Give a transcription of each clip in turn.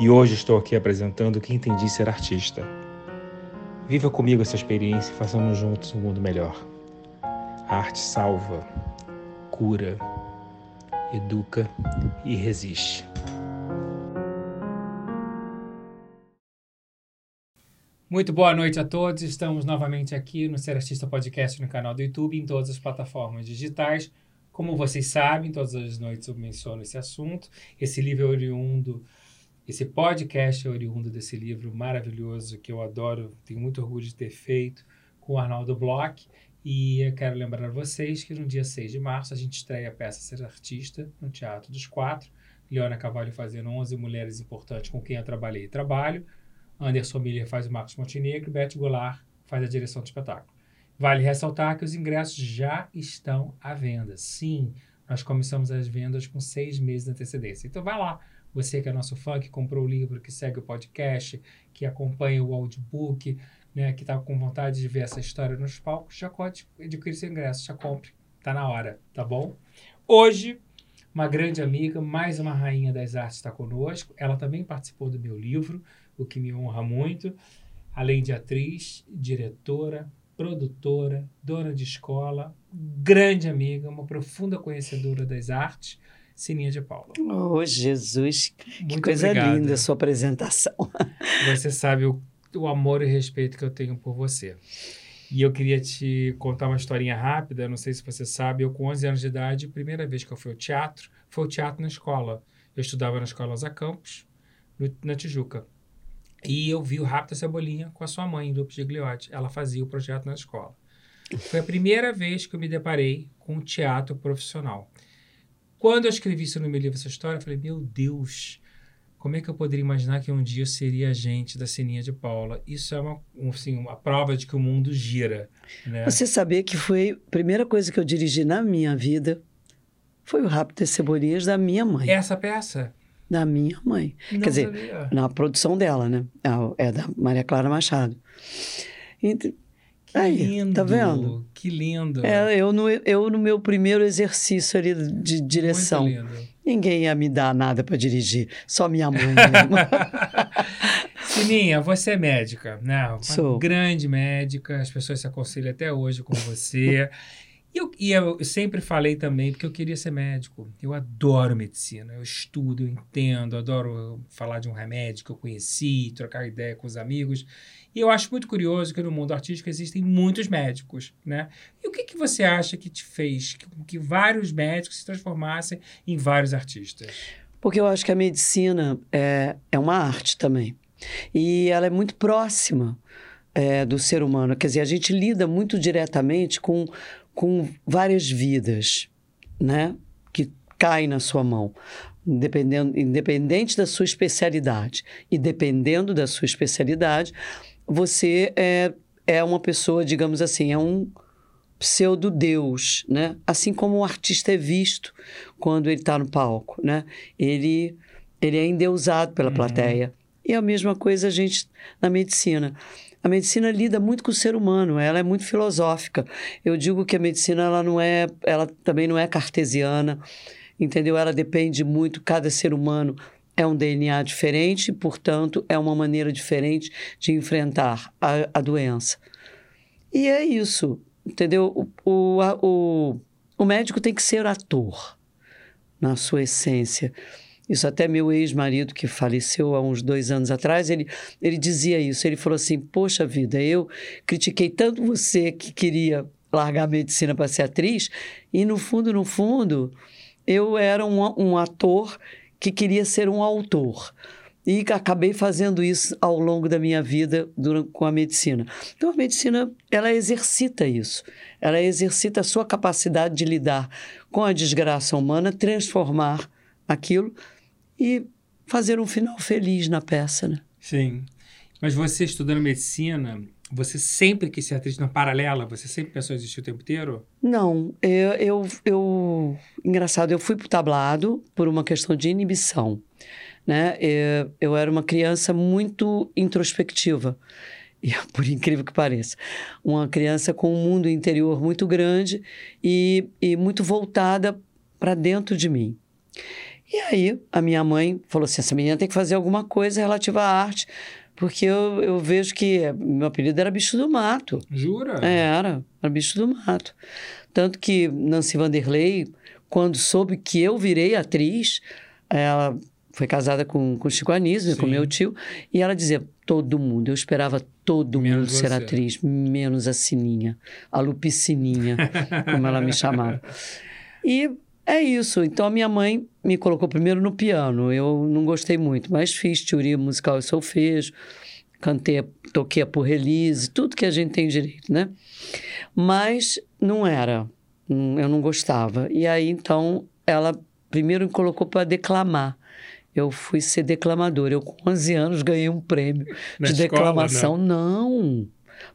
E hoje estou aqui apresentando o que entendi ser artista. Viva comigo essa experiência e façamos juntos um mundo melhor. A arte salva, cura, educa e resiste. Muito boa noite a todos. Estamos novamente aqui no Ser Artista Podcast no canal do YouTube, em todas as plataformas digitais. Como vocês sabem, todas as noites eu menciono esse assunto. Esse livro é oriundo, esse podcast é oriundo desse livro maravilhoso que eu adoro, tenho muito orgulho de ter feito com o Arnaldo Bloch. E eu quero lembrar vocês que no dia 6 de março a gente estreia a peça Ser Artista no Teatro dos Quatro. Leona Cavalho fazendo 11 mulheres importantes com quem eu trabalhei e trabalho. Anderson Miller faz o Marcos Montenegro Beth Goulart faz a direção do espetáculo. Vale ressaltar que os ingressos já estão à venda. Sim, nós começamos as vendas com seis meses de antecedência. Então vai lá, você que é nosso fã, que comprou o livro, que segue o podcast, que acompanha o audiobook, né, que está com vontade de ver essa história nos palcos, já pode adquirir seu ingresso, já compre. Está na hora, tá bom? Hoje, uma grande amiga, mais uma rainha das artes está conosco. Ela também participou do meu livro o que me honra muito. Além de atriz, diretora, produtora, dona de escola, grande amiga, uma profunda conhecedora das artes, Sininha de Paula. Oh, Jesus, Muito que coisa obrigado. linda a sua apresentação. Você sabe o, o amor e respeito que eu tenho por você. E eu queria te contar uma historinha rápida, não sei se você sabe, eu com 11 anos de idade, primeira vez que eu fui ao teatro, foi o teatro na escola. Eu estudava na escola Rosa Campos, no, na Tijuca. E eu vi o Rápido Cebolinha com a sua mãe, Lupe Gigliotti. Ela fazia o projeto na escola. Foi a primeira vez que eu me deparei com um teatro profissional. Quando eu escrevi isso no meu livro, essa história, eu falei, meu Deus, como é que eu poderia imaginar que um dia eu seria agente da Sininha de Paula? Isso é uma, assim, uma prova de que o mundo gira. Né? Você sabia que foi a primeira coisa que eu dirigi na minha vida foi o Rápido Cebolinhas da minha mãe. Essa peça? da minha mãe. Não Quer dizer, sabia. na produção dela, né? É, é da Maria Clara Machado. Entre... Que Aí, lindo, tá vendo? Que lindo. É, eu, no, eu no meu primeiro exercício ali de direção. Ninguém ia me dar nada para dirigir, só minha mãe. Sininha, você é médica, né? Uma Sou. grande médica, as pessoas se aconselham até hoje com você. E eu, e eu sempre falei também, porque eu queria ser médico. Eu adoro medicina, eu estudo, eu entendo, adoro falar de um remédio que eu conheci, trocar ideia com os amigos. E eu acho muito curioso que no mundo artístico existem muitos médicos, né? E o que, que você acha que te fez que, que vários médicos se transformassem em vários artistas? Porque eu acho que a medicina é, é uma arte também. E ela é muito próxima é, do ser humano. Quer dizer, a gente lida muito diretamente com com várias vidas, né? Que caem na sua mão. Independente da sua especialidade. E dependendo da sua especialidade, você é, é uma pessoa, digamos assim, é um pseudo-deus, né? Assim como o artista é visto quando ele está no palco, né? Ele, ele é endeusado pela uhum. plateia. E a mesma coisa a gente na medicina a medicina lida muito com o ser humano, ela é muito filosófica. Eu digo que a medicina ela não é, ela também não é cartesiana, entendeu? Ela depende muito, cada ser humano é um DNA diferente, portanto, é uma maneira diferente de enfrentar a, a doença. E é isso, entendeu? O, o, a, o, o médico tem que ser ator, na sua essência. Isso até meu ex-marido, que faleceu há uns dois anos atrás, ele, ele dizia isso. Ele falou assim: Poxa vida, eu critiquei tanto você que queria largar a medicina para ser atriz, e no fundo, no fundo, eu era um, um ator que queria ser um autor. E acabei fazendo isso ao longo da minha vida durante, com a medicina. Então, a medicina, ela exercita isso. Ela exercita a sua capacidade de lidar com a desgraça humana, transformar aquilo e fazer um final feliz na peça, né? Sim. Mas você estudando medicina, você sempre quis ser atriz na paralela? Você sempre pensou em existir o tempo inteiro? Não, eu, eu, eu engraçado, eu fui pro tablado por uma questão de inibição, né? Eu, eu era uma criança muito introspectiva. E, por incrível que pareça, uma criança com um mundo interior muito grande e, e muito voltada para dentro de mim. E aí, a minha mãe falou assim: essa menina tem que fazer alguma coisa relativa à arte, porque eu, eu vejo que meu apelido era bicho do mato. Jura? É, era, era bicho do mato. Tanto que Nancy Vanderlei, quando soube que eu virei atriz, ela foi casada com, com Chico Anísio, com meu tio, e ela dizia: todo mundo, eu esperava todo menos mundo ser você. atriz, menos a Sininha, a Lupicininha, como ela me chamava. E é isso. Então a minha mãe me colocou primeiro no piano. Eu não gostei muito, mas fiz teoria musical e solfejo, cantei, toquei por release, tudo que a gente tem direito, né? Mas não era. Eu não gostava. E aí então ela primeiro me colocou para declamar. Eu fui ser declamadora. Eu, com 11 anos, ganhei um prêmio Na de escola, declamação. não. não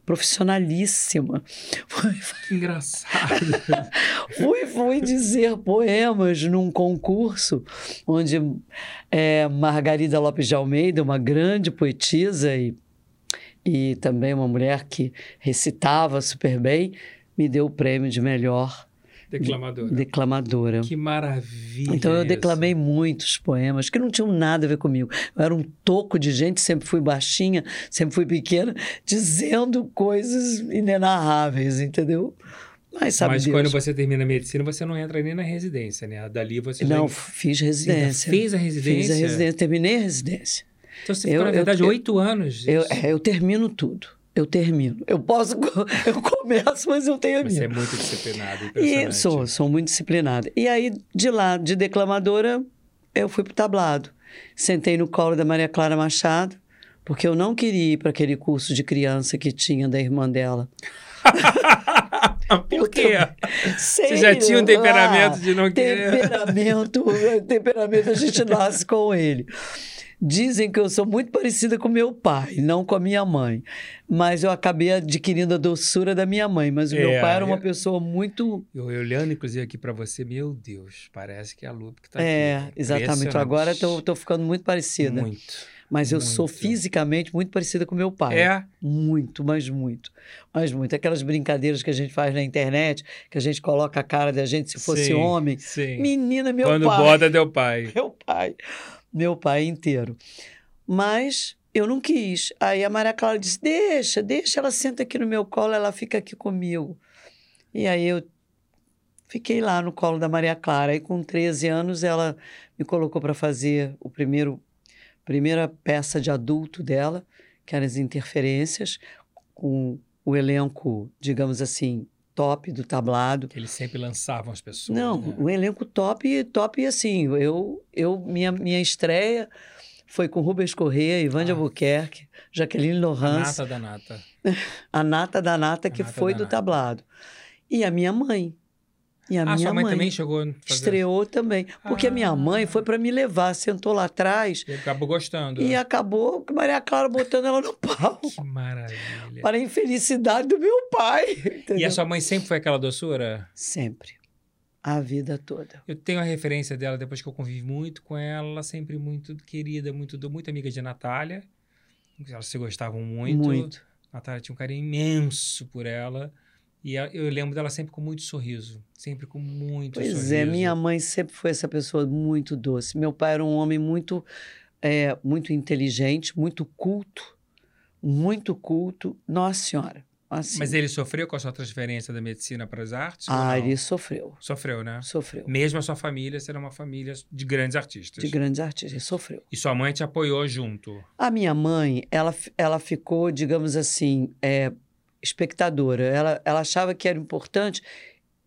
profissionalíssima. Que engraçado. fui, fui dizer poemas num concurso onde é, Margarida Lopes de Almeida, uma grande poetisa e, e também uma mulher que recitava super bem, me deu o prêmio de melhor Declamadora. Declamadora. Que maravilha. Então eu declamei muitos poemas que não tinham nada a ver comigo. Eu era um toco de gente, sempre fui baixinha, sempre fui pequena, dizendo coisas inenarráveis, entendeu? Mas, sabe Mas Deus. quando você termina a medicina, você não entra nem na residência, né? Dali você Não, já... fiz residência. Fez a residência? Fiz a residência, terminei a residência. Então você ficou, eu, na verdade, oito anos. Eu, é, eu termino tudo eu termino. Eu posso, eu começo, mas eu termino. Você é muito disciplinado. E sou, sou muito disciplinada. E aí, de lá, de declamadora, eu fui pro tablado. Sentei no colo da Maria Clara Machado, porque eu não queria ir para aquele curso de criança que tinha da irmã dela. Por quê? Sei, Você já tinha um temperamento de não querer. Temperamento, temperamento a gente nasce com ele. Dizem que eu sou muito parecida com meu pai, não com a minha mãe. Mas eu acabei adquirindo a doçura da minha mãe. Mas o é, meu pai era uma eu, pessoa muito. Eu olhando, inclusive, aqui para você, meu Deus, parece que é a Lupe que está é, aqui. É, exatamente. Agora eu tô, ficando muito parecida. Muito. Mas eu muito. sou fisicamente muito parecida com meu pai. É? Muito, mas muito. Mas muito. Aquelas brincadeiras que a gente faz na internet, que a gente coloca a cara da gente se fosse sim, homem. Sim. Menina, meu Quando pai. Quando bota, deu pai. Meu pai meu pai inteiro. Mas eu não quis. Aí a Maria Clara disse: Deixa, deixa, ela senta aqui no meu colo, ela fica aqui comigo. E aí eu fiquei lá no colo da Maria Clara. E com 13 anos ela me colocou para fazer o primeiro primeira peça de adulto dela, que eram as interferências, com o elenco, digamos assim, top do tablado. Que eles sempre lançavam as pessoas. Não, né? um elenco top, top assim. Eu, eu minha, minha estreia foi com Rubens Corrêa, Ivan ah. de Albuquerque, Jaqueline Lohans. A nata da nata. a nata da nata, que foi do nata. tablado. E a minha mãe. E a ah, minha sua mãe, mãe também chegou a fazer... Estreou também. Porque ah. a minha mãe foi para me levar, sentou lá atrás. E acabou gostando. E acabou com Maria Clara botando ela no palco. Que maravilha. Para a infelicidade do meu pai. Entendeu? E a sua mãe sempre foi aquela doçura? Sempre. A vida toda. Eu tenho a referência dela depois que eu convivi muito com ela. Ela sempre muito querida, muito, muito amiga de Natália. Elas se gostavam muito. Muito. Natália tinha um carinho imenso por ela. E eu lembro dela sempre com muito sorriso. Sempre com muito pois sorriso. Pois é, minha mãe sempre foi essa pessoa muito doce. Meu pai era um homem muito, é, muito inteligente, muito culto. Muito culto. Nossa Senhora. assim. Mas ele sofreu com a sua transferência da medicina para as artes? ah, ele sofreu. Sofreu, né? Sofreu. Mesmo a sua família ser uma família de grandes artistas. De grandes artistas. Ele sofreu. E sua mãe te apoiou junto. A minha mãe, ela, ela ficou, digamos assim, é, espectadora. Ela, ela achava que era importante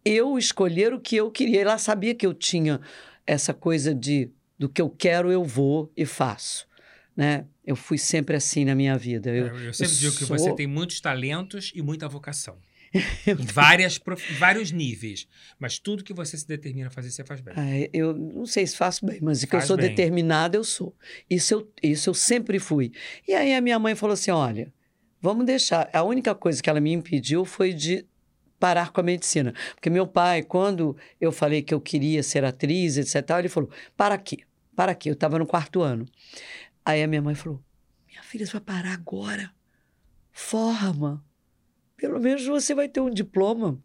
eu escolher o que eu queria. Ela sabia que eu tinha essa coisa de do que eu quero, eu vou e faço. Né? Eu fui sempre assim na minha vida. Eu, Eu, eu sempre digo que sou- você tem muitos talentos e muita vocação. várias, prof- vários níveis. Mas tudo que você se determina a fazer, você faz bem. Ah, eu não sei se faço bem, mas que eu sou bem. determinada, eu sou. Isso eu, isso eu sempre fui. E aí a minha mãe falou assim: olha, vamos deixar. A única coisa que ela me impediu foi de parar com a medicina. Porque meu pai, quando eu falei que eu queria ser atriz, etc., ele falou: para aqui, para aqui. Eu estava no quarto ano. Aí a minha mãe falou: minha filha, você vai parar agora? Forma. Pelo menos você vai ter um diploma.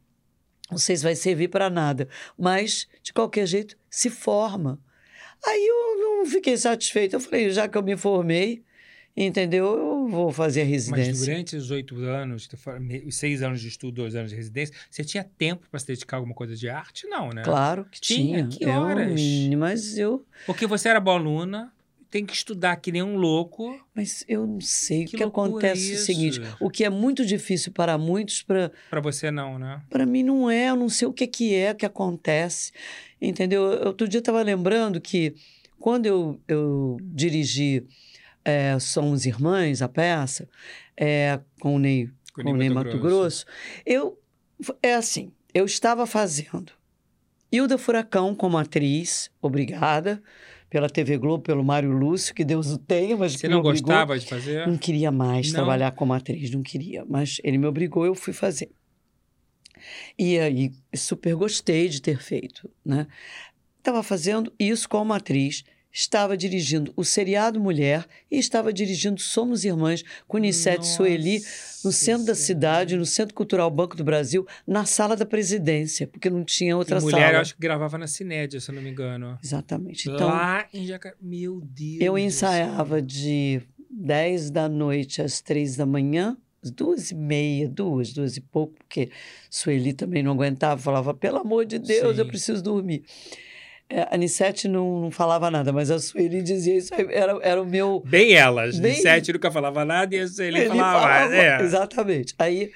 Não sei se vai servir para nada, mas de qualquer jeito se forma. Aí eu não fiquei satisfeita. Eu falei, já que eu me formei, entendeu? Eu vou fazer a Mas residência. durante os oito anos, os seis anos de estudo, dois anos de residência, você tinha tempo para se dedicar a alguma coisa de arte? Não, né? Claro que Tinha? tinha. Que Eu, horas? menino, mas eu, Porque você era boa aluna, tem que estudar que nem um louco. mas eu não sei. Que o que acontece é o seguinte: o que é muito difícil para muitos, para Para você não, né? Para mim não é, eu não sei o que, que é que acontece, entendeu? Outro dia eu estava lembrando que quando eu, eu dirigi é, Somos Irmãs, a peça, é, com o Ney, com o Ney Mato Grosso, eu, é assim, eu estava fazendo Hilda Furacão como atriz, obrigada, pela TV Globo, pelo Mário Lúcio, que Deus o tenha, mas Você não obrigou. gostava de fazer? Não queria mais Não? trabalhar como atriz, não queria. Mas ele me obrigou, eu fui fazer. E aí, super gostei de ter feito, né? Estava fazendo isso como atriz, estava dirigindo o seriado Mulher e estava dirigindo Somos Irmãs com Nissete Sueli no centro da cidade, no Centro Cultural Banco do Brasil, na sala da presidência, porque não tinha outra E mulher, sala. eu acho que gravava na Cinédia, se eu não me engano. Exatamente. Então, Lá em Jacaré. Meu Deus. Eu ensaiava de 10 da noite às 3 da manhã, às duas e meia, duas, duas e pouco, porque Sueli também não aguentava, falava, pelo amor de Deus, eu Sim. preciso dormir. É, a Anissete não, não falava nada, mas a Sueli dizia isso, era, era o meu... Bem elas. Bem- De sete nunca falava nada e a Sueli Ele falava. falava- é. Exatamente. Aí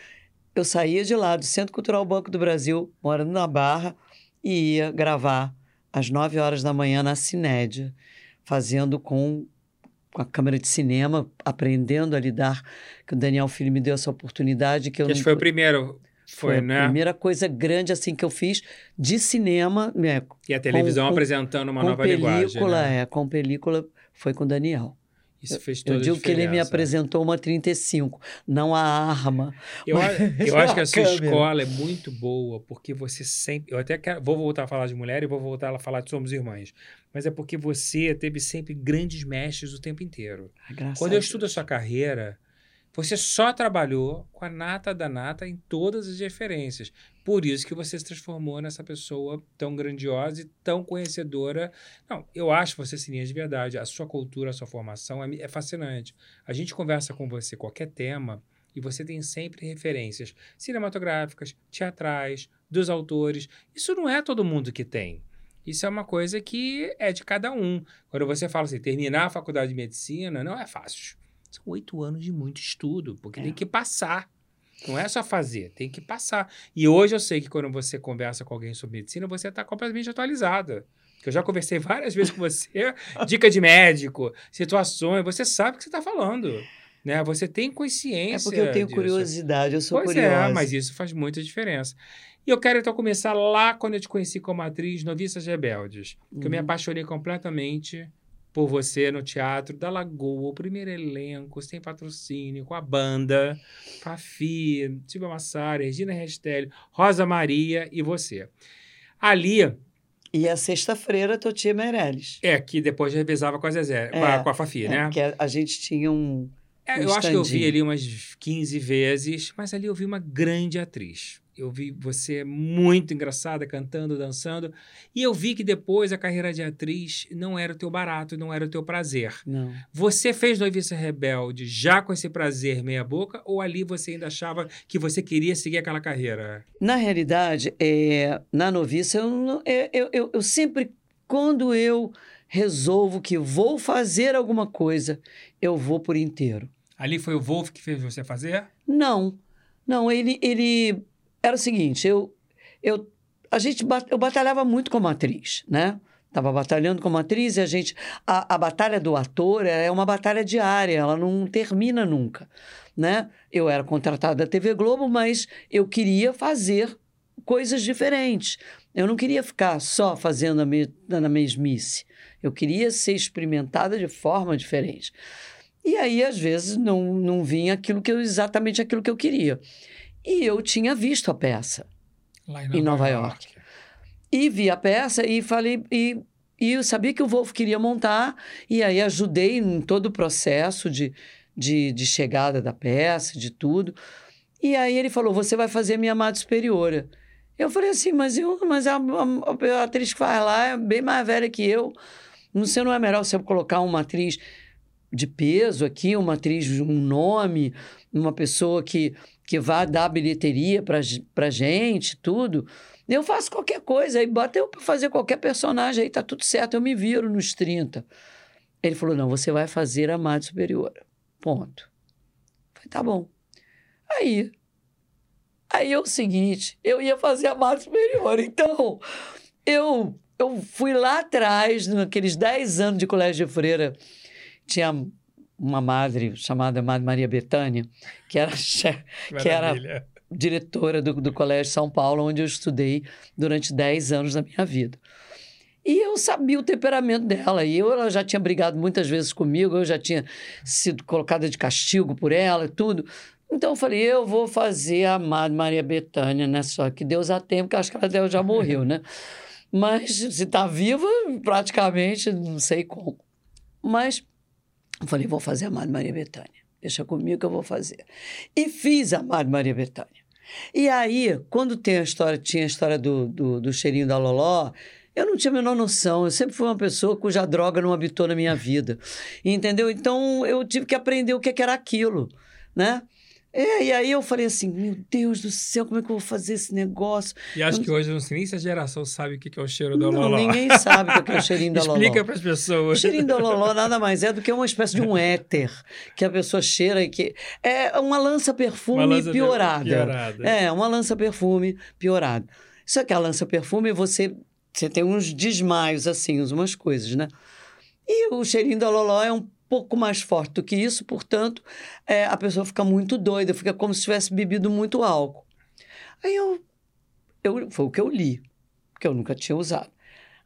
eu saía de lá do Centro Cultural Banco do Brasil, morando na Barra, e ia gravar às 9 horas da manhã na Cinédia, fazendo com, com a câmera de cinema, aprendendo a lidar, que o Daniel Filho me deu essa oportunidade que eu acho não foi o primeiro. Foi, a né? primeira coisa grande assim que eu fiz de cinema, né, E a televisão com- apresentando uma nova película, linguagem. Né? é, com película foi com o Daniel. Isso fez toda Eu digo que ele me diferença. apresentou uma 35, não a arma. Eu, eu acho que a sua câmera. escola é muito boa, porque você sempre. Eu até quero, vou voltar a falar de mulher e vou voltar a falar de Somos Irmãs. Mas é porque você teve sempre grandes mestres o tempo inteiro. Ah, graças Quando eu estudo a sua carreira, você só trabalhou com a nata da nata em todas as referências. Por isso que você se transformou nessa pessoa tão grandiosa e tão conhecedora. Não, eu acho você, Sininha, de verdade. A sua cultura, a sua formação é, é fascinante. A gente conversa com você qualquer tema e você tem sempre referências cinematográficas, teatrais, dos autores. Isso não é todo mundo que tem. Isso é uma coisa que é de cada um. Quando você fala assim, terminar a faculdade de medicina não é fácil. São oito anos de muito estudo, porque É. tem que passar. Não é só fazer, tem que passar. E hoje eu sei que quando você conversa com alguém sobre medicina, você está completamente atualizada. Porque eu já conversei várias vezes com você, dica de médico, situações, você sabe o que você está falando. Né? Você tem É consciência. porque eu tenho disso. curiosidade, eu sou Pois curiosa. é, mas isso faz muita diferença. E eu quero então começar lá quando eu te conheci como atriz Noviças Rebeldes. Que eu me Uhum. apaixonei completamente por você no Teatro da Lagoa, o primeiro elenco, sem patrocínio, com a banda, Fafi, Silvia Massari, Regina Restelli, Rosa Maria e você. Ali E a sexta-feira, Totia Meirelles. é que depois revezava com a Zezé, com, a, É, com a Fafi, É, né? porque a, a gente tinha um... É, um eu acho que eu vi ali umas 15 vezes, mas ali eu vi uma grande atriz. Eu vi você muito engraçada, cantando, dançando. E eu vi que depois a carreira de atriz não era o teu barato, não era o teu prazer. Não. Você fez Noviça Rebelde já com esse prazer meia boca ou ali você ainda achava que você queria seguir aquela carreira? Na realidade, é, na noviça, eu, é, eu, eu, eu sempre, quando eu resolvo que vou fazer alguma coisa, eu vou por inteiro. Ali foi o Wolf que fez você fazer? Não, não, ele, ele era o seguinte, eu, eu, a gente, eu batalhava muito como atriz, né? Estava batalhando como atriz e a gente, a, a batalha do ator é uma batalha diária, ela não termina nunca, né? Eu era contratada da TV Globo, mas eu queria fazer coisas diferentes. Eu não queria ficar só fazendo a, me, na mesmice. Eu queria ser experimentada de forma diferente. E aí, às vezes, não, não vinha aquilo que eu, exatamente aquilo que eu queria. E eu tinha visto a peça. Lá Em Nova York. E vi a peça e falei. E, e eu sabia que o Wolf queria montar, e aí ajudei em todo o processo de, de, de chegada da peça, de tudo. E aí ele falou: Você vai fazer minha amada superiora. Eu falei assim, mas, eu, mas a, a- a atriz que faz lá é bem mais velha que eu. Você não é melhor você colocar uma atriz de peso aqui, uma atriz de um nome, uma pessoa que, que vá dar bilheteria pra, pra gente, tudo. Eu faço qualquer coisa, aí bota eu pra fazer qualquer personagem, aí tá tudo certo, eu me viro nos 30. Ele falou: não, você vai fazer a Madre Superiora. Ponto. Falei, tá bom. Aí. Aí é o seguinte, eu ia fazer a Madre Superiora. Então, eu, eu fui lá atrás, naqueles 10 anos de colégio de freira, tinha uma madre chamada Madre Maria Betânia, que era chefe que era- diretora do, do Colégio São Paulo, onde eu estudei durante 10 anos da minha vida. E eu sabia o temperamento dela, e eu, ela já tinha brigado muitas vezes comigo, eu já tinha sido colocada de castigo por ela e tudo. Então eu falei, eu vou fazer a amada Maria Bethânia, né? Só que Deus a tem, porque acho que ela já morreu, né? Mas se está viva, praticamente, não sei como. Mas eu falei, vou fazer a amada Maria Bethânia. Deixa comigo que eu vou fazer. E fiz a amada Maria Bethânia. E aí, quando tem a história, tinha a história do, do, do cheirinho da Loló, eu não tinha a menor noção. Eu sempre fui uma pessoa cuja droga não habitou na minha vida. Entendeu? Então, eu tive que aprender o que era aquilo, né? É, e aí eu falei assim, meu Deus do céu, como é que eu vou fazer esse negócio? E acho que hoje, não sei nem se a geração sabe o que é o cheiro da Não, Loló. ninguém sabe o que é o cheirinho da Loló. Explica para as O pessoas. cheirinho da Loló nada mais é do que uma espécie de um éter que a pessoa cheira e que... É uma lança-perfume lança piorada. piorada. É, uma lança-perfume piorada. Só que a lança-perfume, você, você tem uns desmaios, assim, umas coisas, né? E o cheirinho da Loló é um pouco mais forte do que isso, portanto, é, a pessoa fica muito doida, fica como se tivesse bebido muito álcool. Aí eu, eu... Foi o que eu li, porque eu nunca tinha usado.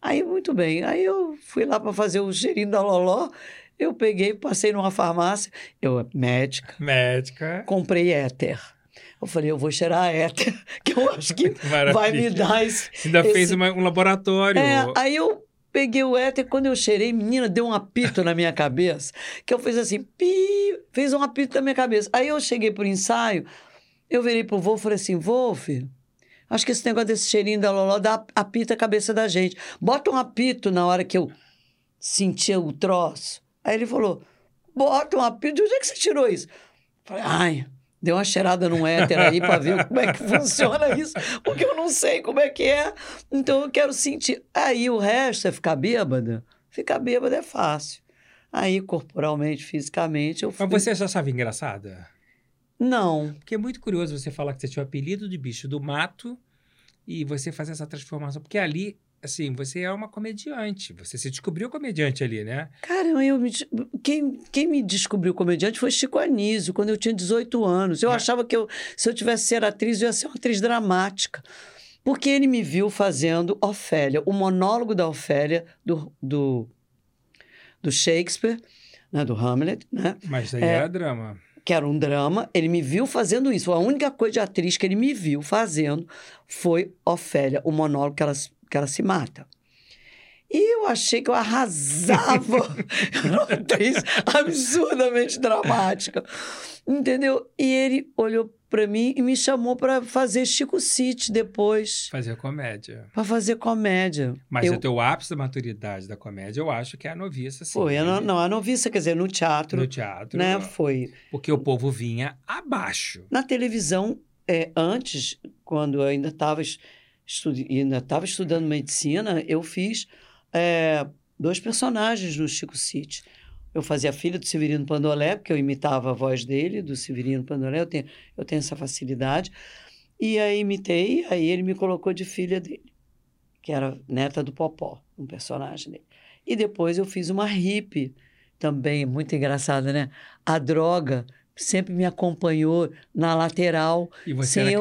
Aí, muito bem. Aí eu fui lá para fazer o cheirinho da Loló. Eu peguei, passei numa farmácia. Eu, médica, Médica. comprei éter. Eu falei, eu vou cheirar éter, que eu acho que vai me dar esse. Você ainda esse- fez uma- um laboratório. É, aí eu peguei o éter, quando eu cheirei, menina, deu um apito na minha cabeça, que eu fiz assim, pi, fez um apito na minha cabeça. Aí eu cheguei pro ensaio, eu virei pro Wolf e falei assim, Wolf, acho que esse negócio desse cheirinho da Loló dá apita a cabeça da gente. Bota um apito na hora que eu sentia o troço. Aí ele falou, bota um apito, de onde é que você tirou isso? Falei, ai... Deu uma cheirada num éter aí para ver como é que funciona isso, porque eu não sei como é que é, então eu quero sentir. Aí o resto é ficar bêbada. Ficar bêbada é fácil. Aí, corporalmente, fisicamente, eu fui... Mas você já achava engraçada? Não. Porque é muito curioso você falar que você tinha o apelido de bicho do mato e você fazer essa transformação. Porque ali, assim, você é uma comediante. Você se descobriu comediante ali, né? Cara, eu me quem, quem me descobriu comediante foi Chico Anísio, quando eu tinha 18 anos. Eu É. achava que eu, se eu tivesse ser atriz, eu ia ser uma atriz dramática. Porque ele me viu fazendo Ofélia, o monólogo da Ofélia do, do, do Shakespeare, né, do Hamlet, né? Mas daí É. era drama. que era um drama, ele me viu fazendo isso. A única coisa de atriz que ele me viu fazendo foi Ofélia, o monólogo que ela, que ela se mata. E eu achei que eu arrasava. Era uma atriz absurdamente dramática. Entendeu? E ele olhou para mim e me chamou para fazer Chico City depois, Fazer comédia. para fazer comédia. Mas eu, o teu ápice da maturidade da comédia, eu acho que é a noviça, sim. foi, não, não, a noviça, quer dizer, no teatro, No teatro. né? Foi. Porque o povo vinha abaixo. Na televisão, é, antes, quando eu ainda estava ainda estava estudando medicina, eu fiz é, dois personagens no Chico City. Eu fazia a filha do Severino Pandolé, porque eu imitava a voz dele, do Severino Pandolé, eu tenho, eu tenho essa facilidade. E aí imitei, aí ele me colocou de filha dele, que era neta do Popó, um personagem dele. E depois eu fiz uma hippie, também muito engraçada, né? A droga sempre me acompanhou na lateral, E você era eu-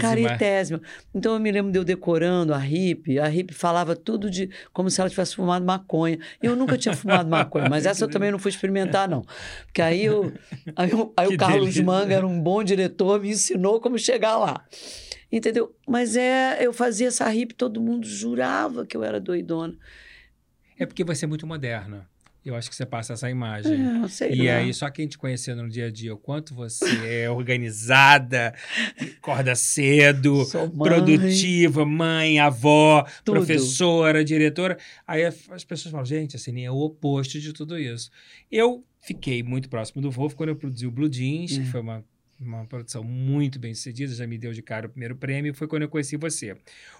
caretésima. Então eu me lembro de eu decorando a hippie, a hippie falava tudo de como se ela tivesse fumado maconha. Eu nunca tinha fumado maconha, mas essa eu também não fui experimentar, não. Porque aí, eu, aí, eu- aí o Carlos delícia. Manga era um bom diretor, me ensinou como chegar lá. Entendeu? Mas é, eu fazia essa hippie, todo mundo jurava que eu era doidona. É porque você é muito moderna. Eu acho que você passa essa imagem. É, sei E lá. aí, só quem te conhecendo no dia a dia, o quanto você é organizada, acorda cedo, mãe. produtiva, mãe, avó, Tudo. professora, diretora. Aí as pessoas falam, gente, a Sininha é o oposto de tudo isso. Eu fiquei muito próximo do Wolf quando eu produzi o Blue Jeans, que É. foi uma, uma produção muito bem sucedida, já me deu de cara o primeiro prêmio, foi quando eu conheci você.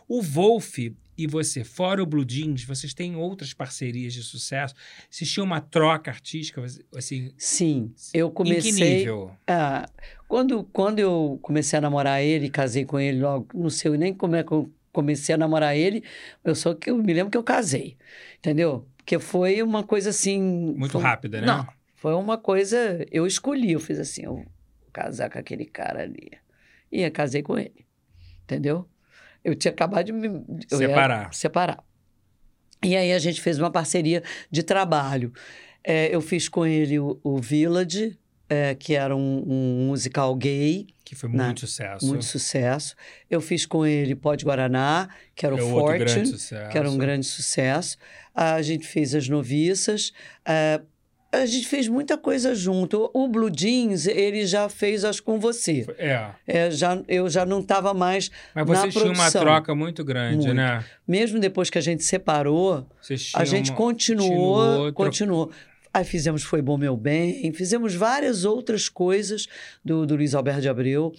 O Wolf e você, fora o Blue Jeans, vocês têm outras parcerias de sucesso? Tinham uma troca artística, assim, Sim, eu em que comecei. nível? Ah, quando, quando eu comecei a namorar ele, casei com ele logo, não sei nem como é que eu comecei a namorar ele, eu só que eu me lembro que eu casei, entendeu? Porque foi uma coisa assim... Muito foi- rápida, né? Não, foi uma coisa... Eu escolhi, eu fiz assim, eu casar com aquele cara ali. E eu casei com ele, entendeu? Eu tinha acabado de me... Separar. separar. E aí a gente fez uma parceria de trabalho. É, eu fiz com ele o, o Village, é, que era um, um musical gay, Que foi muito sucesso. muito sucesso. Eu fiz com ele Pode Guaraná, que era o é grande Fortune, sucesso. que era um grande sucesso. A gente fez As Noviças. é, a gente fez muita coisa junto. O Blue Jeans, ele já fez, acho, com você. É, É, já, eu já não estava mais... mas Na vocês tinham uma troca muito grande, Muito. né? Mesmo depois que a gente separou, A gente continuou, continuou, continuou. Aí fizemos Foi Bom Meu Bem, fizemos várias outras coisas do, do Luiz Alberto de Abreu.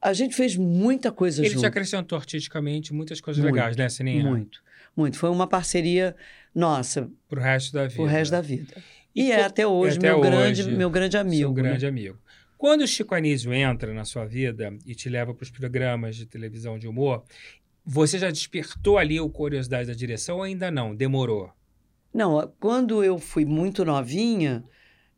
A gente fez muita coisa Ele te junto. acrescentou artisticamente muitas coisas Muito, legais, né, Sininha? Muito, muito. Foi uma parceria nossa, Pro resto da vida. pro resto da vida. E E, é até hoje, até meu, hoje, grande, meu grande amigo. Seu né? grande amigo. Quando o Chico Anísio entra na sua vida e te leva para os programas de televisão de humor, você já despertou ali a curiosidade da direção ou ainda não? Demorou? Não, quando eu fui muito novinha,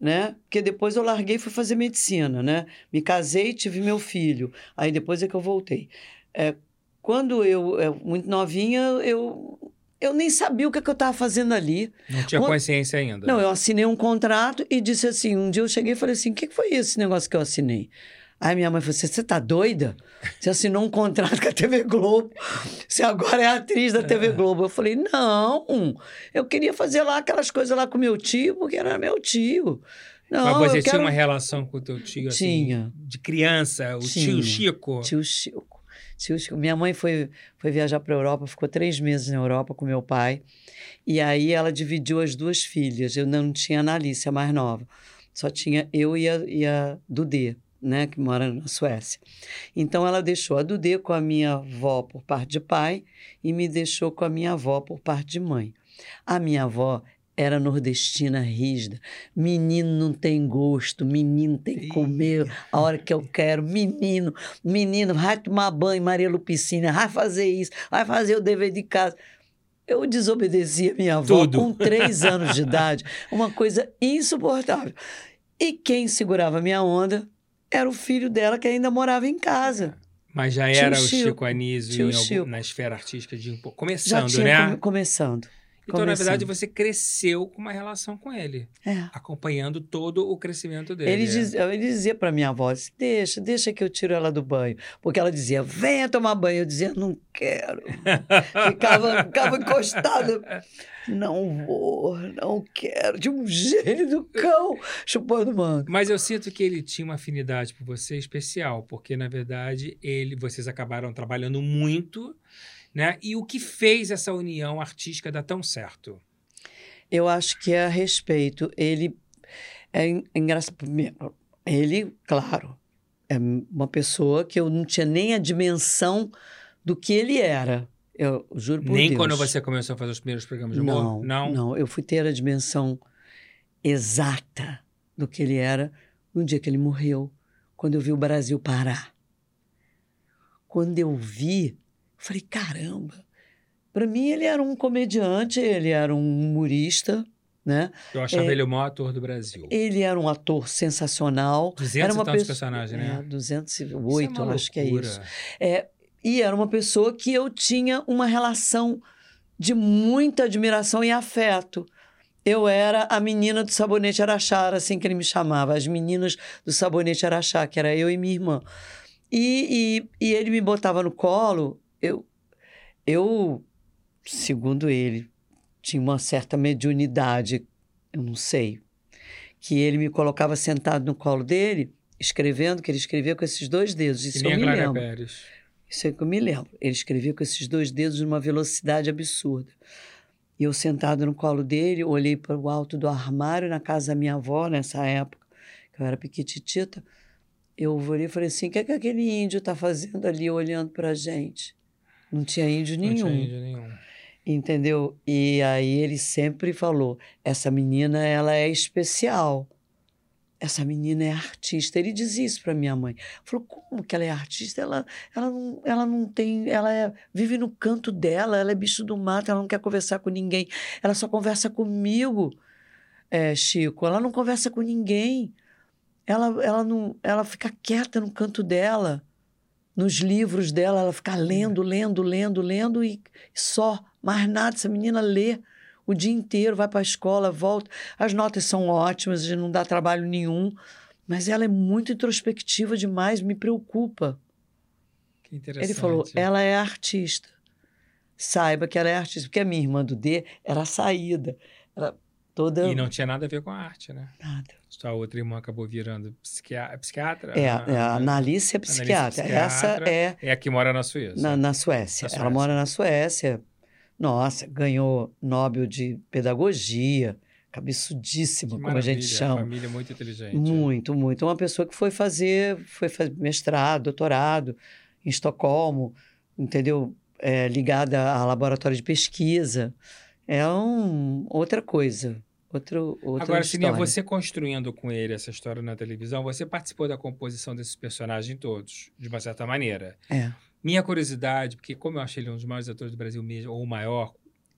né? Porque depois eu larguei e fui fazer medicina, né? Me casei, tive meu filho. Aí depois é que eu voltei. É, quando eu, eu muito novinha, eu eu nem sabia o que, que eu estava fazendo ali. Não tinha Quando- consciência ainda? Não, eu assinei um contrato e disse assim, um dia eu cheguei e falei assim, o que, que foi esse negócio que eu assinei? Aí minha mãe falou assim, você tá doida? Você assinou um contrato com a TV Globo, você agora é atriz da TV Globo. Eu falei, não, eu queria fazer lá aquelas coisas lá com meu tio, porque era meu tio. Não, Mas você eu tinha quero... uma relação com o teu tio, assim, Tinha. de criança, o Tinha. Tio Chico. Tio Chico. Minha mãe foi, foi viajar para a Europa, ficou três meses na Europa com meu pai. E aí ela dividiu as duas filhas. Eu não tinha a Analice, a mais nova. Só tinha eu e a, e a Dudê, né, que mora na Suécia. Então ela deixou a Dudê com a minha avó por parte de pai e me deixou com a minha avó por parte de mãe. A minha avó era nordestina rígida. Menino não tem gosto, menino tem que comer a hora que eu quero. Menino, menino, vai tomar banho, Maria Lupicina, vai fazer isso, vai fazer o dever de casa. Eu desobedeci a minha avó Tudo. com três anos de idade, uma coisa insuportável. E quem segurava a minha onda era o filho dela que ainda morava em casa. Mas já Tio era o Chico. Chico Anísio algum- Chico. na esfera artística de um pouco. Já Começando, tinha né? come- começando. Então, na verdade, você cresceu com uma relação com ele, É. acompanhando todo o crescimento dele. Ele, é. diz, ele dizia para minha avó, deixa, deixa que eu tiro ela do banho. Porque ela dizia, venha tomar banho. Eu dizia, não quero. Ficava, ficava encostada. Não vou, não quero. De um gênio do cão chupando manga. Mas eu sinto que ele tinha uma afinidade por você especial, porque na verdade ele, vocês acabaram trabalhando muito, né? E o que fez essa união artística dar tão certo? Eu acho que é a respeito. Ele é en- engraçado. Ele, claro, é uma pessoa que eu não tinha nem a dimensão do que ele era. Eu juro por Nem Deus. quando você começou a fazer os primeiros programas de humor? Não, não, Eu fui ter a dimensão exata do que ele era no dia que ele morreu, quando eu vi o Brasil parar. Quando eu vi, falei, caramba. Para mim, ele era um comediante, ele era um humorista, né? Eu achava É. ele o maior ator do Brasil. Ele era um ator sensacional. 200 era e uma tantos pessoa- personagens, né? É, 208, Isso é eu acho que é isso. É, e era uma pessoa que eu tinha uma relação de muita admiração e afeto. Eu era a menina do sabonete Araxá, era assim que ele me chamava, as meninas do sabonete Araxá, que era eu e minha irmã. E, e, e ele me botava no colo, eu, eu, segundo ele, tinha uma certa mediunidade, eu não sei, que ele me colocava sentado no colo dele, escrevendo, que ele escrevia com esses dois dedos, isso eu me Glória lembro. Pérez. Isso é que eu me lembro. Ele escrevia com esses dois dedos numa velocidade absurda. E eu sentado no colo dele, olhei para o alto do armário na casa da minha avó, nessa época, que eu era piquititita. Eu olhei e falei assim: o que é que aquele índio está fazendo ali olhando para a gente? Não tinha índio Não nenhum. tinha índio nenhum. Entendeu? E aí ele sempre falou: essa menina, ela é especial. Essa menina é artista. Ele dizia isso para minha mãe. Falou: como que ela é artista? Ela, ela, não, ela não tem. Ela é- vive no canto dela, ela é bicho do mato, ela não quer conversar com ninguém. Ela só conversa comigo, é, Chico. Ela não conversa com ninguém. Ela, ela, não, ela fica quieta no canto dela. Nos livros dela, ela fica lendo, lendo, lendo, lendo e só. Mais nada. Essa menina lê o dia inteiro, vai para a escola, volta. As notas são ótimas, não dá trabalho nenhum. Mas ela é muito introspectiva demais, me preocupa. Que interessante. Ele falou: ela é artista. Saiba que ela é artista. Porque a minha irmã do D era a saída. Era toda. E não tinha nada a ver com a arte, né? Nada. Sua outra irmã acabou virando psiquiatra. psiquiatra É, Ah, é, a Analice é Analice psiquiatra. Essa psiquiatra. é É a que mora na Suíça. na, na Suécia. Na Ela Suécia. mora na Suécia. Nossa, ganhou Nobel de Pedagogia. Cabeçudíssima, Que como a gente chama. Família muito inteligente. Muito, muito. Uma pessoa que foi fazer, foi fazer mestrado, doutorado em Estocolmo, entendeu? É, ligada a laboratório de pesquisa. É um, outra coisa. Outro, outra Agora, Sininha, você construindo com ele essa história na televisão, você participou da composição desses personagens todos, de uma certa maneira. É. Minha curiosidade, porque como eu achei ele um dos maiores atores do Brasil mesmo, ou o maior,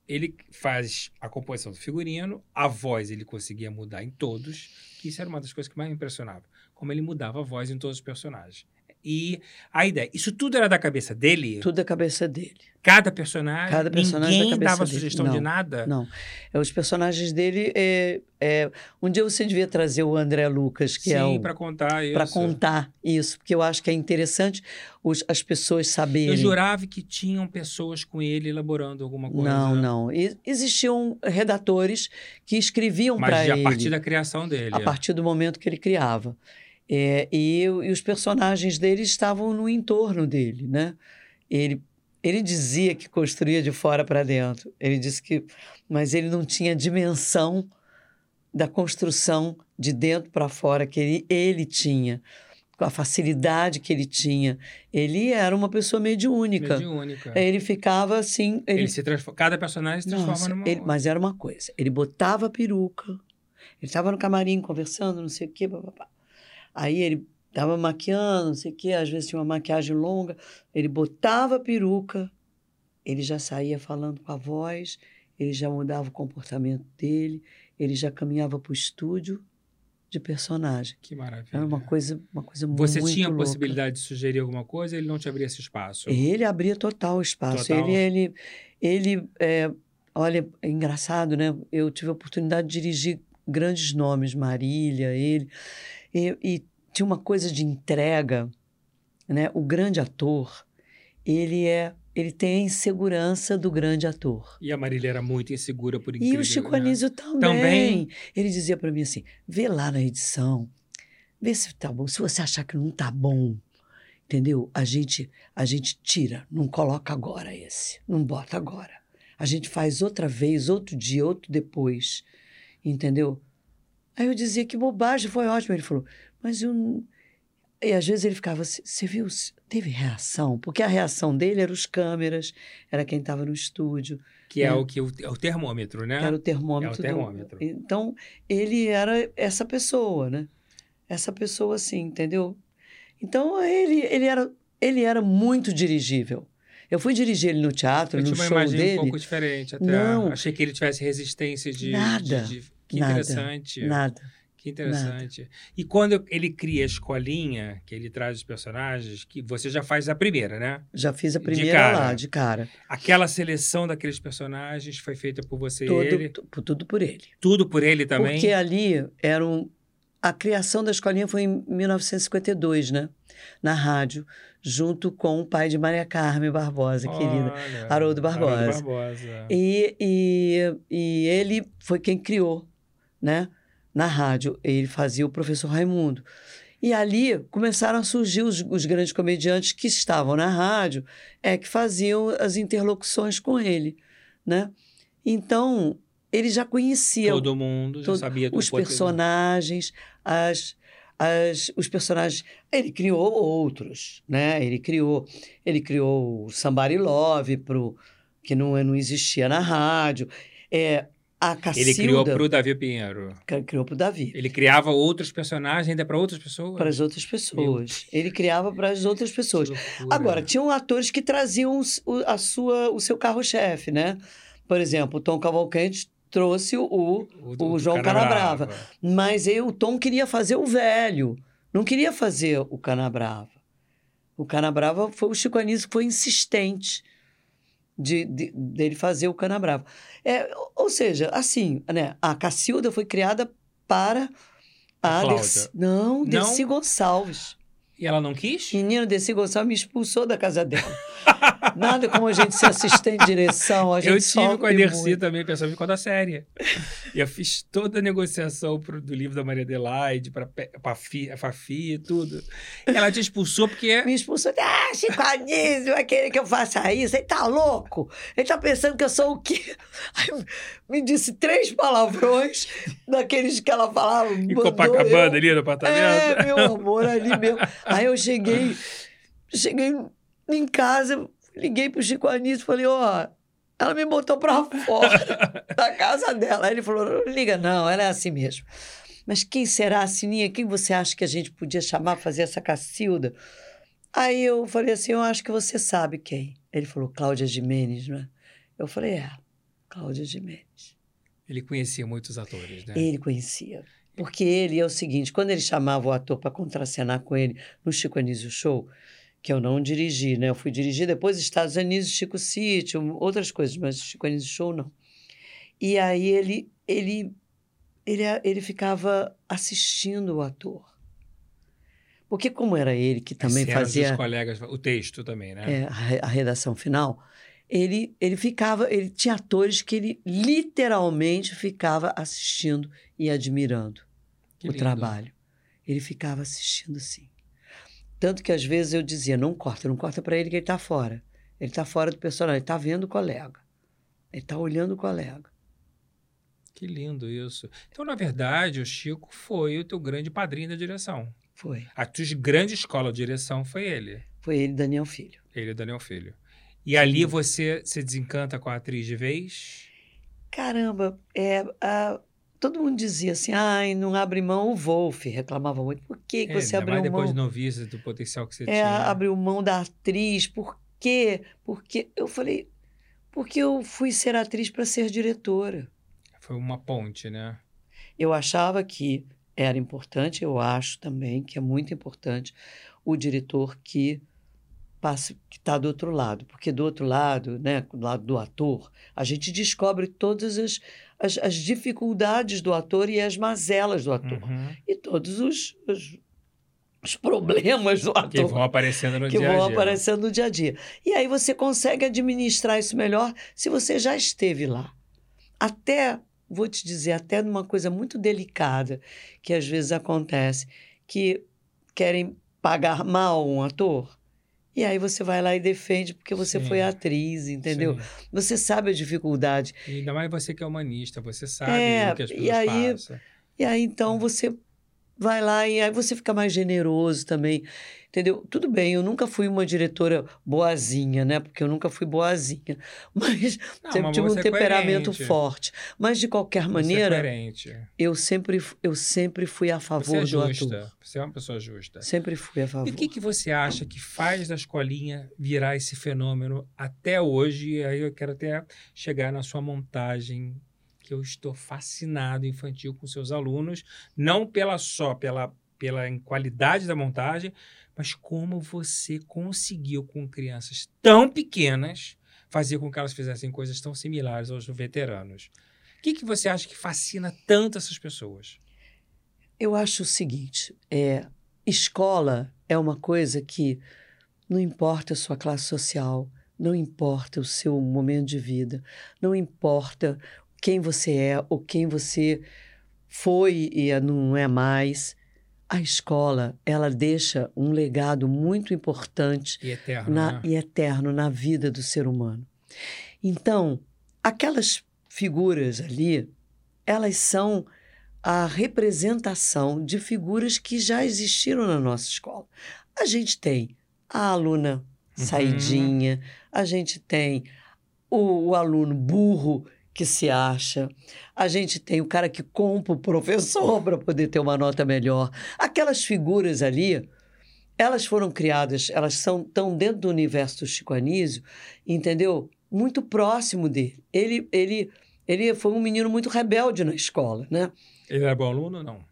ele faz a composição do figurino, a voz ele conseguia mudar em todos, que isso era uma das coisas que mais me impressionava, como ele mudava a voz em todos os personagens. E a ideia, isso tudo era da cabeça dele? Tudo da cabeça dele. Cada personagem? Cada personagem da Ninguém dava dele. sugestão de Não, nada? Não. É, os personagens dele. É, é, um dia você devia trazer o André Lucas, que Sim, é o. para contar isso. Para contar isso, porque eu acho que é interessante os, as pessoas saberem. Eu jurava que tinham pessoas com ele elaborando alguma coisa. Não, não. E- Existiam redatores que escreviam para Mas ele a partir da criação dele. a partir do momento que ele criava. É, e, e os personagens dele estavam no entorno dele, né? Ele, ele dizia que construía de fora para dentro. Ele disse que, mas ele não tinha dimensão da construção de dentro para fora que ele, ele tinha, com a facilidade que ele tinha. Ele era uma pessoa mediúnica. Mediúnica. Ele ficava assim, Ele ele, se transforma, cada personagem se transforma nossa, numa. ele- mas era uma coisa. Ele botava a peruca. Ele estava no camarim conversando, não sei o quê. Papapá. Aí ele estava maquiando, não sei o quê. Às vezes tinha uma maquiagem longa. Ele botava a peruca. Ele já saía falando com a voz. Ele já mudava o comportamento dele. Ele já caminhava para o estúdio de personagem. Que maravilha. Era uma coisa, uma coisa Você muito tinha a possibilidade de sugerir alguma coisa ele não te abria esse espaço? Ele abria total espaço. Total. Ele, ele, ele é, olha, é engraçado, né? Eu tive a oportunidade de dirigir grandes nomes, Marília, ele, e, e tinha uma coisa de entrega, né? O grande ator, ele é ele tem a insegurança do grande ator. E a Marília era muito insegura por incrível. E o Chico né? Anísio também. Também? Ele dizia para mim assim: vê lá na edição, vê se tá bom. Se você achar que não tá bom, entendeu? A gente a gente tira, não coloca agora esse, não bota agora. A gente faz outra vez, outro dia, outro depois, entendeu? Aí eu dizia que bobagem, foi ótimo. Ele falou, mas eu. E às vezes ele ficava assim, você viu, teve reação? Porque a reação dele era os câmeras, era quem estava no estúdio. Que é, É. o que o, é o termômetro, né? Era o termômetro. É o termômetro. Do... Então, ele era essa pessoa, né? Essa pessoa assim, entendeu? Então, ele, ele, era, ele era muito dirigível. Eu fui dirigir ele no teatro, Eu no tinha uma show imagem dele. um pouco diferente até. Não. Achei que ele tivesse resistência de... Nada, de- de- Que nada, interessante. Nada. Que interessante. E quando ele cria a escolinha, que ele traz os personagens, que você já faz a primeira, né? Já fiz a De primeira cara. lá, de cara. Aquela seleção daqueles personagens foi feita por você e Todo, ele. tu- tudo por ele. Tudo por ele também. Porque ali era um, a criação da escolinha foi em 1952, né? Na rádio, junto com o pai de Maria Carmen Barbosa, querida. Olha, Haroldo Barbosa. Haroldo Barbosa. E, e, e ele foi quem criou, né? Na rádio. Ele fazia o professor Raimundo. E ali começaram a surgir os, os grandes comediantes que estavam na rádio, é que faziam as interlocuções com ele, né? Então, ele já conhecia Todo mundo já todo- sabia os personagens, as, as, os personagens. Ele criou outros, né? Ele criou, ele criou o Somebody Love, pro, que não, não existia na rádio. É, a Cacilda Ele criou para o Davi Pinheiro. cri- criou para o Davi, Ele criava outros personagens ainda para outras pessoas. para as outras pessoas. Ele criava para as outras pessoas. Agora, tinham atores que traziam o, a sua, o seu carro-chefe, né? Por exemplo, o Tom Cavalcante trouxe o, o João Canabrava. Mas eu, o Tom queria fazer o velho, não queria fazer o Canabrava. O Canabrava foi o Chico Anísio que foi insistente de, de- dele fazer o Canabrava. É, ou seja, assim, né, a Cacilda foi criada para A a Cláudia. Dercy, não, Dercy Gonçalves. E ela não quis? Menina, Dercy Gonçalves me expulsou da casa dela. Nada como a gente ser assistente de direção, a gente Eu tive com a Dercy também, principalmente com a da série. E eu fiz toda a negociação pro, do livro da Maria Adelaide, para a Fafi e tudo. Ela te expulsou porque Me expulsou. Ah, Chico Anísio vai querer que eu faça isso. Ele tá louco. Ele tá pensando que eu sou o quê? Aí me disse três palavrões daqueles que ela falava. em Copacabana, eu- ali no apartamento. É, meu amor, ali mesmo. Aí eu cheguei, cheguei em casa, liguei pro Chico Anísio e falei, ó, ela me botou pra fora da casa dela. Aí ele falou, não liga não, ela é assim mesmo. Mas quem será a Sininha? Quem você acha que a gente podia chamar fazer essa Cacilda? Aí eu falei assim, eu acho que você sabe quem. Ele falou, Cláudia Jimenez, né? Eu falei, é, Cláudia Jimenez. Ele conhecia muitos atores, né? Ele conhecia. Porque ele é o seguinte, quando ele chamava o ator para contracenar com ele no Chico Anísio Show, que eu não dirigi, né? Eu fui dirigir depois Estados Unidos, Chico City, outras coisas, mas Chico Anísio Show não. E aí ele, ele, ele, ele ficava assistindo o ator. Porque como era ele que As também cenas fazia dos colegas, o texto também, né? é, a, a redação final, ele, ele ficava, ele tinha atores que ele literalmente ficava assistindo e admirando Que o lindo. trabalho. Ele ficava assistindo assim. Tanto que às vezes eu dizia, não corta, não corta para ele que ele está fora. Ele está fora do personagem, ele está vendo o colega. Ele está olhando o colega. Que lindo isso. Então, na verdade, o Chico foi o teu grande padrinho da direção. Foi. A tua grande escola de direção foi ele. Foi ele, Daniel Filho. Ele e Daniel Filho. E ali você se desencanta com a atriz de vez? Caramba, é, a- todo mundo dizia assim, ai, não abre mão o Wolf, reclamava muito. Por que, que É, você abriu mão? depois de noviça, do potencial que você é, tinha. abriu mão da atriz. Por quê? Porque eu falei, porque eu fui ser atriz para ser diretora. Foi uma ponte, né? Eu achava que era importante, eu acho também que é muito importante o diretor que passa que está do outro lado, porque do outro lado, né, do lado do ator, a gente descobre todas as, as, as dificuldades do ator e as mazelas do ator Uhum. e todos os, os, os problemas do ator Que vão aparecendo no que dia a vão dia. aparecendo no dia a dia. E aí você consegue administrar isso melhor se você já esteve lá. Até, vou te dizer, até numa coisa muito delicada que às vezes acontece, que querem pagar mal um ator. E aí você vai lá e defende porque você Sim. foi atriz, entendeu? Sim. Você sabe a dificuldade. E ainda mais você que é humanista, você sabe É, o que as e pessoas aí- passam. E aí então você vai lá e aí você fica mais generoso também, entendeu? Tudo bem, eu nunca fui uma diretora boazinha, né? Porque eu nunca fui boazinha, mas Não, sempre mas tive um é temperamento coerente. forte. Mas de qualquer Você é maneira, coerente. eu sempre eu sempre fui a favor Você é do justa. ator. Você é uma pessoa justa. Sempre fui a E favor. o que, que você acha que faz da escolinha virar esse fenômeno até hoje? E aí eu quero até chegar na sua montagem, que eu estou fascinado infantil com seus alunos, não pela só pela, pela qualidade da montagem, mas como você conseguiu com crianças tão pequenas fazer com que elas fizessem coisas tão similares aos veteranos. O que, que você acha que fascina tanto essas pessoas? Eu acho o seguinte, é, escola é uma coisa que não importa a sua classe social, não importa o seu momento de vida, não importa quem você é ou quem você foi e não é mais. A escola, ela deixa um legado muito importante E eterno, na- né? e eterno na vida do ser humano. Então, aquelas figuras ali, elas são a representação de figuras que já existiram na nossa escola. A gente tem a aluna Uhum. saidinha, a gente tem o, o aluno burro que se acha, a gente tem o cara que compra o professor para poder ter uma nota melhor. Aquelas figuras ali, elas foram criadas, elas são tão dentro do universo do Chico Anísio, entendeu? Muito próximo dele. Ele, ele, ele foi um menino muito rebelde na escola, né? Ele era bom aluno ou não?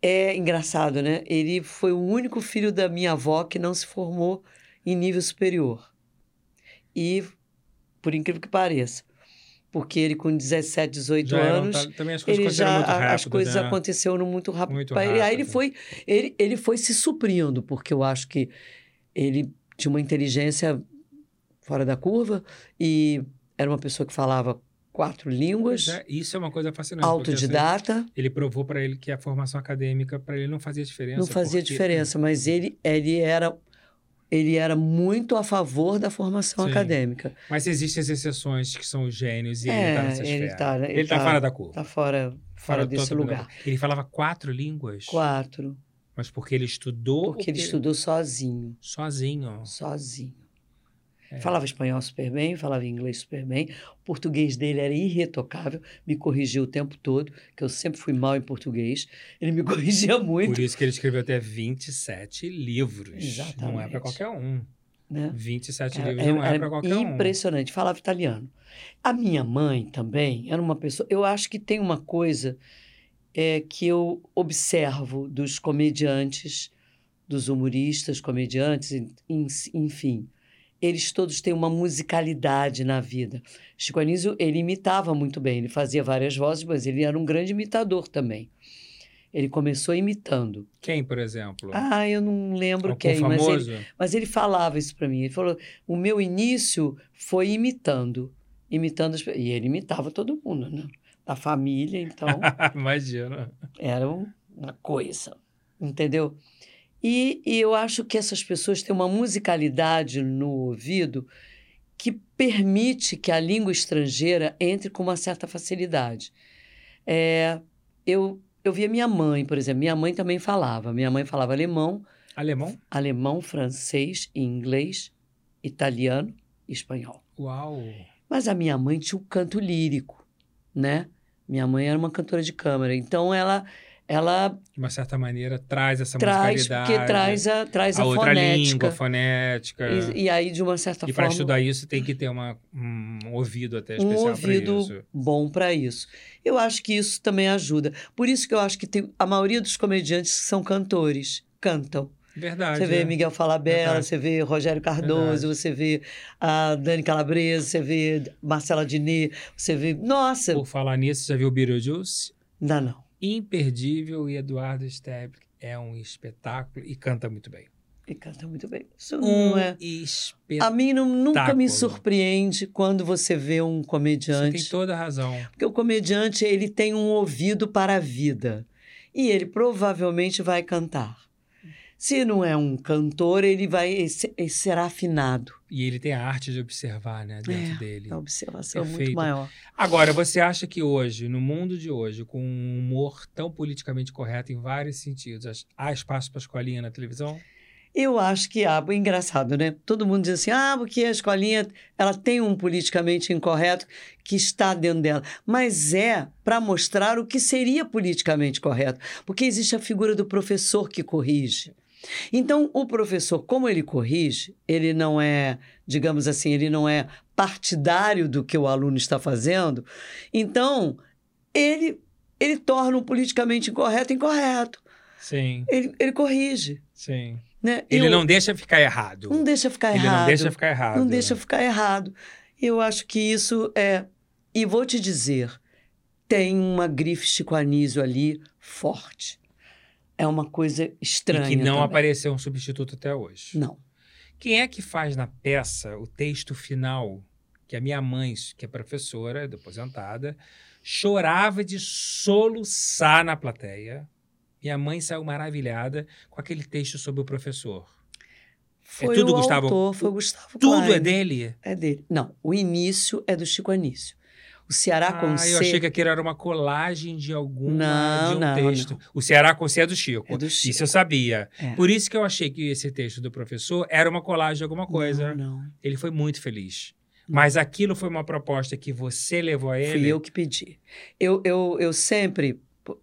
É engraçado, né? Ele foi o único filho da minha avó que não se formou em nível superior. E, por incrível que pareça, porque ele com 17, 18 Já anos, tá- também as coisas ele aconteceram já rápido, as coisas né? aconteceram muito rápido. Muito ele. Aí ele rápido. foi, ele, ele foi se suprindo, porque eu acho que ele tinha uma inteligência fora da curva e era uma pessoa que falava quatro línguas, é, isso é uma coisa fascinante. assim, autodidata. ele provou para ele que a formação acadêmica para ele não fazia diferença. Não fazia porque- diferença, mas ele, ele era ele era muito a favor da formação Sim. acadêmica. Mas existem as exceções que são os gênios e ele É, está nessa ele esfera. tá- ele ele está tá- fora da curva. Tá fora, fora desse todo lugar. mundo. Ele falava quatro línguas, Quatro, mas porque ele estudou porque ele estudou sozinho, sozinho. sozinho. É. Falava espanhol super bem, falava inglês super bem. O português dele era irretocável, me corrigia o tempo todo, que eu sempre fui mal em português. Ele me corrigia muito, Por isso que ele escreveu até 27 livros. Não é Exatamente. para qualquer um. né? 27 Era- livros não é para qualquer um. impressionante. Falava italiano. A minha mãe também era uma pessoa. Eu acho que tem uma coisa é, que eu observo dos comediantes, dos humoristas, comediantes, en- en- enfim. Eles todos têm uma musicalidade na vida. Chico Anísio, ele imitava muito bem. Ele fazia várias vozes, mas ele era um grande imitador também. Ele começou imitando. Quem, por exemplo? Ah, eu não lembro Algum quem, mas ele, famoso? mas ele falava isso para mim. Ele falou: o meu início foi imitando. Imitando as E ele imitava todo mundo, né? Da família, então Imagina. era um- uma coisa. Entendeu? E, e eu acho que essas pessoas têm uma musicalidade no ouvido que permite que a língua estrangeira entre com uma certa facilidade. É, eu, eu via minha mãe, por exemplo. Minha mãe também falava. Minha mãe falava alemão, Alemão? alemão, francês, inglês, italiano e espanhol. Uau! Mas a minha mãe tinha o canto lírico, né? Minha mãe era uma cantora de câmara, então ela ela De uma certa maneira, traz essa traz musicalidade. porque traz a traz a, a outra fonética. língua, fonética. E, e aí de uma certa E para forma estudar isso tem que ter uma, um ouvido até um especial ouvido para isso. bom para isso. Eu acho que isso também ajuda. Por isso que eu acho que tem, a maioria dos comediantes são cantores cantam. Verdade. Você vê é. Miguel Falabella, Verdade. você vê Rogério Cardoso, Verdade. você vê a Dani Calabresa, você vê Marcela Diné, você vê. Nossa! Por falar nisso, já viu Beetlejuice? Ainda não. Imperdível e Eduardo Stebbler é um espetáculo e canta muito bem. Ele canta muito bem. Isso Um não é. A espetáculo. mim não- nunca me surpreende quando você vê um Você comediante. tem toda a razão. Porque o comediante ele tem um ouvido para a vida e ele provavelmente vai cantar. Se não é um cantor, ele vai ele se- ele será afinado. E ele tem a arte de observar, né, dentro É, dele. A observação é muito Perfeito. maior. Agora, você acha que hoje, no mundo de hoje, com um humor tão politicamente correto em vários sentidos, há espaço para escolinha na televisão? Eu acho que há, engraçado, né? Todo mundo diz assim, ah, porque a escolinha ela tem um politicamente incorreto que está dentro dela. Mas é para mostrar o que seria politicamente correto. Porque existe a figura do professor que corrige. Então, o professor, como ele corrige, ele não é, digamos assim, ele não é partidário do que o aluno está fazendo. Então, ele, ele torna o politicamente incorreto incorreto. Sim, Ele, ele corrige. sim. Né? Ele Eu- não deixa ficar errado. não deixa ficar Ele errado. não deixa ficar errado. Não deixa ficar errado. Eu acho que isso é. E vou te dizer, tem uma grife Chico Anísio ali forte. É uma coisa estranha. E que não também. apareceu um substituto até hoje. Não. Quem é que faz na peça o texto final que a minha mãe, que é professora, aposentada, chorava de soluçar na plateia? Minha mãe saiu maravilhada com aquele texto sobre o professor. Foi tudo o Gustavo- autor, foi o Gustavo Tudo Klein. é dele? É dele. Não, o início é do Chico Anísio. O Ceará com Ah, C eu achei que aquilo era uma colagem de alguma Não, de um não, texto. O Ceará com C é do Chico. é do Chico. Isso eu sabia. É. Por isso que eu achei que esse texto do professor era uma colagem de alguma coisa. Não, não. Ele foi muito feliz. Mas aquilo foi uma proposta que você levou a ele. Fui eu que pedi. Eu, eu, eu sempre,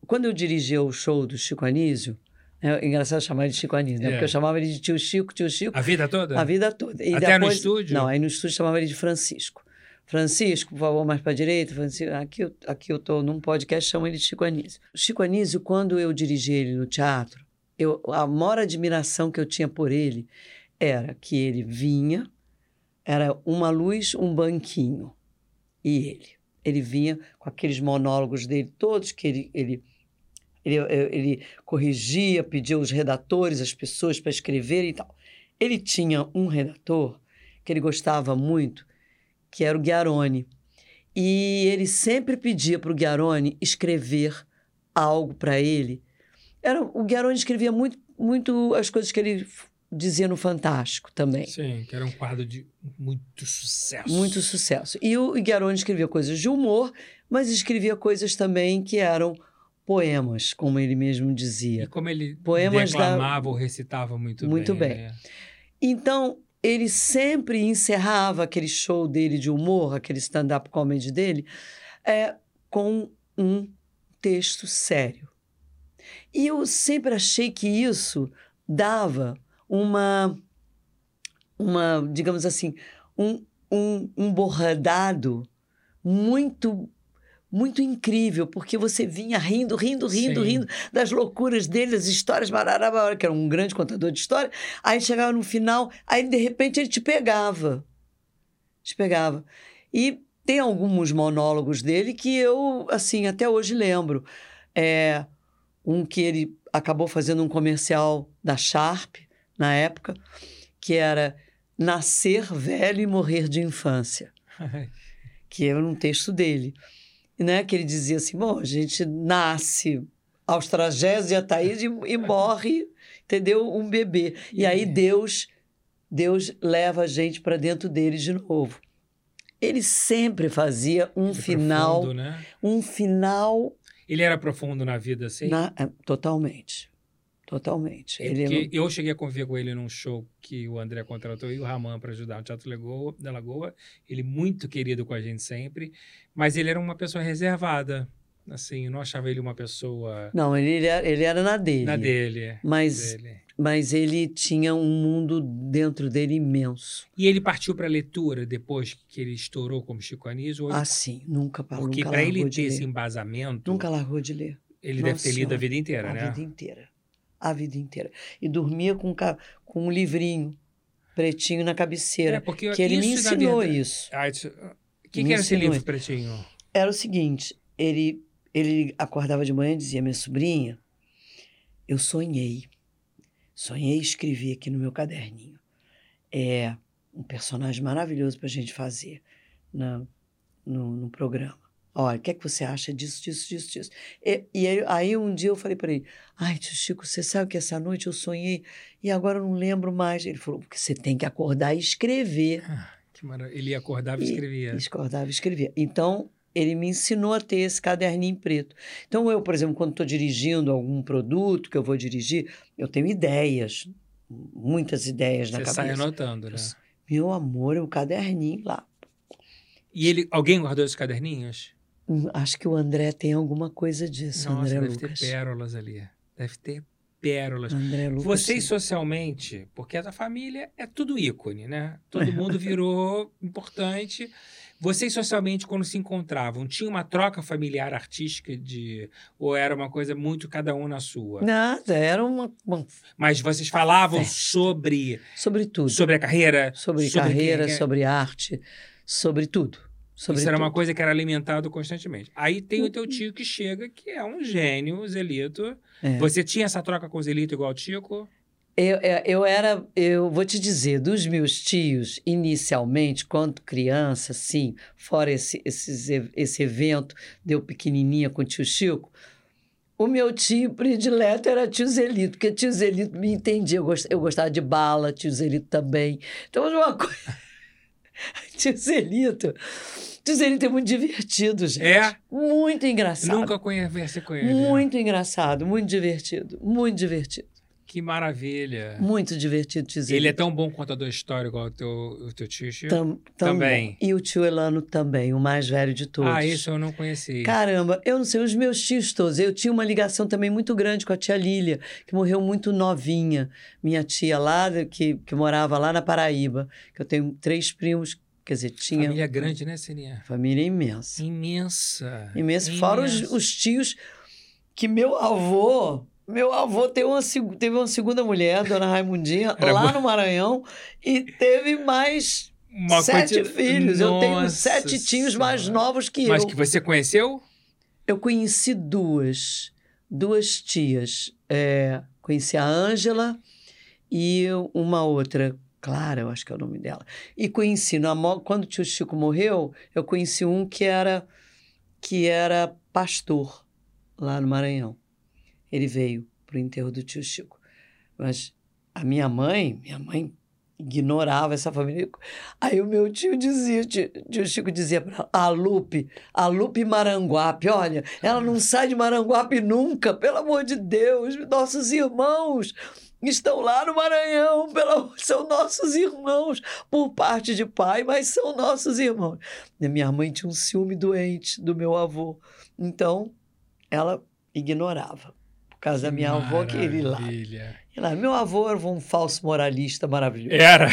quando eu dirigia o show do Chico Anísio, é engraçado chamar ele de Chico Anísio, né? É. Porque eu chamava ele de tio Chico, tio Chico, A vida toda? a vida toda. E Até no depois- estúdio? Não, aí no estúdio chamava ele de Francisco. Francisco, por favor, mais para a direita. Francisco, aqui, aqui eu estou num podcast, chamo ele de Chico Anísio. O Chico Anísio, quando eu dirigi ele no teatro, eu, a maior admiração que eu tinha por ele era que ele vinha, era uma luz, um banquinho, e ele. Ele vinha com aqueles monólogos dele todos, que ele, ele, ele, ele corrigia, pedia os redatores, as pessoas para escreverem e tal. Ele tinha um redator que ele gostava muito, que era o Guiarone. E ele sempre pedia para o Guiarone escrever algo para ele. Era, o Guiarone escrevia muito, muito as coisas que ele dizia no Fantástico também. Sim, que era um quadro de muito sucesso. Muito sucesso. E o Guiarone escrevia coisas de humor, mas escrevia coisas também que eram poemas, como ele mesmo E dizia. como ele Poemas da- declamava ou recitava muito, Muito bem. bem. né? Então, ele sempre encerrava aquele show dele de humor, aquele stand-up comedy dele, é, com um texto sério. E eu sempre achei que isso dava uma, uma digamos assim, um, um, um muito muito incrível, porque você vinha rindo, rindo, rindo, Sim. rindo das loucuras dele, das histórias, barará, que era um grande contador de história. Aí chegava no final, aí de repente ele te pegava. Te pegava. E tem alguns monólogos dele que eu, assim, até hoje lembro. É um que ele acabou fazendo um comercial da Sharp, na época, que era Nascer velho e morrer de infância, que era um texto dele. Né? Que ele dizia assim: bom, a gente nasce aos tragédios de Ataíde e, e morre, entendeu? Um bebê. E aí Deus, Deus leva a gente para dentro dele de novo. Ele sempre fazia um Ele final, profundo, né? um final Ele era profundo na vida, assim? na- é, totalmente. Totalmente. É Ele eu cheguei a conviver com ele num show que o André contratou e o Raman para ajudar no Teatro Lagoa, da Lagoa. Ele muito querido com a gente sempre, mas ele era uma pessoa reservada. Assim, eu não achava ele uma pessoa não, ele, era, ele era na dele. na dele. Mas, dele. mas ele tinha um mundo dentro dele imenso. E ele partiu para a leitura depois que ele estourou como Chico Anísio? ou- Assim, nunca parou, porque para ele ter esse embasamento, Nunca largou de ler. ele deve Nossa ter lido a Senhora, vida inteira, a né? vida inteira. A vida inteira. E dormia com, com um livrinho pretinho na cabeceira. É, porque que ele me ensinou verdade- isso. Ah, isso- O que, que era esse livro isso. pretinho? Era o seguinte, ele, ele acordava de manhã e dizia, minha sobrinha, eu sonhei. Sonhei escrever aqui no meu caderninho. É um personagem maravilhoso para a gente fazer na, no, no programa. Olha, o que é que você acha disso, disso, disso, disso? E, e aí, aí um dia eu falei para ele, ai, tio Chico, você sabe que essa noite eu sonhei e agora eu não lembro mais. Ele falou, porque você tem que acordar e escrever. Que maravilha. Ele acordava e E- escrevia. Acordava e escrevia. Então, ele me ensinou a ter esse caderninho preto. Então, eu, por exemplo, quando estou dirigindo algum produto que eu vou dirigir, eu tenho ideias, muitas ideias na Você sai cabeça. anotando, né? Meu amor, é um caderninho lá. E ele, alguém guardou esses caderninhos? Acho que o André tem alguma coisa disso, Nossa, André deve Lucas. ter pérolas ali. Deve ter pérolas. André Lucas. Vocês sim. socialmente, porque a família é tudo ícone, né? Todo mundo virou importante. Vocês socialmente, quando se encontravam, tinha uma troca familiar artística de. Ou era uma coisa muito cada um na sua? Nada, era uma. uma Mas vocês falavam Festa. sobre, sobre tudo. sobre a carreira? Sobre, sobre carreira, quem é- sobre arte, sobre tudo. Sobre Isso era uma tudo. coisa que era alimentado constantemente. Aí tem o teu tio que chega, que é um gênio, o Zelito. É. Você tinha essa troca com o Zelito igual o Tico? Eu, eu- eu era, eu vou te dizer, dos meus tios, inicialmente, quando criança, assim, fora esse, esses e- esse evento, deu pequenininha com o tio Chico, o meu tio predileto era tio Zelito, porque tio Zelito me entendia. Eu gostava, eu gostava de bala, tio Zelito também. Então, uma coisa. tio Zelito. Tio Zelito é muito divertido, gente. É? Muito engraçado. Nunca conversei com ele. Muito engraçado, muito divertido, muito divertido. Que maravilha. Muito divertido, Zelito. Ele é tão bom contador de história igual o teu, o teu tio, Chico? Tam- Também. E o tio Elano também, o mais velho de todos. Ah, isso eu não conheci. Caramba, eu não sei, os meus tios todos. Eu tinha uma ligação também muito grande com a tia Lília, que morreu muito novinha. Minha tia lá, que, que morava lá na Paraíba. Que eu tenho três primos, quer dizer, tinha. Família grande, né, Sininha? Família imensa. Imensa. Imensa. Fora os, os tios que meu avô. Meu avô teve uma, teve uma segunda mulher, Dona Raimundinha, Era lá boa. no Maranhão, e teve mais Uma sete quanti- filhos. Eu tenho Nossa sete tios mais Senhora. novos que Mas eu. que você conheceu? Eu conheci duas, duas tias. É, conheci a Ângela e uma outra, Clara, eu acho que é o nome dela. E conheci, na, mo- quando o tio Chico morreu, eu conheci um que era, que era pastor lá no Maranhão. Ele veio para o enterro do tio Chico. Mas a minha mãe, minha mãe ignorava essa família. Aí o meu tio dizia, tio, tio Chico dizia para ela, a Lupe, a Lupe Maranguape, olha, ela não sai de Maranguape nunca, pelo amor de Deus, nossos irmãos estão lá no Maranhão, pelo amor, são nossos irmãos, por parte de pai, mas são nossos irmãos. E minha mãe tinha um ciúme doente do meu avô, então ela ignorava. Por causa da minha avó que ele lá. Maravilha. E lá. Meu avô era um falso moralista maravilhoso. Era,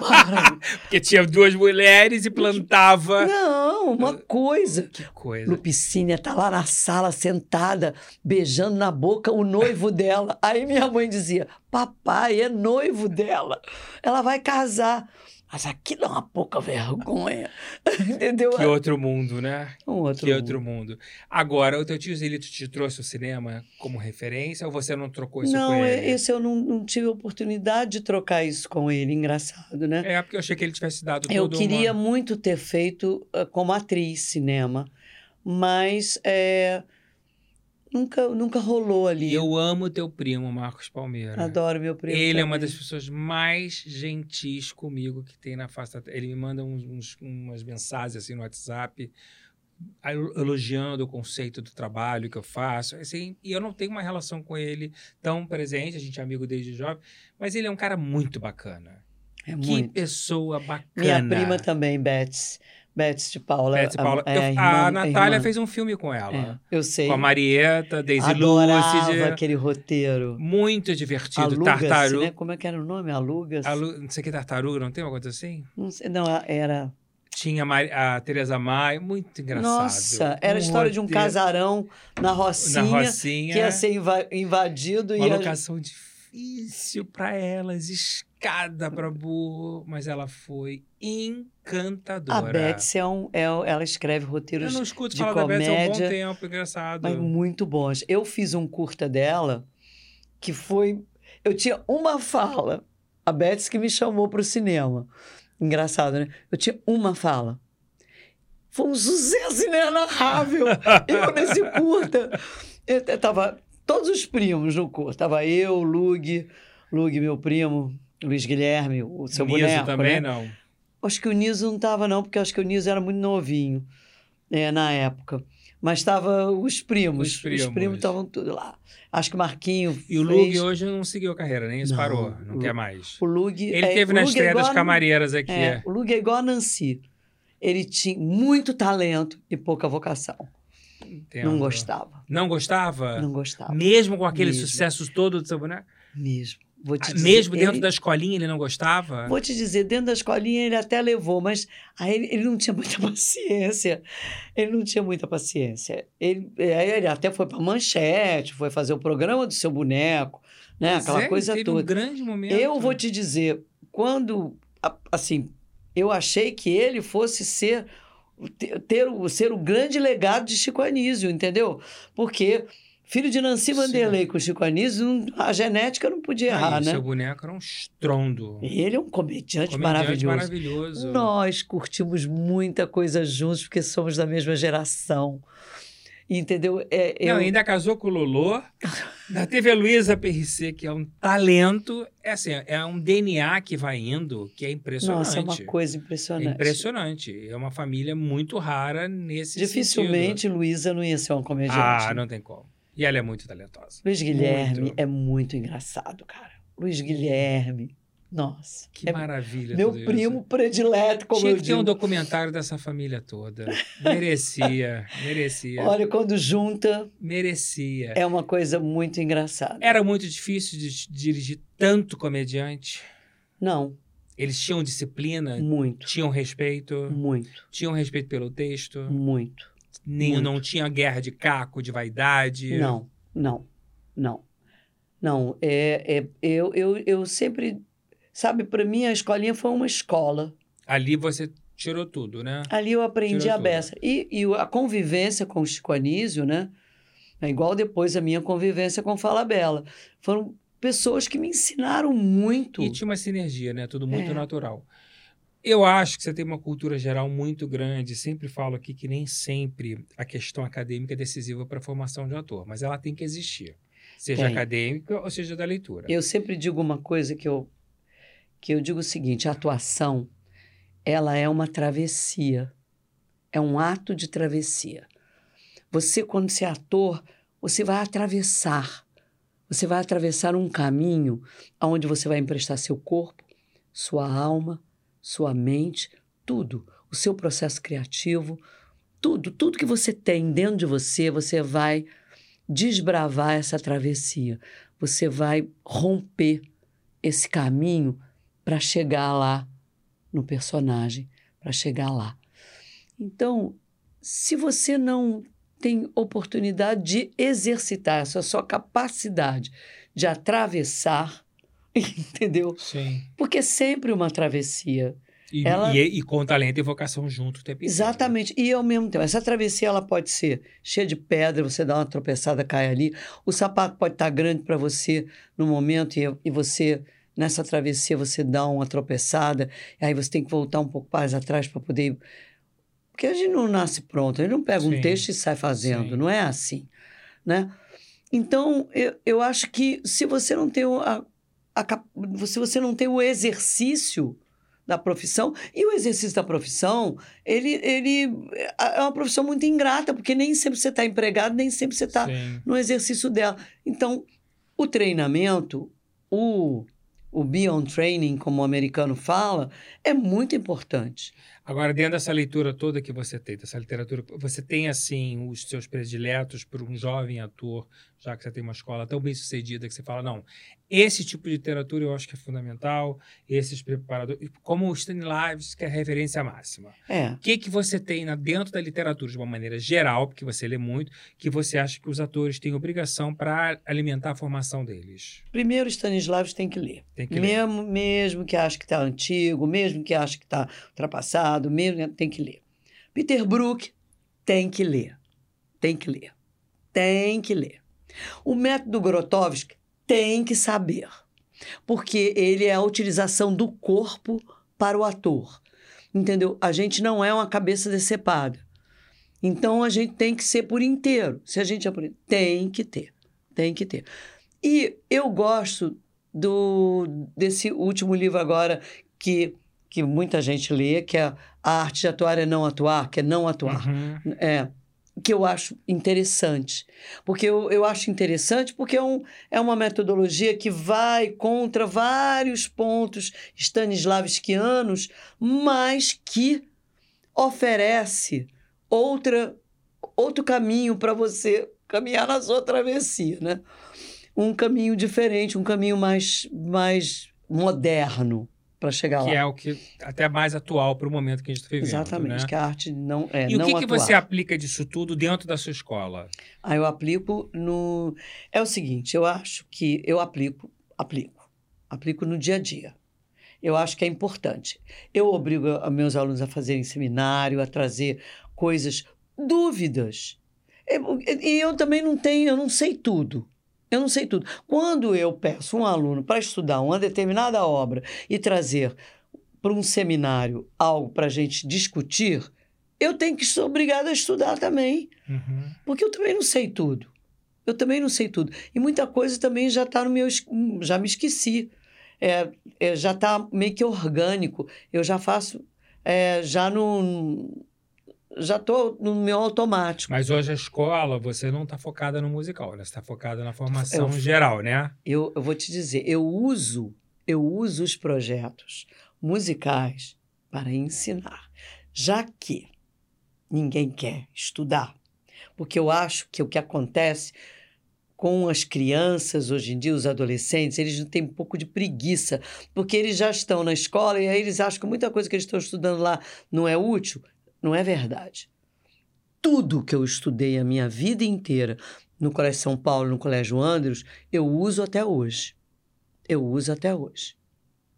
Maravilhoso. porque tinha duas mulheres e plantava. Não, uma coisa. Que coisa. Lupicínia tá lá na sala sentada, beijando na boca o noivo dela. Aí minha mãe dizia: Papai é noivo dela. Ela vai casar. Mas aquilo é uma pouca vergonha. Entendeu? Que outro mundo, né? Um outro que mundo. outro mundo. Agora, o teu tio Zelito te trouxe o cinema como referência ou você não trocou isso Não, com é- ele? esse eu não, não tive oportunidade de trocar isso com ele. Engraçado, né? É, porque eu achei que ele tivesse dado Eu queria uma... muito ter feito eh, como atriz cinema, mas eh, nunca, nunca rolou ali. Eu amo teu primo, Marcos Palmeira. Adoro meu primo. Ele é uma também. das pessoas mais gentis comigo que tem na face da. Ele me manda uns, uns- umas mensagens assim no WhatsApp, elo- elogiando o conceito do trabalho que eu faço. Assim, e eu não tenho uma relação com ele tão presente, a gente é amigo desde jovem, mas ele é um cara muito bacana. É Que muito. pessoa bacana. Minha prima também, Bets. Bets de Paula. Betsy Paula. A, é, a, a irmã- Natália irmã. fez um filme com ela. É, eu sei. Com a Marieta, Daisy Adorava Lúcide. aquele roteiro. Muito divertido. Tartaruga. né? Como é que era o nome? Alugas? Alu- Não sei que tartaruga, não tem uma coisa assim? Não sei, não, era... Tinha a, Mari- a Teresa Maia, muito engraçado. Nossa, era a história de um roteiro casarão na Rocinha, na Rocinha. que ia ser inva- invadido Uma e a- locação difícil para elas, escada para burro, mas ela foi encantadora. a Betsy é um, é, ela escreve Eu roteiros não escuto de falar da Betsy há um bom comédia, tempo, engraçado. mas muito bons. Eu fiz um curta dela que foi. Eu tinha uma fala. A Betsy que me chamou para o cinema. Engraçado, né? Eu tinha uma fala. Foi um sucesso inenarrável. eu nesse curta. Eu, eu tava todos os primos no curta. Tava eu, Lug, Lug, meu primo, Luiz Guilherme, o seu Niso boneco, também né? não. Acho que o Niso não tava, não, porque acho que o Niso era muito novinho é, na época. Mas tava os primos. Os primos. Os primos estavam tudo lá. Acho que o Marquinho. E o fez... Lug hoje não seguiu a carreira, nem isso Não, parou, não o- quer mais. O Lug. Ele é, teve o na é estreia igual das Camareiras aqui. É, o Lug é igual a Nancy. Ele tinha muito talento e pouca vocação. Entendo. Não gostava. Não gostava? Não gostava. Mesmo com aquele Mesmo. sucesso todo do seu boneco? Mesmo. Vou te Ah, dizer, Mesmo dentro ele- da escolinha ele não gostava? Vou te dizer, dentro da escolinha ele até levou, mas aí ele, ele não tinha muita paciência. Ele não tinha muita paciência. Ele, aí ele até foi para manchete, foi fazer o programa do seu boneco, né? Pois Aquela é, coisa teve toda. um grande momento. Eu vou te dizer, quando, assim, eu achei que ele fosse ser, ter, ter ser o grande legado de Chico Anísio, entendeu? Porque filho de Nancy Sim. Vanderlei com Chico Anísio, a genética não podia Ah, errar, e né? seu boneco era um estrondo. Ele é um comediante, Comediante maravilhoso. maravilhoso. Nós curtimos muita coisa juntos porque somos da mesma geração. Entendeu? É, eu- Não, ainda casou com o Lolo. Ainda teve a Luísa PRC, que é um talento. É assim, é um DNA que vai indo, que é impressionante. Nossa, é uma coisa É impressionante. impressionante. É uma família muito rara nesse Dificilmente Luísa não ia ser uma sentido. comediante. Ah, não tem como. E ela é muito talentosa. Luiz Guilherme Muito. é muito engraçado, cara. Luiz Guilherme, nossa. Que é maravilha. meu tudo isso. primo predileto, como Tinha eu que ter um digo. documentário dessa família toda. Merecia, merecia. Olha, quando junta, Merecia. é uma coisa muito engraçada. Era muito difícil de dirigir tanto comediante. Não, Eles tinham disciplina, muito, tinham respeito, muito, tinham respeito pelo texto, muito. Muito. não tinha guerra de caco, de vaidade. Não, não, não. Não, é, é, eu, eu, eu sempre... Sabe, para mim a escolinha foi uma escola. Ali você tirou tudo, né? Ali eu aprendi Tirou a beça. E, e a convivência com o Chico Anísio, né? É igual depois a minha convivência com Fala Bela. Foram pessoas que me ensinaram muito. E tinha uma sinergia, né? Tudo muito É. natural. Eu acho que você tem uma cultura geral muito grande. Sempre falo aqui que nem sempre a questão acadêmica é decisiva para a formação de um ator, mas ela tem que existir. Seja Tem. acadêmica ou seja da leitura. Eu sempre digo uma coisa que eu, que eu digo o seguinte: a atuação, ela é uma travessia. É um ato de travessia. Você, quando você é ator, você vai atravessar. Você vai atravessar um caminho onde você vai emprestar seu corpo, sua alma, sua mente, tudo. O seu processo criativo, tudo, tudo que você tem dentro de você, você vai desbravar essa travessia. Você vai romper esse caminho para chegar lá no personagem, para chegar lá. Então, se você não tem oportunidade de exercitar essa sua capacidade de atravessar, entendeu? Sim. Porque é sempre uma travessia. E, Ela- e, e com talento e vocação junto o tempo inteiro. Exatamente. E ao mesmo tempo, essa travessia ela pode ser cheia de pedra, você dá uma tropeçada, cai ali. O sapato pode estar grande para você no momento e, e você, nessa travessia, você dá uma tropeçada, e aí você tem que voltar um pouco mais atrás para poder. Porque a gente não nasce pronto, a gente não pega um Sim. texto e sai fazendo, Sim. não é assim. Né? Então, eu, eu acho que se você não tem a, a se você não tem o exercício da profissão, e o exercício da profissão, ele, ele é uma profissão muito ingrata, porque nem sempre você está empregado, nem sempre você está no exercício dela. Então, o treinamento, o, o beyond training, como o americano fala, é muito importante. Agora, dentro dessa leitura toda que você tem, dessa literatura, você tem, assim, os seus prediletos para um jovem ator, já que você tem uma escola tão bem sucedida que você fala, não, esse tipo de literatura eu acho que é fundamental, esses preparadores, como o Stanislavski, que é a referência máxima. É. O que, que você tem dentro da literatura, de uma maneira geral, porque você lê muito, que você acha que os atores têm obrigação para alimentar a formação deles? Primeiro, Stanislavski tem que ler. Tem que ler. mesmo, mesmo que ache que está antigo, mesmo que ache que está ultrapassado, mesmo tem que ler. Peter Brook tem que ler. Tem que ler. Tem que ler. O método Grotowski tem que saber, porque ele é a utilização do corpo para o ator. Entendeu? A gente não é uma cabeça decepada. Então a gente tem que ser por inteiro. Se a gente é por inteiro, tem que ter. Tem que ter. E eu gosto do desse último livro agora que, que muita gente lê, que é A Arte de Atuar é Não Atuar, que é Não Atuar. Uhum. É, que eu acho interessante. Porque eu, eu acho interessante porque é, um, é uma metodologia que vai contra vários pontos stanislavskianos, mas que oferece outra, outro caminho para você caminhar na sua travessia, né? Um caminho diferente, um caminho mais, mais moderno para chegar Que lá. é o que até mais atual para o momento que a gente está vivendo. Exatamente, né? que a arte não é E o não que, que atuar. você aplica disso tudo dentro da sua escola? Aí eu aplico no. É o seguinte, eu acho que eu aplico, aplico, aplico no dia a dia. Eu acho que é importante. Eu obrigo a meus alunos a fazerem seminário, a trazer coisas, dúvidas. E eu também não tenho, eu não sei tudo. Eu não sei tudo. Quando eu peço um aluno para estudar uma determinada obra e trazer para um seminário algo para a gente discutir, eu tenho que ser obrigada a estudar também. Uhum. Porque eu também não sei tudo. Eu também não sei tudo. E muita coisa também já está no meu. Já me esqueci. É, é, já está meio que orgânico. Eu já faço. é, já no. Já estou no meu automático. Mas hoje a escola, você não está focada no musical, né? Você está focada na formação Eu- geral, né? Eu, eu vou te dizer, eu uso, eu uso os projetos musicais para ensinar, já que ninguém quer estudar, porque eu acho que o que acontece com as crianças hoje em dia, os adolescentes, eles têm um pouco de preguiça, porque eles já estão na escola e aí eles acham que muita coisa que eles estão estudando lá não é útil. Não é verdade. Tudo que eu estudei a minha vida inteira no Colégio São Paulo, no Colégio Andrews, eu uso até hoje. Eu uso até hoje.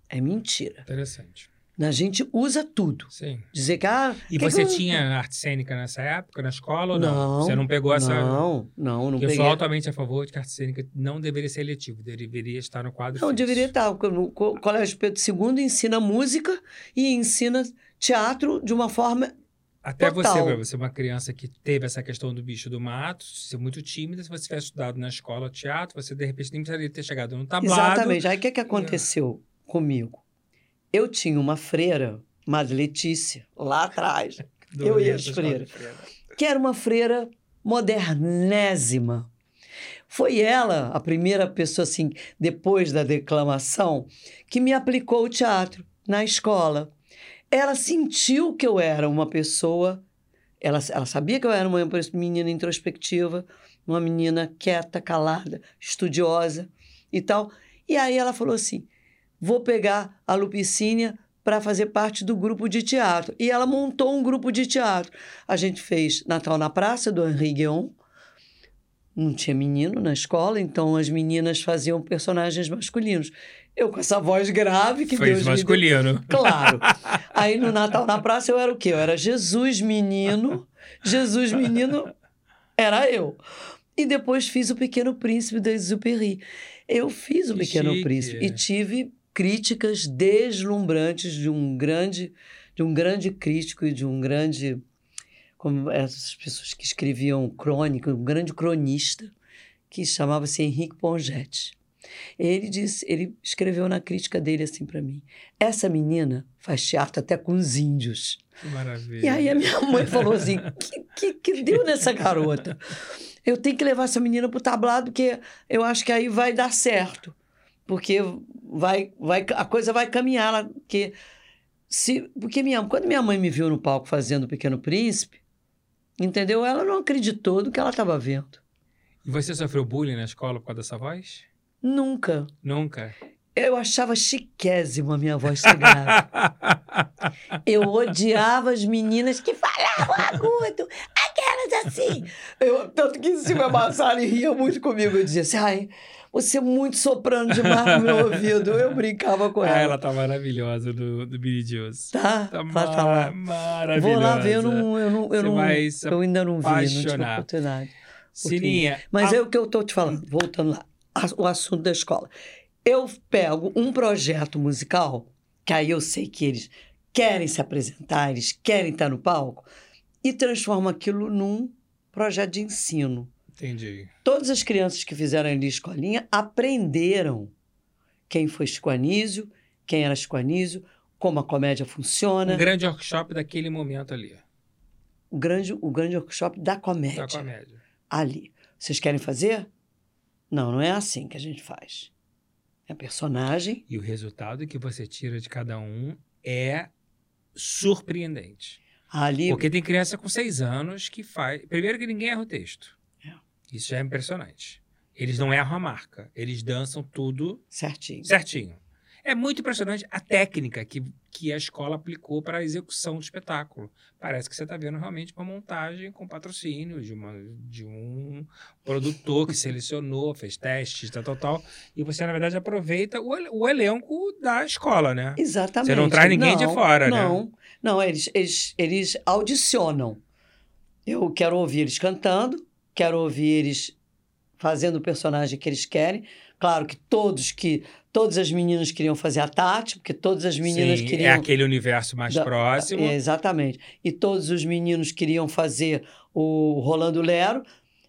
É mentira. Interessante. A gente usa tudo. Sim. Dizer que. Ah, E que você que eu- tinha arte cênica nessa época, na escola ou não? Não. Você não pegou essa. Não, não, não eu peguei. sou altamente a favor de que a arte cênica não deveria ser eletivo, deveria estar no quadro Não, fixo. deveria estar. Co- Colégio Pedro II ensina música e ensina teatro de uma forma. Até Total. você, você é uma criança que teve essa questão do bicho do mato, ser muito tímida, se você tivesse estudado na escola teatro, você de repente nem precisaria ter chegado no tablado. Exatamente. Aí o que, que aconteceu comigo? Eu tinha uma freira, Madre Letícia, lá atrás. do- Eu e as escola freiras. de freira. que era uma freira modernésima. Foi ela a primeira pessoa, assim, depois da declamação, que me aplicou o teatro na escola. Ela sentiu que eu era uma pessoa, ela, ela sabia que eu era uma menina introspectiva, uma menina quieta, calada, estudiosa e tal. E aí ela falou assim: vou pegar a Lupicínia para fazer parte do grupo de teatro. E ela montou um grupo de teatro. A gente fez Natal na Praça, do Henri Guion. Não tinha menino na escola, então as meninas faziam personagens masculinos. Eu com essa voz grave que Foi Deus me deu. masculino. Claro. Aí no Natal na Praça eu era o quê? Eu era Jesus menino. Jesus menino era eu. E depois fiz o Pequeno Príncipe da Exupéry. Eu fiz o Que Pequeno chique. Príncipe e tive críticas deslumbrantes de um grande de um grande crítico e de um grande como essas pessoas que escreviam crônica, um grande cronista que chamava-se Henrique Pongetti. Ele disse, ele escreveu na crítica dele assim para mim: essa menina faz teatro até com os índios. Que maravilha. E aí a minha mãe falou assim: que, que, que deu nessa garota? Eu tenho que levar essa menina pro tablado, porque eu acho que aí vai dar certo. Porque vai, vai, a coisa vai caminhar. Porque se, porque minha, quando minha mãe me viu no palco fazendo o Pequeno Príncipe, entendeu? Ela não acreditou do que ela estava vendo. E você sofreu bullying na escola por causa dessa voz? Nunca. Nunca. Eu achava chiquésimo a minha voz ser grave. Eu odiava as meninas que falavam agudo, aquelas assim. Eu, tanto que se me amassaram e ria muito comigo. Eu dizia assim, ai, você é muito soprano demais no meu ouvido. Eu brincava com ela. Ah, ela tá maravilhosa do, do Billy Joes. Tá, Tá, tá, tá lá. maravilhosa. Vou lá ver, eu não, eu não, eu não, eu ainda não vi, não tive apaixonar. oportunidade. Sininha. Mas a- é o que eu estou te falando, voltando lá, o assunto da escola. Eu pego um projeto musical, que aí eu sei que eles querem se apresentar, eles querem estar no palco, e transformo aquilo num projeto de ensino. Entendi. Todas as crianças que fizeram ali escolinha aprenderam quem foi Chico Anísio, quem era Chico Anísio, como a comédia funciona, Um grande workshop daquele momento ali. o, grande, o grande workshop da comédia. Da comédia. ali. Vocês querem fazer? Não, não é assim que a gente faz. É personagem. E o resultado que você tira de cada um é surpreendente. Ali, Porque tem criança com seis anos que faz. Primeiro que ninguém erra o texto. Isso já é impressionante. Eles não erram a marca. Eles dançam tudo certinho. certinho. É muito impressionante a técnica que, que a escola aplicou para a execução do espetáculo. Parece que você está vendo realmente uma montagem com patrocínio de, uma, de um produtor que selecionou, fez testes, tal, tal, tal. E você, na verdade, aproveita o, o elenco da escola, né? Exatamente. Você não traz ninguém de Não, fora, né? Não, não eles, eles, eles audicionam. Eu quero ouvir eles cantando, quero ouvir eles fazendo o personagem que eles querem. Claro que todos que todas as meninas queriam fazer a Tati, porque todas as meninas Sim, queriam É aquele universo mais Da- próximo. É, exatamente. E todos os meninos queriam fazer o Rolando Lero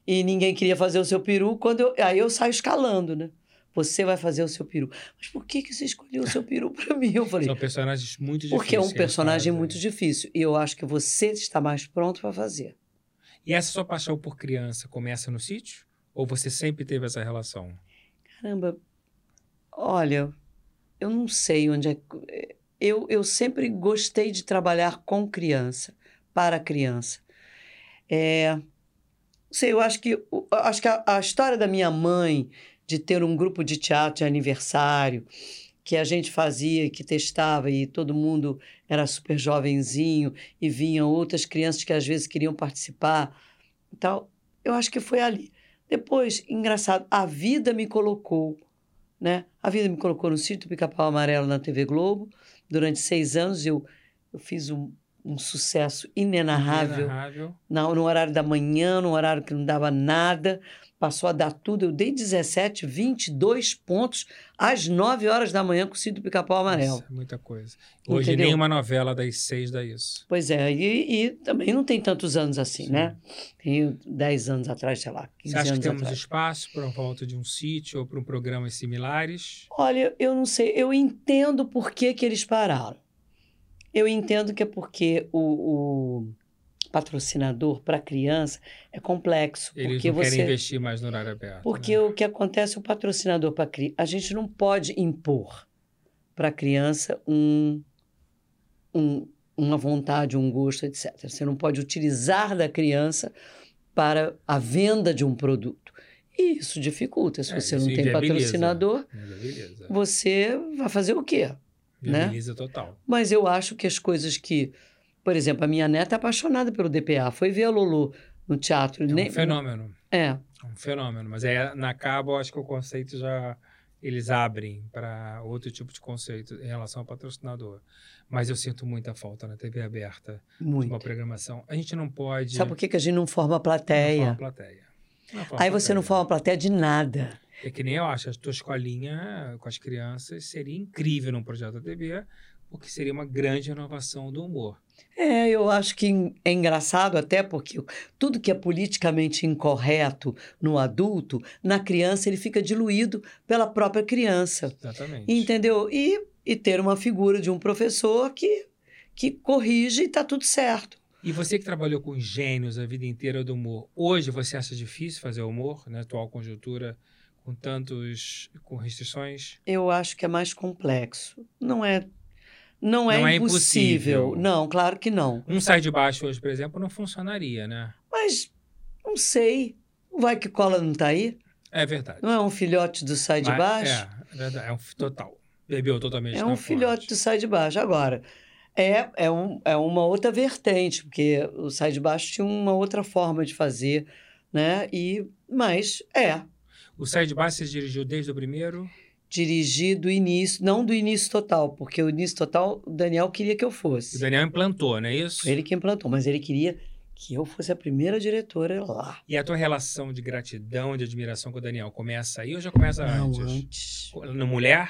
e ninguém queria fazer o seu peru. Quando eu, aí eu saio escalando, né? Você vai fazer o seu peru. Mas por que, que você escolheu o seu peru para mim? Eu falei, São personagens muito difíceis. porque é um personagem muito difícil. E eu acho que você está mais pronto para fazer. E essa sua paixão por criança começa no sítio? Ou você sempre teve essa relação? Caramba, olha, eu não sei onde é. Eu, eu sempre gostei de trabalhar com criança, para criança. É, não sei, eu acho que, acho que a, a história da minha mãe de ter um grupo de teatro de aniversário que a gente fazia, que testava e todo mundo era super jovenzinho e vinham outras crianças que às vezes queriam participar e tal, eu acho que foi ali. Depois, engraçado, a vida me colocou, né? A vida me colocou no sítio do Pica-Pau Amarelo na TV Globo. Durante seis anos eu, eu fiz um, um sucesso inenarrável Inenarrável. na- no horário da manhã, no horário que não dava nada. Passou a dar tudo. Eu dei 17, 22 pontos às 9 horas da manhã com o Cid do Pica-Pau Amarelo. Nossa, muita coisa. Hoje Entendeu? nenhuma novela das seis dá isso. Pois é, e, e também não tem tantos anos assim, Sim. né? Tem 10 anos atrás, sei lá, 15 Você acha anos que temos atrás. espaço para uma volta de um sítio ou para um programas similares? Olha, eu não sei, eu entendo por que, que eles pararam. Eu entendo que é porque o, o patrocinador para criança é complexo. Eles porque não querem você, investir mais no horário aberto. Porque né? o que acontece, o patrocinador para criança, a gente não pode impor para a criança um, um, uma vontade, um gosto, etc. Você não pode utilizar da criança para a venda de um produto. E isso dificulta. Se É, você não tem patrocinador, você vai fazer o quê? né? Viabiliza total. Mas eu acho que as coisas que. Por exemplo, a minha neta é apaixonada pelo DPA. Foi ver a Lulu no teatro. É um nem- fenômeno. É. É um fenômeno. Mas é, na Cabo, acho que o conceito já. Eles abrem para outro tipo de conceito em relação ao patrocinador. Mas eu sinto muita falta na TV aberta de Muito. uma programação. A gente não pode. Sabe por que, que a gente não forma Não plateia? forma plateia. Não forma Aí você não forma plateia de nada. É que nem eu acho, a tua escolinha com as crianças seria incrível num projeto da TV, porque seria uma grande inovação do humor. É, eu acho que é engraçado até porque tudo que é politicamente incorreto no adulto, na criança ele fica diluído pela própria criança. Exatamente. Entendeu? E, e ter uma figura de um professor que, que corrige e está tudo certo. E você que trabalhou com gênios a vida inteira do humor, hoje você acha difícil fazer humor na atual conjuntura com tantos com restrições? Eu acho que é mais complexo. Não é, Não é, Não é impossível. impossível. Não, claro que não. Um sai de baixo hoje, por exemplo, não funcionaria, né? Mas não sei. Vai que cola não tá aí? É verdade. Não é um filhote do sai de Mas- baixo? É, é verdade. É um total. Bebeu totalmente É um filhote do sai de baixo. Agora, é, é, um, é uma outra vertente, porque o sai de baixo tinha uma outra forma de fazer, né? E, mas é, O sai de baixo você dirigiu desde o primeiro? Dirigir do início, não do início total, porque o início total o Daniel queria que eu O fosse. Daniel implantou, não é isso? Ele que implantou, mas ele queria que eu fosse a primeira diretora lá. E a tua relação de gratidão, de admiração com o Daniel começa aí ou já começa Não, antes? antes. No mulher?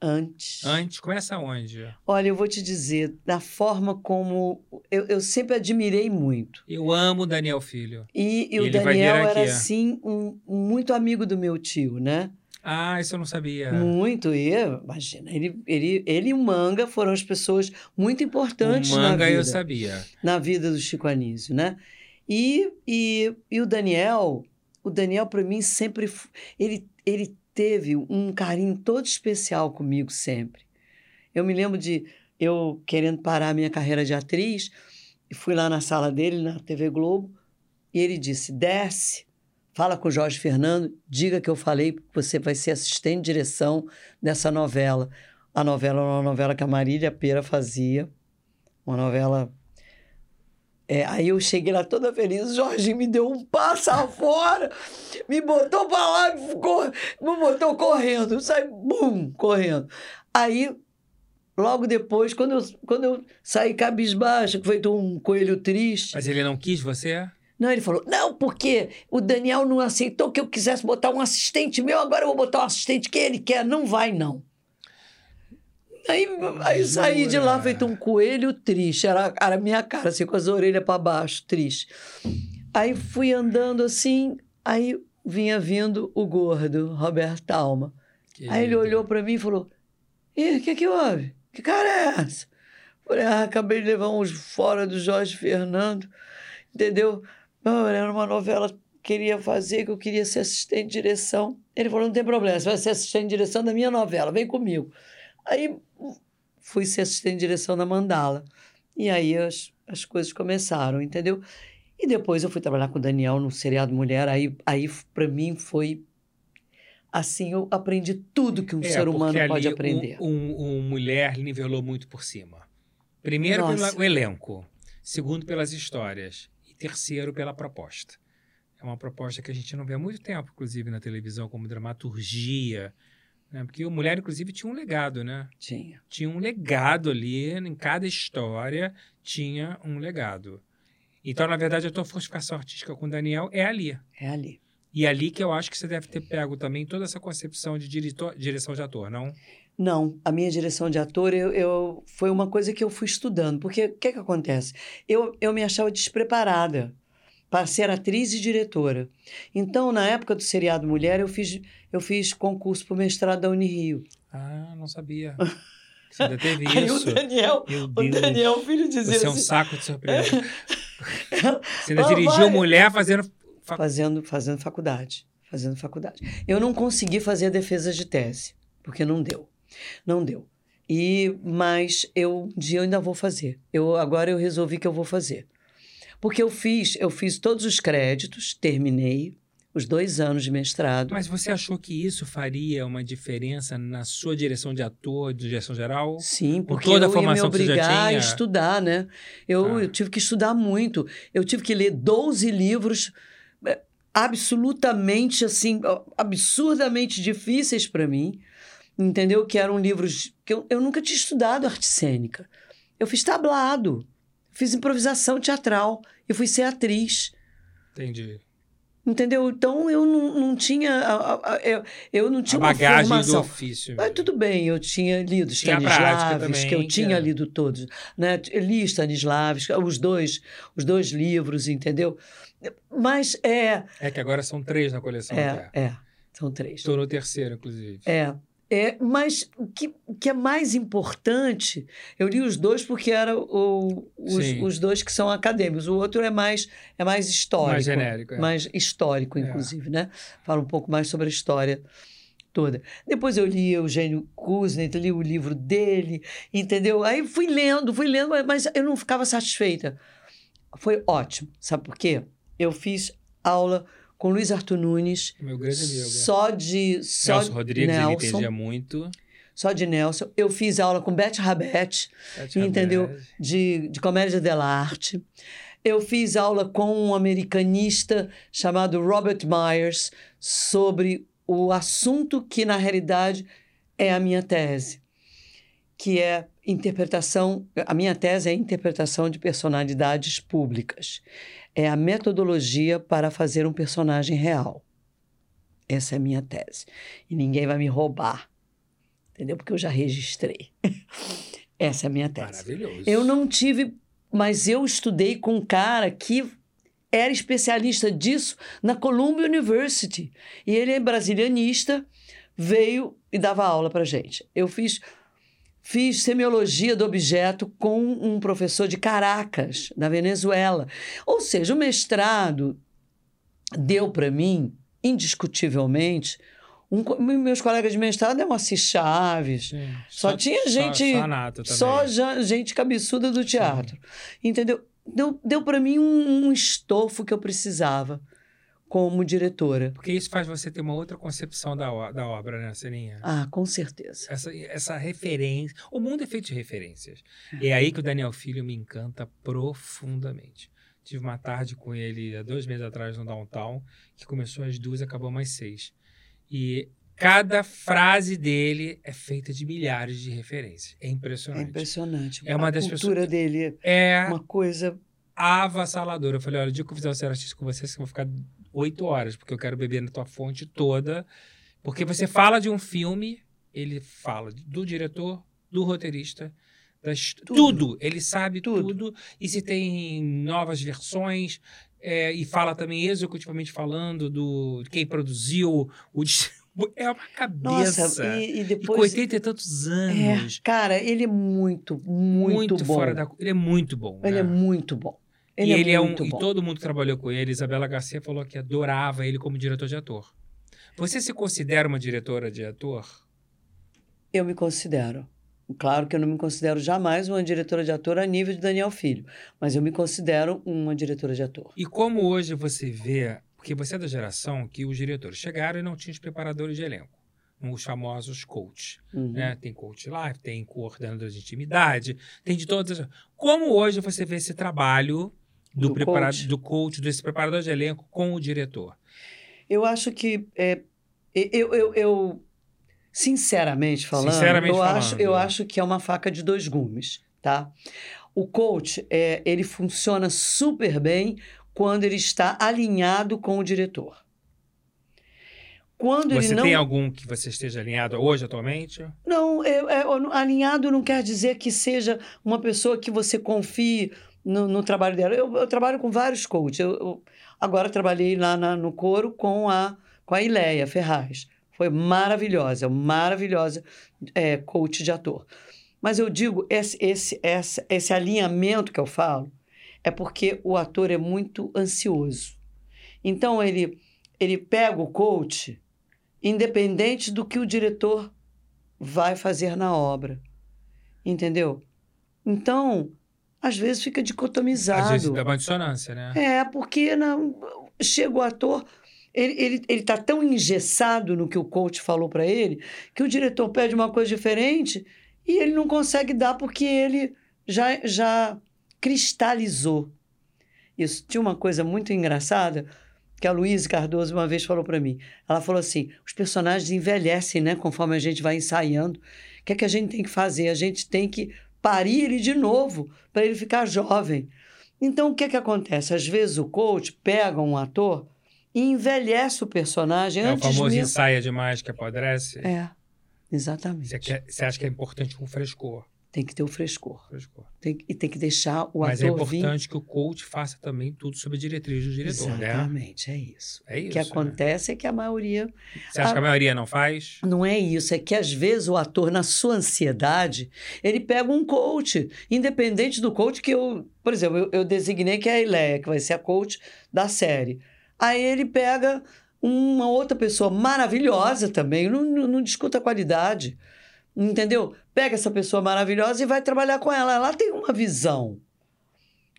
Antes. Antes? Começa onde? Olha, eu vou te dizer, da forma como. Eu, eu sempre admirei muito. Eu amo o Daniel Filho. E, e o Daniel era, é. assim, um muito amigo do meu tio, né? Ah, isso eu não sabia. Muito. E, imagina, ele, ele, ele e o Manga foram as pessoas muito importantes o na manga vida, eu sabia. na vida do Chico Anísio, né? E, e, e o Daniel, o Daniel para mim sempre, ele, ele teve um carinho todo especial comigo sempre. Eu me lembro de eu querendo parar a minha carreira de atriz, e fui lá na sala dele, na TV Globo, e ele disse: desce, fala com o Jorge Fernando, diga que eu falei que você vai ser assistente de direção dessa novela. A novela era uma novela que a Marília Pera fazia, uma novela. É, aí eu cheguei lá toda feliz, o Jorginho me deu um passo fora, me botou pra lá, e ficou, me botou correndo, eu saí, bum, correndo. Aí Logo depois, quando eu, quando eu saí cabisbaixo, que foi um coelho triste. Mas ele não quis você? Não, ele falou: não, porque o Daniel não aceitou que eu quisesse botar um assistente meu, agora eu vou botar um assistente que ele quer. Não vai, não. Aí, aí saí de lá feito um coelho triste. Era, era a minha cara, assim, com as orelhas para baixo, triste. Aí fui andando assim, aí vinha vindo o gordo, Roberto Alma. Aí ele olhou para mim e falou: Ih, o que que houve? Que cara é essa? Falei, ah, acabei de levar uns fora do Jorge Fernando, entendeu? Não, era uma novela que queria fazer, que eu queria ser assistente de direção. Ele falou, não tem problema, você vai ser assistente de direção da minha novela, vem comigo. Aí fui ser assistente de direção da Mandala. E aí as, as coisas começaram, entendeu? E depois eu fui trabalhar com o Daniel no seriado Mulher, aí, aí para mim foi... Assim, eu aprendi tudo que um É, ser humano pode aprender. Um, um, um mulher nivelou muito por cima. Primeiro, Nossa. pelo elenco. Segundo, pelas histórias. Terceiro, pela proposta. É uma proposta que a gente não vê há muito tempo, inclusive, na televisão, como dramaturgia. Né? Porque o Mulher, inclusive, tinha um legado, né? Tinha. Tinha um legado ali, em cada história tinha um legado. Então, na verdade, a tua fortificação artística com o Daniel é ali. É ali. E é ali que eu acho que você deve ter pego também toda essa concepção de diretor, direção de ator, não? Não, a minha direção de ator eu, eu- foi uma coisa que eu fui estudando. Porque o que, que acontece? Eu, eu me achava despreparada para ser atriz e diretora. Então, na época do seriado Mulher, eu fiz, eu fiz concurso para o mestrado da Unirio. Ah, não sabia. Você ainda teve Aí isso. o Daniel, Meu o. Daniel, filho, dizia Você é um assim, saco de surpresa. Você ainda dirigiu vai. mulher fazendo. fa- fazendo, fazendo faculdade. Fazendo faculdade. Eu não consegui fazer a defesa de tese, porque não deu. Não deu. E, mas eu um dia eu ainda vou fazer. Eu, agora eu resolvi que eu vou fazer. Porque eu fiz, eu fiz todos os créditos, terminei os dois anos de mestrado. Mas você achou que isso faria uma diferença na sua direção de ator, de direção geral? Sim, porque toda a eu ia me obrigar a estudar, né? Eu, Tá. eu tive que estudar muito. Eu tive que ler 12 livros é, absolutamente, assim, absurdamente difíceis para mim, entendeu? Que eram livros que eu, eu nunca tinha estudado arte cênica. Eu fiz tablado, fiz improvisação teatral e fui ser atriz. Entendi. Entendeu? Então eu não, não tinha. Eu, eu não tinha a uma bagagem do formação. ofício. Mas mesmo. tudo bem, eu tinha lido Stanislavski, que eu tinha é- lido todos, né? Li Stanislavski, os dois, os dois livros, entendeu? Mas é, É que agora são três na coleção. é, é, são três. Estou no terceiro, inclusive. É, é, mas o que, que é mais importante, eu li os dois porque eram os, os dois que são acadêmicos, o outro é mais, é mais histórico. Mais genérico. É. mais histórico, É. inclusive, né? Fala um pouco mais sobre a história toda. Depois eu li Eugênio Kuznet, li o livro dele, entendeu? Aí fui lendo, fui lendo, mas eu não ficava satisfeita. Foi ótimo. Sabe por quê? Eu fiz aula com Luiz Arthur Nunes. Meu grande amigo. Só de. Só Nelson Rodrigues, Nelson, ele entendia muito. Só de Nelson. Eu fiz aula com Beth Rabet, entendeu? De, de comédia dell'arte. Eu fiz aula com um americanista chamado Robert Myers sobre o assunto que, na realidade, é a minha tese, que é interpretação. A minha tese é interpretação de personalidades públicas. É a metodologia para fazer um personagem real. Essa é a minha tese. E ninguém vai me roubar, entendeu? Porque eu já registrei. Essa é a minha tese. Maravilhoso. Eu não tive, mas eu estudei com um cara que era especialista disso na Columbia University. E ele é brasilianista, veio e dava aula para gente. Eu fiz Fiz semiologia do objeto com um professor de Caracas, da Venezuela. Ou seja, o mestrado deu para mim, indiscutivelmente, um, meus colegas de mestrado eram Assis Chaves. Sim. Só, tinha gente. Só, só, só ja- gente cabeçuda do teatro. Entendeu? Deu, deu para mim um, um estofo que eu precisava como diretora. Porque isso faz você ter uma outra concepção da, da obra, né, Celinha? Ah, com certeza. Essa, essa referência. O mundo é feito de referências. E é aí que o Daniel Filho me encanta profundamente. Tive uma tarde com ele há dois meses atrás no Downtown, que começou às duas e acabou mais seis. E cada frase dele é feita de milhares de referências. É É impressionante. impressionante. É uma a das cultura pessoas- dele É é uma coisa. avassaladora. Eu falei, olha, o dia que eu fizer o Ser Artista com vocês, que eu vou ficar oito horas, porque eu quero beber na tua fonte toda. Porque você fala de um filme, ele fala do diretor, do roteirista, das, tudo. Tudo. Ele sabe tudo. Tudo. E se tem novas versões, é, e fala também executivamente falando do de quem produziu, o é uma cabeça. Nossa, e, e E com depois. 80 e tantos É, anos. cara, ele é muito, muito, bom. fora da. Ele é muito bom. Ele né? é muito bom. Ele e é ele é um, muito e bom. todo mundo que trabalhou com ele, Isabela Garcia falou que adorava ele como diretor de ator. Você se considera uma diretora de ator? Eu me considero. Claro que eu não me considero jamais uma diretora de ator a nível de Daniel Filho, mas eu me considero uma diretora de ator. E como hoje você vê, porque você é da geração que os diretores chegaram e não tinham os preparadores de elenco, os famosos coach, Uhum. né? Tem coach live, tem coordenador de intimidade, tem de todas as... Como hoje você vê esse trabalho do, Do prepara... coach. do coach, desse preparador de elenco com o diretor? Eu acho que é, eu, eu, eu sinceramente falando, Sinceramente eu falando. acho eu acho que é uma faca de dois gumes, tá? O coach é, ele funciona super bem quando ele está alinhado com o diretor. Quando Você ele não tem algum que você esteja alinhado hoje, atualmente? Não, é, é, alinhado não quer dizer que seja uma pessoa que você confie no, no trabalho dela. Eu, eu trabalho com vários coaches. Eu, eu agora trabalhei lá na- no coro com a, com a Ileia Ferraz. Foi maravilhosa, maravilhosa é, coach de ator. Mas eu digo, esse, esse, esse, esse alinhamento que eu falo é porque o ator é muito ansioso. Então, ele, ele pega o coach independente do que o diretor vai fazer na obra. Entendeu? Então, às vezes fica dicotomizado. Às vezes dá uma dissonância, né? É, porque não, chega o ator, ele está ele, ele tá tão engessado no que o coach falou para ele, que o diretor pede uma coisa diferente e ele não consegue dar porque ele já, já cristalizou. Isso. Tinha uma coisa muito engraçada que a Luísa Cardoso uma vez falou para mim. Ela falou assim: os personagens envelhecem, né, conforme a gente vai ensaiando. O que é que a gente tem que fazer? A gente tem que parir ele de novo para ele ficar jovem. Então, o que é que acontece? Às vezes o coach pega um ator e envelhece o personagem É o antes famoso mesmo. ensaia demais que apodrece. É, exatamente. Você, quer- você acha que é importante um frescor? Tem que ter o frescor. frescor. Tem, e tem que deixar o Mas é ator vir. importante que o coach faça também tudo sob a diretriz do diretor, né? Exatamente, é isso. É isso. o que né? acontece é que a maioria Você acha que a maioria não faz? Não é isso, é que às vezes o ator, na sua ansiedade, ele pega um coach, independente do coach que eu. Por exemplo, eu, eu designei que é a Ileia, que vai ser a coach da série. Aí ele pega uma outra pessoa maravilhosa também, não, não, não discuta a qualidade, entendeu? Pega essa pessoa maravilhosa e vai trabalhar com ela. Ela tem uma visão.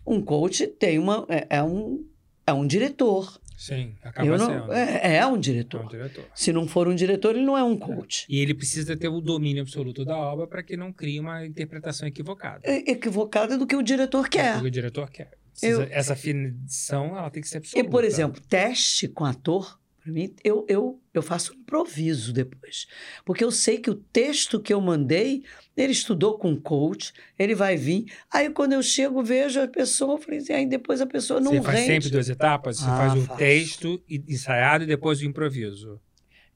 Um coach tem uma. É, é um, é um diretor. Sim, acaba não- sendo. é, é um É um diretor. diretor. Se não for um diretor, ele não é um coach. E ele precisa ter o domínio absoluto da obra para que não crie uma interpretação equivocada. É equivocada do que o diretor É quer. o que o diretor quer. Precisa- Eu- Essa definição ela tem que ser E, absoluta. por exemplo, teste com ator, para mim, eu, eu, eu faço um improviso depois. Porque eu sei que o texto que eu mandei, ele estudou com um coach, ele vai vir. Aí, quando eu chego, vejo a pessoa, eu falei assim, aí depois a pessoa não Você faz rende. sempre duas etapas? Você Ah, faz o faço. texto ensaiado e depois o improviso.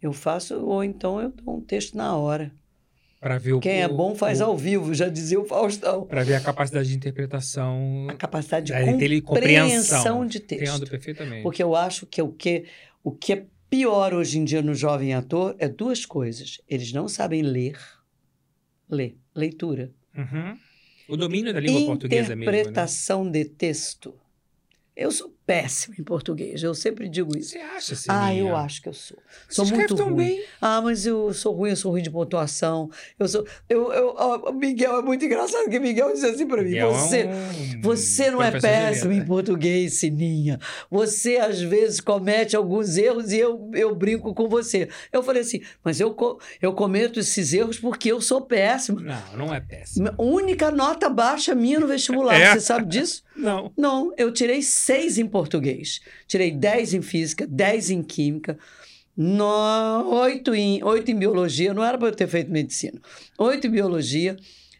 Eu faço, ou então eu dou um texto na hora. Para ver o Quem é bom faz o, ao vivo, já dizia o Faustão. Para ver a capacidade de interpretação. A capacidade de É, compreensão compreensão. de Entendo texto. perfeitamente. Porque eu acho que o que, o que é pior hoje em dia no jovem ator é duas coisas. Eles não sabem ler. Ler. Leitura. Uhum. O domínio da língua portuguesa mesmo. Né? Interpretação de texto. Eu sou péssimo em português. Eu sempre digo isso. Você acha, Sininha? Ah, eu acho que eu sou. Você Sou escreve muito tão ruim. bem. Ah, mas eu sou ruim, eu sou ruim de pontuação. Eu sou. Eu, eu, ó, Miguel é muito engraçado, porque Miguel diz assim pra mim: Miguel é você. um Você não é professor de péssimo em português, Sininha. Você, às vezes, comete alguns erros e eu, eu brinco com você. Eu falei assim, mas eu, co- eu cometo esses erros porque eu sou péssima. Não, não é péssimo. Única nota baixa minha no vestibular, É? você sabe disso? Não. Não, eu tirei seis em português. Tirei dez em física, dez em química, no, oito, em, oito em biologia. Não era para eu ter feito medicina. Oito em biologia,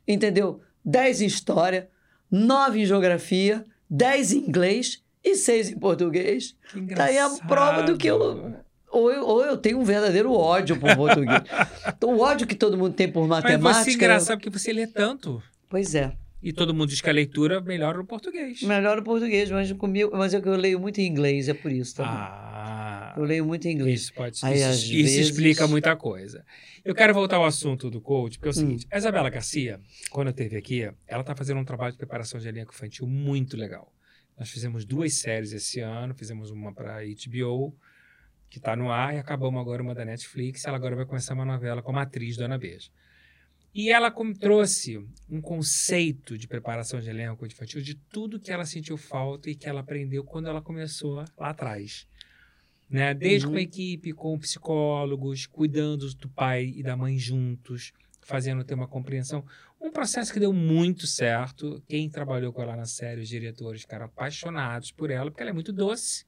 entendeu? Dez em história, nove em geografia, dez em inglês e seis em português. Que Tá aí a prova do que eu- engraçado. Ou eu, ou eu tenho um verdadeiro ódio por português. Então, o ódio que todo mundo tem por Mas matemática. você é engraçado porque você lê tanto. Pois é. E todo mundo diz que a leitura melhora o português. Melhor o português, mas comigo, mas é que eu leio muito em inglês, é por isso também. Ah, Eu leio muito em inglês. isso pode Aí, isso, isso vezes- explica muita coisa. Eu quero voltar ao assunto do coach, porque é o Hum. seguinte: a Isabela Garcia, quando eu esteve aqui, ela está fazendo um trabalho de preparação de elenco infantil muito legal. Nós fizemos duas séries esse ano, fizemos uma para HBO, que está no ar, e acabamos agora uma da Netflix. Ela agora vai começar uma novela como atriz Dona Beija. E ela trouxe um conceito de preparação de elenco infantil de tudo que ela sentiu falta e que ela aprendeu quando ela começou lá atrás. Né? Desde Uhum. com a equipe, com psicólogos, cuidando do pai e da mãe juntos, fazendo ter uma compreensão. Um processo que deu muito certo. Quem trabalhou com ela na série, os diretores ficaram apaixonados por ela, porque ela é muito doce.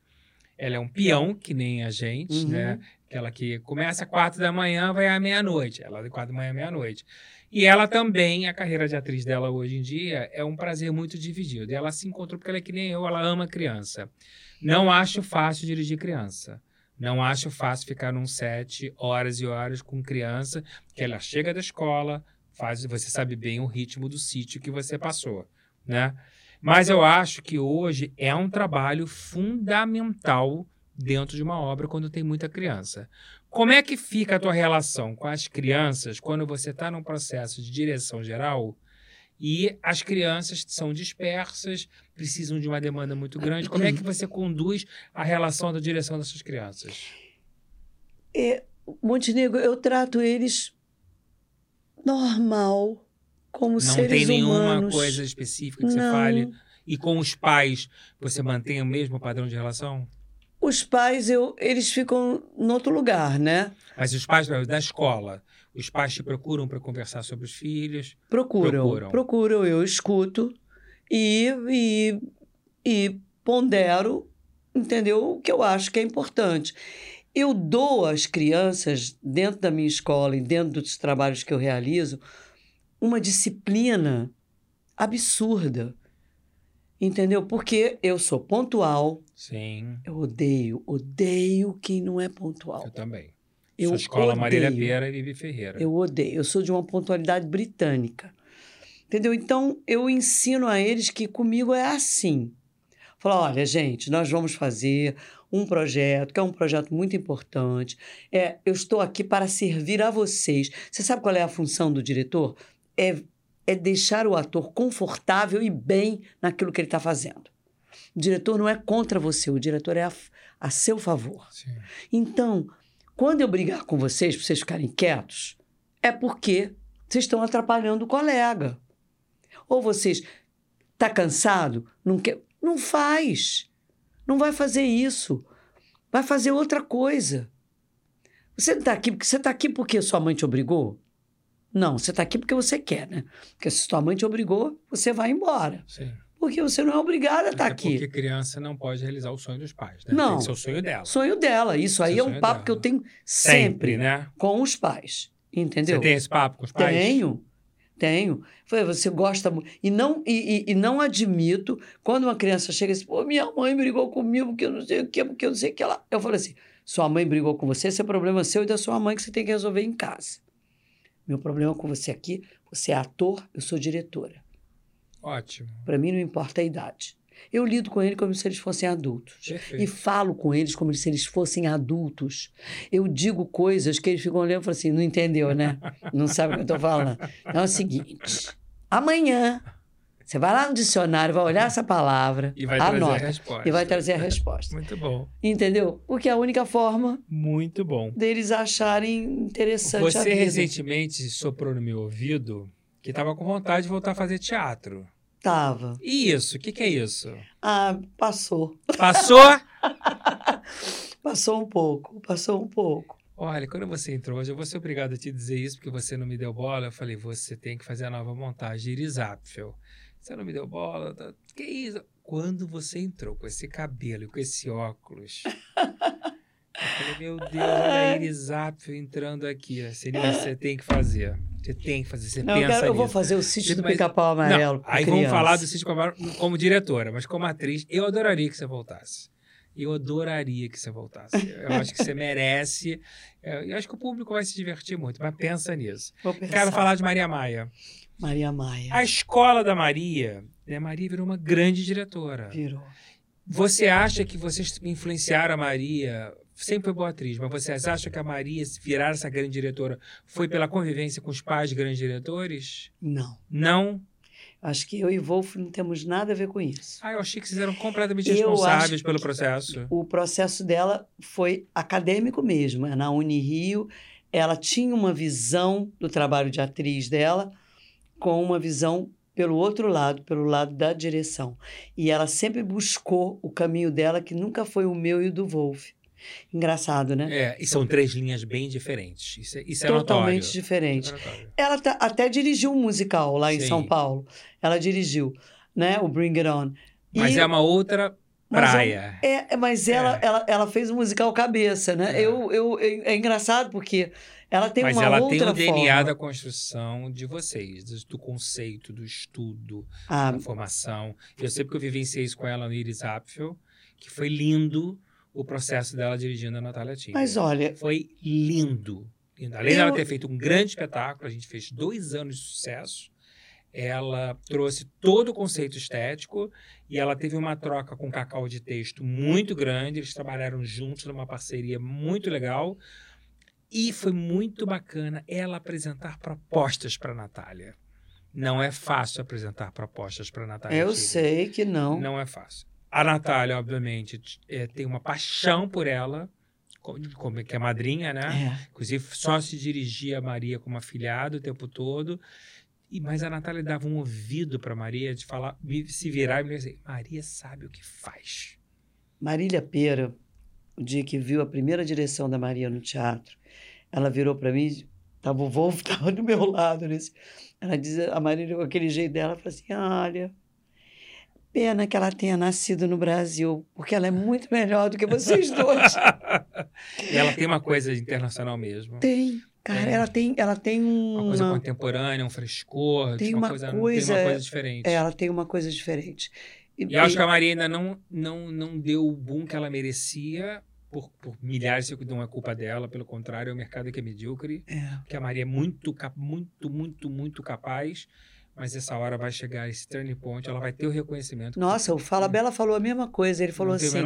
Ela é um peão, que nem a gente, Uhum. né? Aquela que começa às quatro da manhã, vai à meia-noite. Ela de quatro da manhã à meia-noite. E ela também, a carreira de atriz dela hoje em dia, é um prazer muito dividido. E ela se encontrou porque ela é que nem eu, ela ama criança. Não acho fácil dirigir criança. Não acho fácil ficar num set horas e horas com criança, que ela chega da escola, faz, você sabe bem o ritmo do sítio que você passou, né? Mas eu acho que hoje é um trabalho fundamental dentro de uma obra quando tem muita criança. Como é que fica a tua relação com as crianças quando você está num processo de direção geral e as crianças são dispersas, precisam de uma demanda muito grande? Como é que você conduz a relação da direção dessas crianças? É, Montenegro, eu trato eles normal, como Não seres tem nenhuma humanos. coisa específica que você Não. fale? E com os pais, você mantém o mesmo padrão de relação? Os pais, eu, eles ficam em outro lugar, né? Mas os pais da escola, os pais te procuram para conversar sobre os filhos? Procuram, Procuram. procuram, eu escuto e, e, e pondero, entendeu? O que eu acho que é importante. Eu dou às crianças, dentro da minha escola e dentro dos trabalhos que eu realizo, uma disciplina absurda. Entendeu? Porque eu sou pontual, Sim, eu odeio, odeio quem não é pontual. eu também. Eu Sua escola Marília odeio. Pera e Vivi Ferreira. Eu odeio. Eu sou de uma pontualidade britânica. Entendeu? Então, eu ensino a eles que comigo é assim. Falar, olha, gente, nós vamos fazer um projeto, que é um projeto muito importante. É, eu estou aqui para servir a vocês. Você sabe qual é a função do diretor? É, é deixar o ator confortável e bem naquilo que ele está fazendo. O diretor não é contra você, o diretor é a, a seu favor. Sim. Então, quando eu brigar com vocês, para vocês ficarem quietos, é porque vocês estão atrapalhando o colega. Ou vocês tá cansado, não quer, não faz. Não vai fazer isso. Vai fazer outra coisa. Você não está aqui porque você está aqui porque sua mãe te obrigou? Não, você está aqui porque você quer, né? Porque se sua mãe te obrigou, você vai embora. Sim. Porque você não é obrigada a estar Até aqui. Porque criança não pode realizar o sonho dos pais, né? Não. Que ser o sonho dela. Sonho dela. Isso aí Esse é é um papo dela. que eu tenho sempre, né? com os pais. Entendeu? Você tem esse papo com os pais? Tenho, tenho. Falei, você gosta muito. E não, e, e- e não admito quando uma criança chega e diz, pô, minha mãe brigou comigo porque eu não sei o que, porque eu não sei o que ela. Eu falo assim: sua mãe brigou com você, esse é problema seu e da sua mãe que você tem que resolver em casa. Meu problema com você aqui, você é ator, eu sou diretora. Ótimo. Para mim não importa a idade. Eu lido com ele como se eles fossem adultos. E Perfeito. falo com eles como se eles fossem adultos. Eu digo coisas que eles ficam olhando e falam assim: não entendeu, né? Não sabe o que eu estou falando. Então é o seguinte: amanhã você vai lá no dicionário, vai olhar essa palavra, E vai trazer a anota resposta. e vai trazer a resposta. Muito bom. Entendeu? Porque é a única forma Muito bom. deles acharem interessante a Você recentemente soprou no meu ouvido que estava com vontade de voltar a fazer teatro. Tava. E isso? O que, que é isso? Ah, passou. Passou? Passou um pouco, passou um pouco. Olha, quando você entrou hoje, eu vou ser obrigado a te dizer isso porque você não me deu bola. Eu falei, você tem que fazer a nova montagem Iris Apfel. Você não me deu bola. Tá... Que isso? Quando você entrou com esse cabelo e com esse óculos, eu falei, meu Deus, olha a Iris Apfel entrando aqui. Você tem que fazer. Você tem que fazer. Você Não, pensa quero- eu vou nisso. fazer o sítio do Mas- pica-pau amarelo. Não, aí vamos criança. falar do Sítio Cavalo como diretora, mas como atriz, eu adoraria que você voltasse. Eu adoraria que você voltasse. Eu acho que você merece. Eu eu acho que o público vai se divertir muito, mas pensa nisso. Quero falar de Maria Maia. Maria Maia. A escola da Maria, né, Maria virou uma grande diretora. Virou. Você acha que vocês influenciaram a Maria? Sempre foi boa atriz, mas vocês acham que a Maria se virar essa grande diretora foi pela convivência com os pais de grandes diretores? Não. Não? Acho que eu e Wolf não temos nada a ver com isso. Ah, eu achei que vocês eram completamente Eu responsáveis pelo processo. O processo dela foi acadêmico mesmo. é Na Unirio, ela tinha uma visão do trabalho de atriz dela com uma visão pelo outro lado, pelo lado da direção. E ela sempre buscou o caminho dela, que nunca foi o meu e o do Wolf. Engraçado, né? É, e são três linhas bem diferentes. Isso é, isso é Totalmente notório. diferente. Isso é. Ela tá- até dirigiu um musical lá em Sim. São Paulo. Ela dirigiu, né? O Bring It On. Mas E- é uma outra mas é- praia. É, mas ela, É. ela, ela fez um musical cabeça, né? É. Eu, eu, é é engraçado porque ela tem Mas uma ela outra tem o DNA da construção de vocês, do, do conceito, do estudo, Ah, da formação. Eu sei porque eu vivenciei isso com ela no Iris Apfel, que foi lindo o processo dela dirigindo a Natália Timber. mas olha, Foi lindo. lindo. Além Eu- dela ter feito um grande espetáculo, a gente fez dois anos de sucesso. Ela trouxe todo o conceito estético e ela teve uma troca com Cacau de Texto muito grande. Eles trabalharam juntos numa parceria muito legal. E foi muito bacana ela apresentar propostas para a Natália. Não é fácil apresentar propostas para a Natália. eu sei que não. Não é fácil. A Natália, obviamente, é, tem uma paixão por ela, como, como que é madrinha, né? É. Inclusive, só se dirigia a Maria como afilhada o tempo todo. E, mas a Natália dava um ouvido para Maria de falar, se virar e me dizer: Maria sabe o que faz. Marília Pera, o dia que viu a primeira direção da Maria no teatro, ela virou para mim, tava o Wolf tava do meu lado nesse. Ela diz, a Marília com aquele jeito dela, falou assim: "Olha, pena que ela tenha nascido no Brasil, porque ela é muito melhor do que vocês dois". E ela tem uma coisa internacional mesmo. tem, cara, ela tem, ela tem Uma uma, coisa contemporânea, um frescor. Tem uma, uma coisa, coisa- tem uma coisa diferente. é, ela tem uma coisa diferente. E eu acho que a Maria ainda não, não, não deu o boom que ela merecia por, por milhares, isso não é culpa dela, pelo contrário, é o mercado que é medíocre. É. que a Maria é muito, muito, muito, muito capaz, mas essa hora vai chegar esse turning point, ela vai ter o reconhecimento. Nossa, o Fala Bela falou a mesma coisa. Ele falou assim: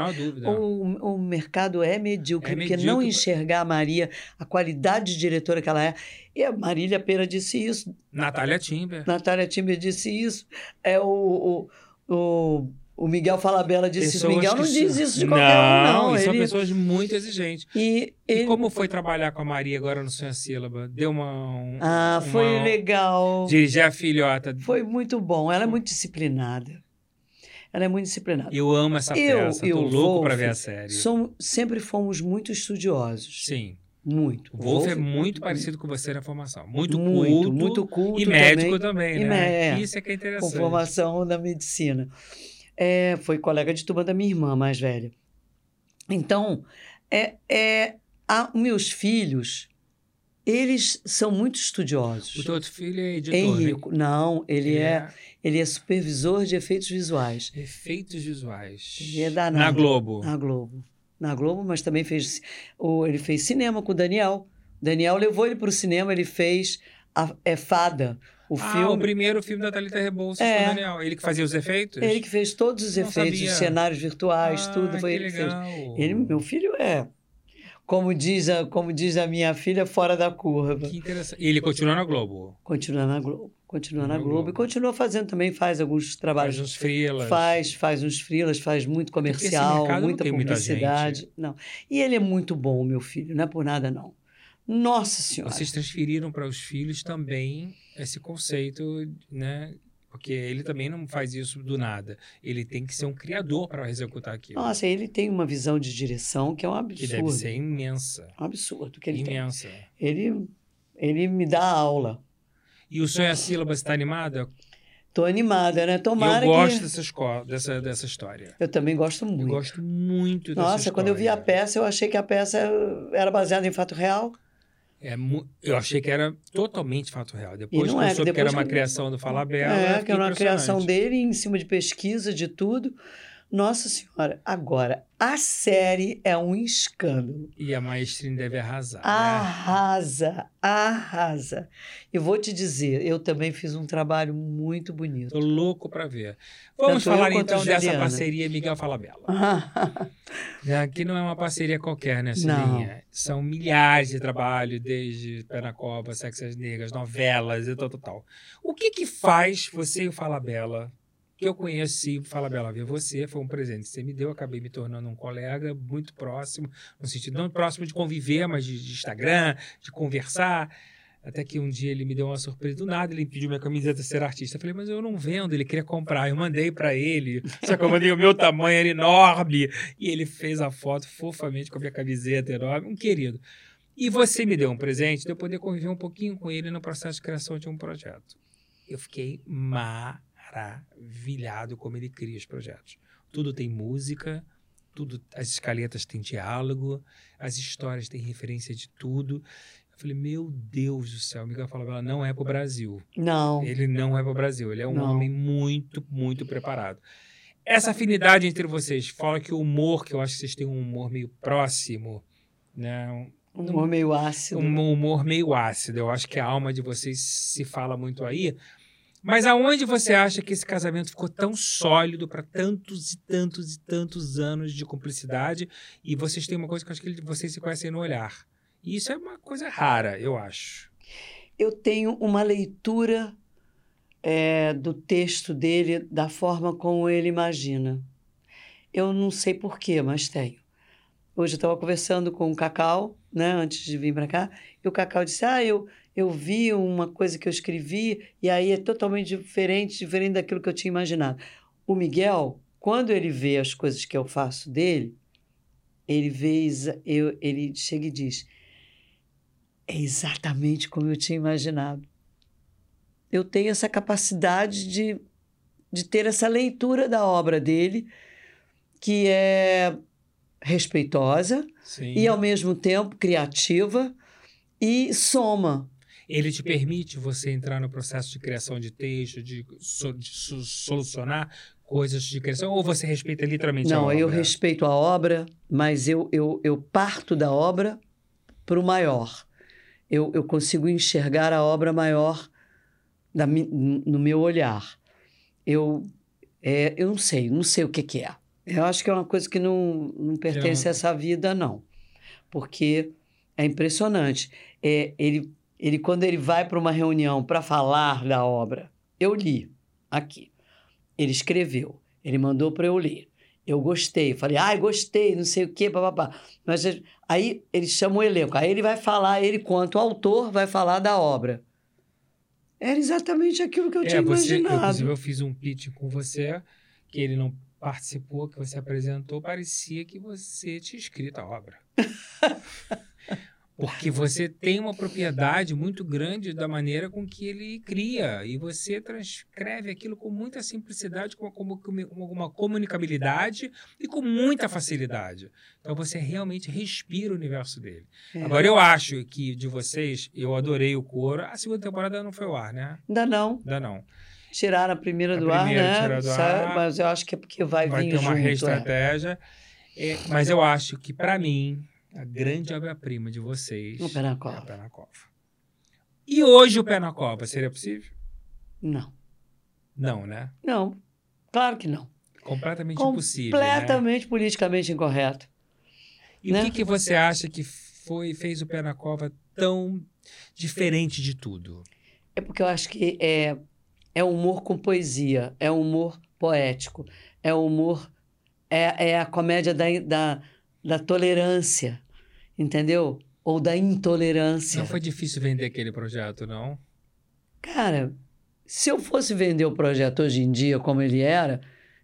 o, o mercado é medíocre, É porque não medíocre. enxergar a Maria, a qualidade de diretora que ela é. E a Marília Pera disse isso, Natália Timber. Natália Timber disse isso, é o, o, o, o Miguel Falabella disse isso. Pessoas Miguel não diz são- isso de qualquer um, não. e são Ele, pessoas muito exigentes. e E ele, como foi trabalhar com a Maria agora no Sonho Sílaba? Deu uma. um- ah, foi uma- legal. Dirigir a filhota. Foi muito bom. Ela é muito disciplinada. Ela é muito disciplinada. Eu amo essa Eu peça. e Tô o louco Wolf pra ver a série. Som- sempre fomos muito estudiosos. Sim. Muito. O Wolf é muito parecido com você na formação. Muito, muito, culto. muito culto E médico também, também, E né? mé- Isso é que é com interessante. formação na medicina. É, foi colega de turma da minha irmã mais velha. Então, é, é, a- meus filhos, eles são muito O estudiosos. teu outro filho é editor, né? Henrico, não, ele é, ele é supervisor de efeitos visuais. Efeitos visuais. Ele é danado. Na Globo. Na Globo. Na Globo, mas também fez. O, ele fez cinema com o Daniel. Daniel levou ele para o cinema, ele fez a, é Fada, o ah, o filme. primeiro filme da Thalita Rebouças É. com o Daniel. Ele que fazia os efeitos? Ele que fez todos os Não efeitos, sabia. os cenários virtuais, ah, tudo. Foi ele que fez. legal. Ele, meu filho é, como diz, a, como diz a minha filha, fora da curva. Que interessante. E ele continua na Globo. Continua na Globo. Continua na Globo. Globo. E continua fazendo também, faz alguns trabalhos. Faz uns frilas. Faz, faz uns frilas, faz muito comercial, muita tem muita publicidade. Não. E ele é muito bom, meu filho, não é por nada, não. Nossa Senhora. Vocês transferiram para os filhos também esse conceito, né? Porque ele também não faz isso do nada. Ele tem que ser um criador para executar aquilo. Nossa, ele tem uma visão de direção que é um absurdo. que deve ser imensa. Um absurdo que ele tem. imensa. Ele, ele me dá aula. E o Sonho a Sílabas está animada? Tô animada, né? Tomara eu gosto que... dessa, esco- dessa, dessa história. Eu também gosto Eu muito. gosto muito dessa Nossa, quando eu vi a história. peça, eu achei que a peça era baseada em fato real. É eu achei que era totalmente fato real. Depois que eu é, soube que era depois uma criação do Falabella. é, que era uma criação dele em cima de pesquisa, de tudo. Nossa Senhora, agora, a série é um escândalo. E a Maestrine deve arrasar. Ah, né? Arrasa, arrasa. Eu vou te dizer, eu também fiz um trabalho muito bonito. Tô louco para ver. Vamos Tanto falar então dessa parceria Miguel Falabella. Aqui não é uma parceria qualquer, né. Silinha? São milhares de trabalhos, desde Pé na Cova, Sexas Negras, novelas e tal, tal, tal. O que que faz você e o Falabella, que eu conheci o Falabella ver você, foi um presente que você me deu, acabei me tornando um colega muito próximo, no sentido não próximo de conviver, mas de, de Instagram, de conversar. Até que um dia ele me deu uma surpresa do nada, ele pediu minha camiseta ser artista. Eu falei, mas eu não vendo, ele queria comprar. Eu mandei para ele, só que eu mandei o meu tamanho, era enorme. E ele fez a foto fofamente com a minha camiseta enorme, um querido. E você me deu um presente de eu poder conviver um pouquinho com ele no processo de criação de um projeto. Eu fiquei maravilhado como ele cria os projetos. Tudo tem música, tudo, as escaletas têm diálogo, as histórias têm referência de tudo. Eu falei, meu Deus do céu, o Miguel Falabella não é para o Brasil. Não, Ele não é para o Brasil. Ele é um Não. homem muito, muito preparado. Essa afinidade entre vocês, fala que o humor, que eu acho que vocês têm um humor meio próximo, né? Um humor meio ácido. um humor meio ácido. Eu acho que a alma de vocês se fala muito aí. Mas aonde você acha que esse casamento ficou tão sólido para tantos e tantos e tantos anos de cumplicidade? E vocês têm uma coisa que eu acho que vocês se conhecem no olhar. E isso é uma coisa rara, eu acho. Eu tenho uma leitura é, do texto dele da forma como ele imagina. Eu não sei porquê, mas tenho. Hoje eu estava conversando com o Cacau, né, antes de vir para cá, e o Cacau disse: Ah, eu, eu vi uma coisa que eu escrevi, e aí é totalmente diferente, diferente daquilo que eu tinha imaginado. O Miguel, quando ele vê as coisas que eu faço dele, ele vê, eu, ele chega e diz: É exatamente como eu tinha imaginado. Eu tenho essa capacidade de, de ter essa leitura da obra dele, que é respeitosa Sim. e, ao mesmo tempo, criativa e soma. Ele te permite você entrar no processo de criação de texto, de, so- de so- solucionar coisas de criação, ou você respeita literalmente a Não, obra? eu respeito a obra, mas eu, eu, eu parto da obra para o maior. Eu, eu consigo enxergar a obra maior da, no meu olhar. Eu, é, eu não sei, não sei o que, que é. Eu acho que é uma coisa que não, não pertence não- a essa vida, não. Porque é impressionante. É, ele, ele, quando ele vai para uma reunião para falar da obra, eu li aqui. Ele escreveu. Ele mandou para eu ler. Eu gostei. Falei, ai, gostei, não sei o quê, papapá. Mas aí ele chama o elenco. Aí ele vai falar, ele, quanto autor, vai falar da obra. Era exatamente aquilo que eu É, tinha você, imaginado. inclusive, eu fiz um pitch com você, que ele não participou, que você apresentou, parecia que você tinha escrito a obra. Porque você tem uma propriedade muito grande da maneira com que ele cria, e você transcreve aquilo com muita simplicidade, com uma, com uma comunicabilidade e com muita facilidade. Então você realmente respira o universo dele. É. Agora, eu acho que de vocês, eu adorei o coro. A segunda temporada não foi ao ar, né? Ainda não. Ainda não. Tiraram a primeira A do primeira ar, né? do ar. Mas eu acho que é porque vai, vai vir ter uma junto. é. reestratégia. É, mas eu acho que, para mim, a grande obra-prima de vocês No pé na é cova. o Pé na Cova. E hoje o Pé na Cova seria possível? Não. Não, né? Não. Claro que não. Completamente impossível. Né? Completamente politicamente incorreto. E né? o que, que você acha que foi fez o Pé na Cova tão diferente de tudo? É porque eu acho que é, é humor com poesia, é humor poético, é humor, é, é a comédia da, da, da tolerância, entendeu? Ou da intolerância. Não foi difícil vender aquele projeto, não? Cara, se eu fosse vender o projeto hoje em dia como ele era,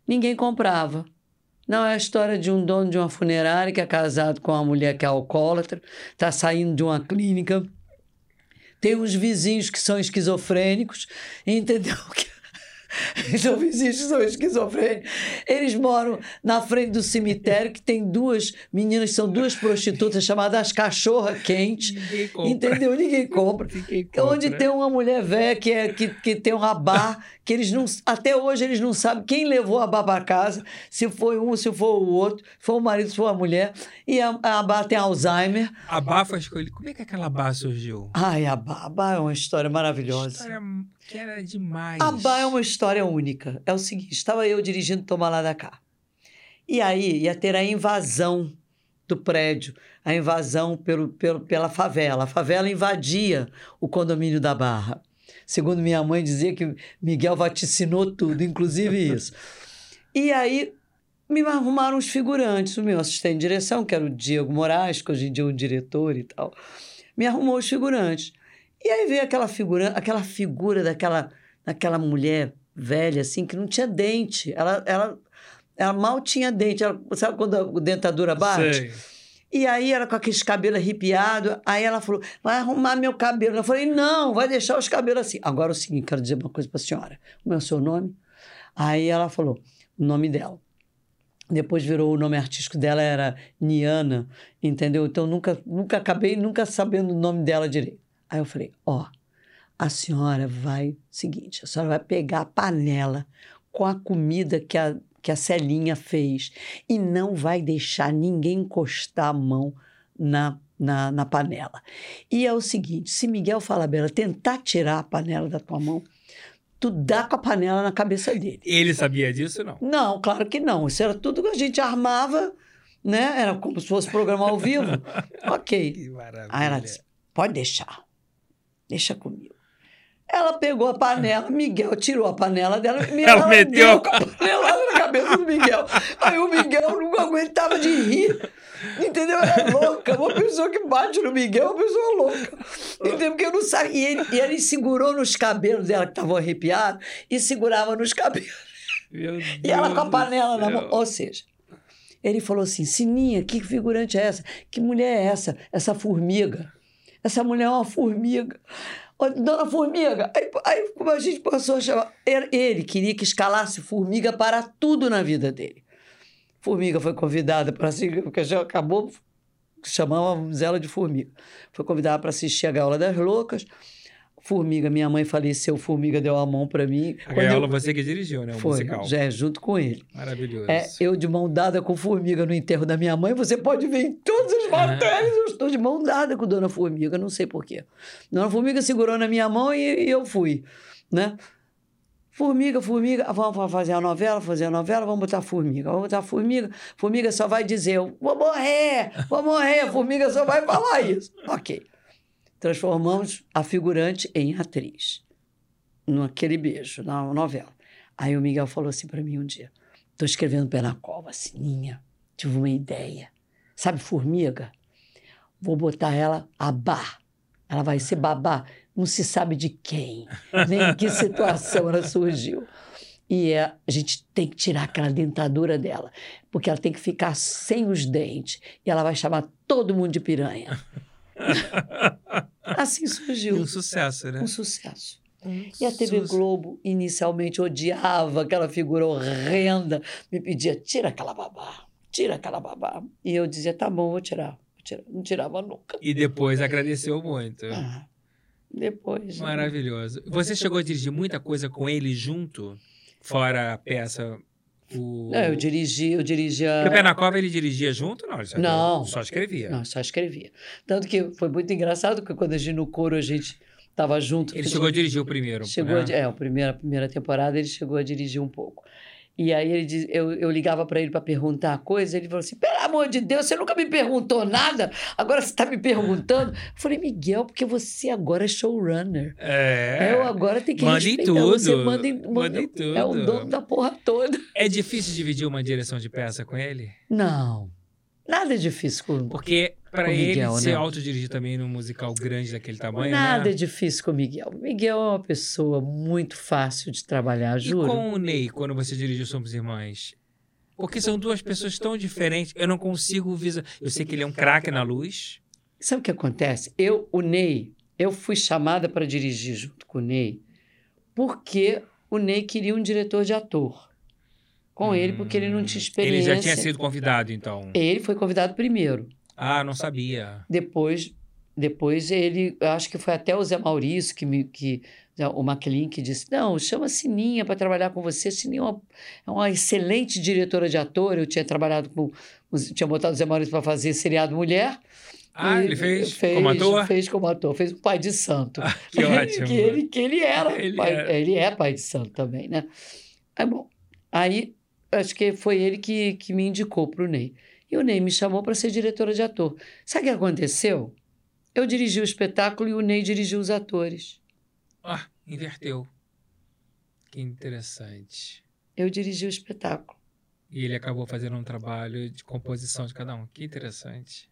ninguém comprava. Não, é a história de um dono de uma funerária que é casado com uma mulher que é alcoólatra, está saindo de uma clínica, tem uns vizinhos que são esquizofrênicos, entendeu? São vizinhos que são esquizofrênicos. Eles moram na frente do cemitério, que tem duas meninas, que são duas prostitutas chamadas Cachorra Quente. Ninguém compra. Entendeu? Ninguém compra. Ninguém compra. Onde tem uma mulher velha que, é, que, que tem um rabá, que eles não. Até hoje eles não sabem quem levou a babá para casa, se foi um, se foi o outro, se foi o marido, se foi a mulher. E a, a tem Alzheimer. A Bá foi escolhida. Como é que aquela Bá surgiu? Ai, a Abá é uma história maravilhosa. História que era demais. A Bá é uma história única. É o seguinte: estava eu dirigindo Toma Lá da Cá. E aí ia ter a invasão do prédio, a invasão pelo, pelo, pela favela. A favela invadia o condomínio da Barra. Segundo minha mãe dizia que Miguel vaticinou tudo, inclusive isso. E aí me arrumaram os figurantes, o meu assistente de direção, que era o Diego Moraes, que hoje em dia é um diretor e tal, me arrumou os figurantes. E aí veio aquela figura, aquela figura daquela, daquela mulher velha, assim, que não tinha dente. Ela, ela, ela mal tinha dente. Ela, sabe quando a dentadura bate? Sei. E aí ela com aqueles cabelos arrepiados, aí ela falou, vai arrumar meu cabelo. Eu falei, não, vai deixar os cabelos assim. Agora o seguinte, quero dizer uma coisa para a senhora. Como é o seu nome? Aí ela falou o nome dela. Depois virou o nome artístico dela, era Niana, entendeu? Então nunca, nunca acabei nunca sabendo o nome dela direito. Aí eu falei, ó, a senhora vai, seguinte, a senhora vai pegar a panela com a comida que a, que a Celinha fez e não vai deixar ninguém encostar a mão na, na, na panela. E é o seguinte, se Miguel Falabella tentar tirar a panela da tua mão, tu dá com a panela na cabeça dele. Ele sabia disso, não? Não, claro que não. Isso era tudo que a gente armava, né? Era como se fosse programa ao vivo. ok. Que maravilha. Aí ela disse: pode deixar. Deixa comigo. Ela pegou a panela, Miguel tirou a panela dela e Ela meteu. com a panelada na cabeça do Miguel. Aí o Miguel não aguentava de rir. Entendeu? Ela é louca. Uma pessoa que bate no Miguel é uma pessoa louca. Entendeu? Porque eu não sabia. E ele, e ele segurou nos cabelos dela, que estavam arrepiados, e segurava nos cabelos. E ela com a panela na mão. Ou seja, ele falou assim: Sininha, que figurante é essa? Que mulher é essa? Essa formiga. Essa mulher é uma formiga. Dona Formiga, aí, aí a gente passou a chamar. Ele, queria que escalasse formiga para tudo na vida dele. Formiga foi convidada para assistir, porque já acabou, chamávamos ela de Formiga. Foi convidada para assistir a Gaiola das Loucas. Formiga, minha mãe faleceu, Formiga deu a mão para mim. A Gaiola eu- você que dirigiu, né? O foi, musical. já é junto com ele. Maravilhoso. É, eu de mão dada com Formiga no enterro da minha mãe, você pode ver em todas as matérias, eu estou de mão dada com Dona Formiga, não sei porquê. Dona Formiga segurou na minha mão e, e eu fui, né? Formiga, formiga, vamos fazer a novela, fazer a novela, vamos botar formiga, vamos botar formiga. Formiga só vai dizer, eu vou morrer, vou morrer, formiga só vai falar isso. Ok. Transformamos a figurante em atriz, naquele beijo, na novela. Aí o Miguel falou assim para mim um dia: Tô escrevendo pé na cova, Sininha. Tive uma ideia. Sabe formiga? Vou botar ela a bar. Ela vai ser babá. Não se sabe de quem, nem em que situação ela surgiu. E é, a gente tem que tirar aquela dentadura dela, porque ela tem que ficar sem os dentes. E ela vai chamar todo mundo de piranha. assim surgiu. Um sucesso, né? Um sucesso. E a TV Globo inicialmente odiava aquela figura horrenda, me pedia: tira aquela babá, tira aquela babá. E eu dizia: tá bom, vou tirar. Vou tirar. Não tirava nunca. E depois agradeceu muito. Ah, depois. né? Maravilhoso. Você chegou a dirigir muita coisa com ele junto? Fora a peça. O... Não, eu dirigi, eu dirigia. Porque o Pé na Cova ele dirigia junto? Não, ele só, Não. só escrevia. Não, só escrevia. Tanto que foi muito engraçado, porque quando a gente no coro a gente estava junto. Ele chegou a dirigir o primeiro. Chegou né? a, é, a primeira, a primeira temporada ele chegou a dirigir um pouco. E aí ele diz, eu, eu ligava para ele para perguntar coisa, ele falou assim: pelo amor de Deus, você nunca me perguntou nada, agora você está me perguntando. Eu falei, Miguel, porque você agora é showrunner. É. Eu agora tenho que Manda em respeitar. Você tudo. manda em, Manda em tudo. É o dono da porra toda. É difícil dividir uma direção de peça com ele? Não, nada é difícil com Porque para ele Miguel, se né? autodirigir também num musical grande daquele tamanho, Nada né? é difícil com o Miguel. O Miguel é uma pessoa muito fácil de trabalhar, E juro. com o Ney, quando você dirigiu Somos Irmãs? Porque são duas pessoas tão diferentes. Eu não consigo visualizar. Eu sei que ele é um craque na luz. Sabe o que acontece? Eu, o Ney, eu fui chamada para dirigir junto com o Ney porque o Ney queria um diretor de ator com ele, porque ele não tinha experiência. Ele já tinha sido convidado, então. Ele foi convidado primeiro. Ah, não sabia. Depois, depois ele, acho que foi até o Zé Maurício que me, que o McLean que disse, não, chama Sininha para trabalhar com você. Sininha é uma, é uma excelente diretora de ator. Eu tinha trabalhado com, tinha botado o Zé Maurício para fazer seriado Mulher. Ah, ele fez, como ator? Fez como ator, fez o pai de santo. Ah, que ótimo. que, ele, que ele era. Ele pai, é. ele é pai de santo também, né? Aí, bom, aí acho que foi ele que, que me indicou para o Ney. E o Ney me chamou para ser diretora de ator. Sabe o que aconteceu? Eu dirigi o espetáculo e o Ney dirigiu os atores. Ah, inverteu. Que interessante. Eu dirigi o espetáculo. E ele acabou fazendo um trabalho de composição de cada um. Que interessante.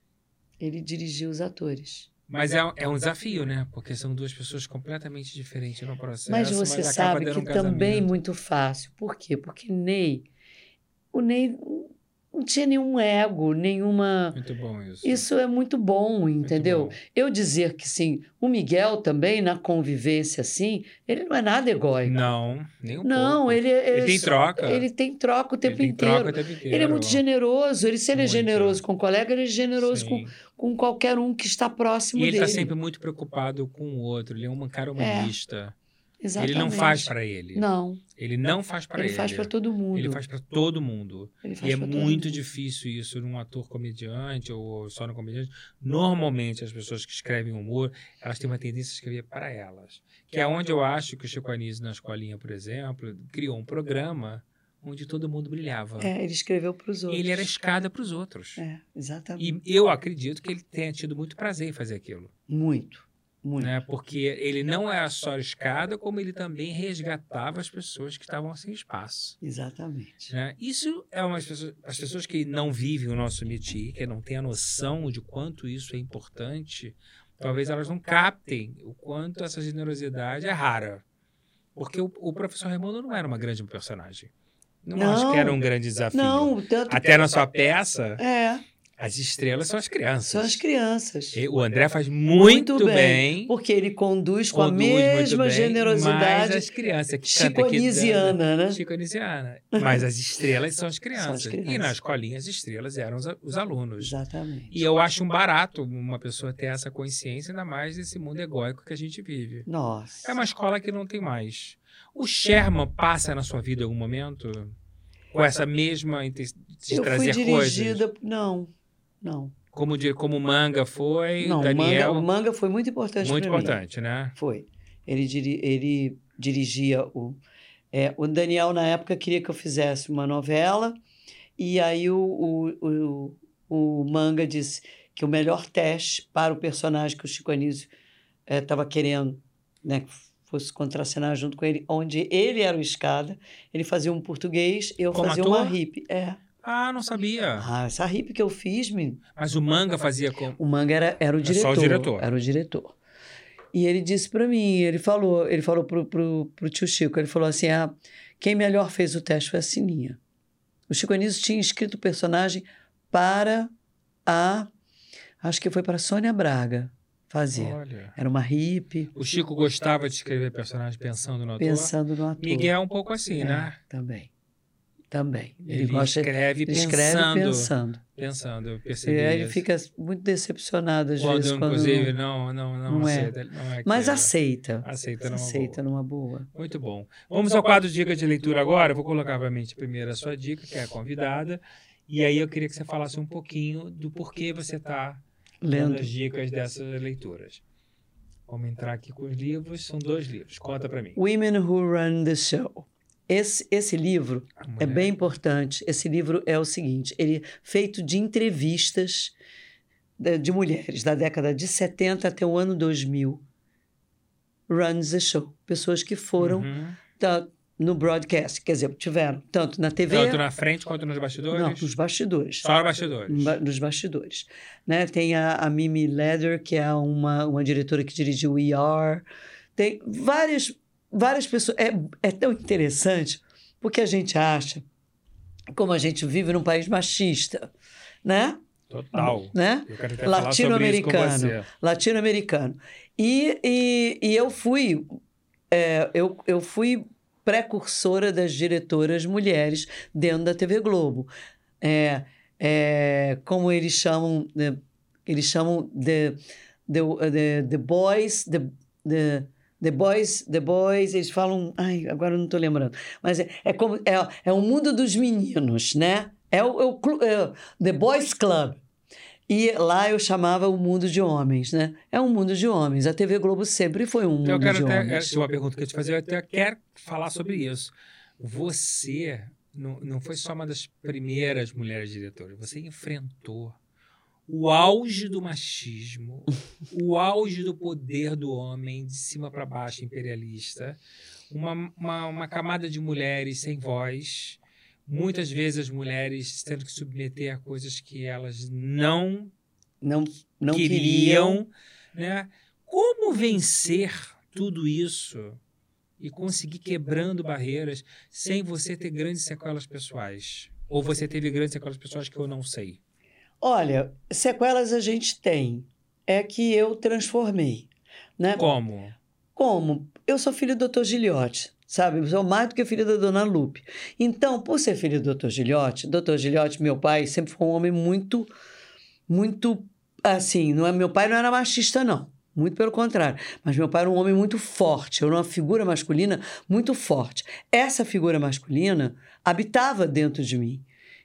Ele dirigiu os atores. Mas é, é um desafio, né? Porque são duas pessoas completamente diferentes no processo. Mas você acaba sabe que um também é muito fácil. Por quê? Porque Ney, o Ney não tinha nenhum ego, nenhuma. Muito bom isso. Isso é muito bom, Muito entendeu? bom. Eu dizer que sim, o Miguel também, na convivência assim, ele não é nada egóico. Não, nem um Não, pouco. ele, ele, Ele tem só- troca. Ele tem troca o tempo Ele inteiro. troca o tempo inteiro. Ele é muito generoso. Ele, se ele é Muito. generoso com o colega, ele é generoso com, Sim. com qualquer um que está próximo E ele dele. está sempre muito preocupado com o outro. Ele é um cara humanista. Exatamente. Ele não faz para ele. Não, Ele não faz para ele, ele. faz para todo mundo. Ele faz para todo mundo. E é muito mundo. difícil isso num ator comediante ou só no comediante. Normalmente, as pessoas que escrevem humor, elas têm uma tendência a escrever para elas. Que é onde eu acho que o Chico Anísio, na escolinha, por exemplo, criou um programa onde todo mundo brilhava. É, ele escreveu para os outros. Ele era escada para os outros. É, exatamente. E eu acredito que ele tenha tido muito prazer em fazer aquilo. Muito, muito. Né? Porque ele não era só escada, como ele também resgatava as pessoas que estavam sem espaço. Exatamente. né? Isso é umas pessoas, as pessoas que não vivem o nosso métier, que não têm a noção de quanto isso é importante, talvez elas não captem o quanto essa generosidade é rara. Porque o, o professor Raimundo não era uma grande personagem. Não, Não. acho que era um grande desafio. Não, tanto Até na sua peça, É, as estrelas são as crianças. são as crianças. E o André faz muito, Muito bem, bem. Porque ele conduz com conduz a mesma bem, generosidade Mas as crianças que chiconisiana, né? Chiconisiana. Mas as estrelas são as crianças. crianças. E na escolinha as estrelas eram os, os alunos. Exatamente. E eu acho um barato uma pessoa ter essa consciência, ainda mais desse mundo egóico que a gente vive. Nossa. É uma escola que não tem mais. O Sherman passa na sua vida em algum momento? Com essa mesma intenção de Eu fui trazer coisas? dirigida. Não, não. Como, de, como Manga foi, não, Daniel... manga, manga foi muito importante muito pra mim. importante, né? Foi. Ele, diri- ele dirigia o. é, o Daniel, na época, queria que eu fizesse uma novela, e aí o, o, o, o Manga disse que o melhor teste para o personagem que o Chico Anísio estava querendo, né, que fosse contracenar junto com ele, onde ele era o escada, ele fazia um português, eu Como fazia ator? uma hippie. É. Ah, não sabia. Ah, essa hippie que eu fiz, me... Mas o manga fazia como. o manga era, era o É só o diretor. diretor. Era o diretor. E ele disse pra mim, ele falou, ele falou pro, pro, pro tio Chico, ele falou assim, ah, quem melhor fez o teste foi a Sininha. O Chico Anísio tinha escrito o personagem para a, acho que foi para a Sônia Braga fazer. Olha. Era uma hippie, O Chico gostava de escrever personagens pensando no ator. pensando no ator. Miguel é um pouco assim, É, né? Também. Também. Ele, Ele, gosta, escreve, ele escreve pensando, pensando. pensando. Eu E percebi aí ele fica muito decepcionado às quando, vezes quando inclusive, não, não, não, não é. aceita. Não é mas aquilo. aceita. Aceita numa aceita numa boa. Muito bom. Vamos ao quadro Dica de Leitura agora. Eu vou colocar, obviamente, primeiro a sua dica, que é a convidada. E aí eu queria que você falasse um pouquinho do porquê você está Lendo. as dicas dessas leituras. Vamos entrar aqui com os livros. São dois livros. Conta para mim. Women Who Run the Show. Esse, esse livro é bem importante. Esse livro é o seguinte: ele é feito de entrevistas de, de mulheres da década de 70 até o ano 2000. Runs the show. Pessoas que foram Uhum. tá, no broadcast, quer dizer, tiveram tanto na TV, Tanto na frente quanto nos bastidores? não, nos bastidores. Só nos bastidores. Ba- Nos bastidores. Né? Tem a, a Mimi Leder, que é uma, uma diretora que dirigiu o ER. Tem várias, várias pessoas. É, é tão interessante porque a gente acha, como a gente vive num país machista, né? Total. né? Latino-americano. Latino-americano. E, e, e eu fui. é, eu, eu fui precursora das diretoras mulheres dentro da TV Globo. É, é, como eles chamam, né, eles chamam the, the, the, the boys, the, the, the boys, the boys, eles falam, ai, agora eu não estou lembrando, mas é, é como é, é o mundo dos meninos, né? É o, é o é, The Boys Club. E lá eu chamava o mundo de homens, né? É um mundo de homens. A TV Globo sempre foi um Então, eu mundo quero de até. homens. É uma pergunta que eu te fazer. Eu até quero falar sobre isso. Você não, não foi só uma das primeiras mulheres diretoras. Você enfrentou o auge do machismo, o auge do poder do homem de cima para baixo, imperialista, uma, uma, uma camada de mulheres sem voz. Muitas vezes as mulheres tendo que submeter a coisas que elas não Não, não queriam, né? Como vencer tudo isso e conseguir quebrando barreiras sem você ter grandes sequelas pessoais? Ou você teve grandes sequelas pessoais que eu não sei? Olha, sequelas a gente tem. É que eu transformei, né? Como? Como? Eu sou filho do Dr. Gilhote, sabe? Eu sou mais do que filho da Dona Lupe. Então, por ser filho do Dr. Gilhote, Dr. Gilhote, meu pai, sempre foi um homem muito, muito, assim, não é, meu pai não era machista, não. Muito pelo contrário. Mas meu pai era um homem muito forte, era uma figura masculina muito forte. Essa figura masculina habitava dentro de mim,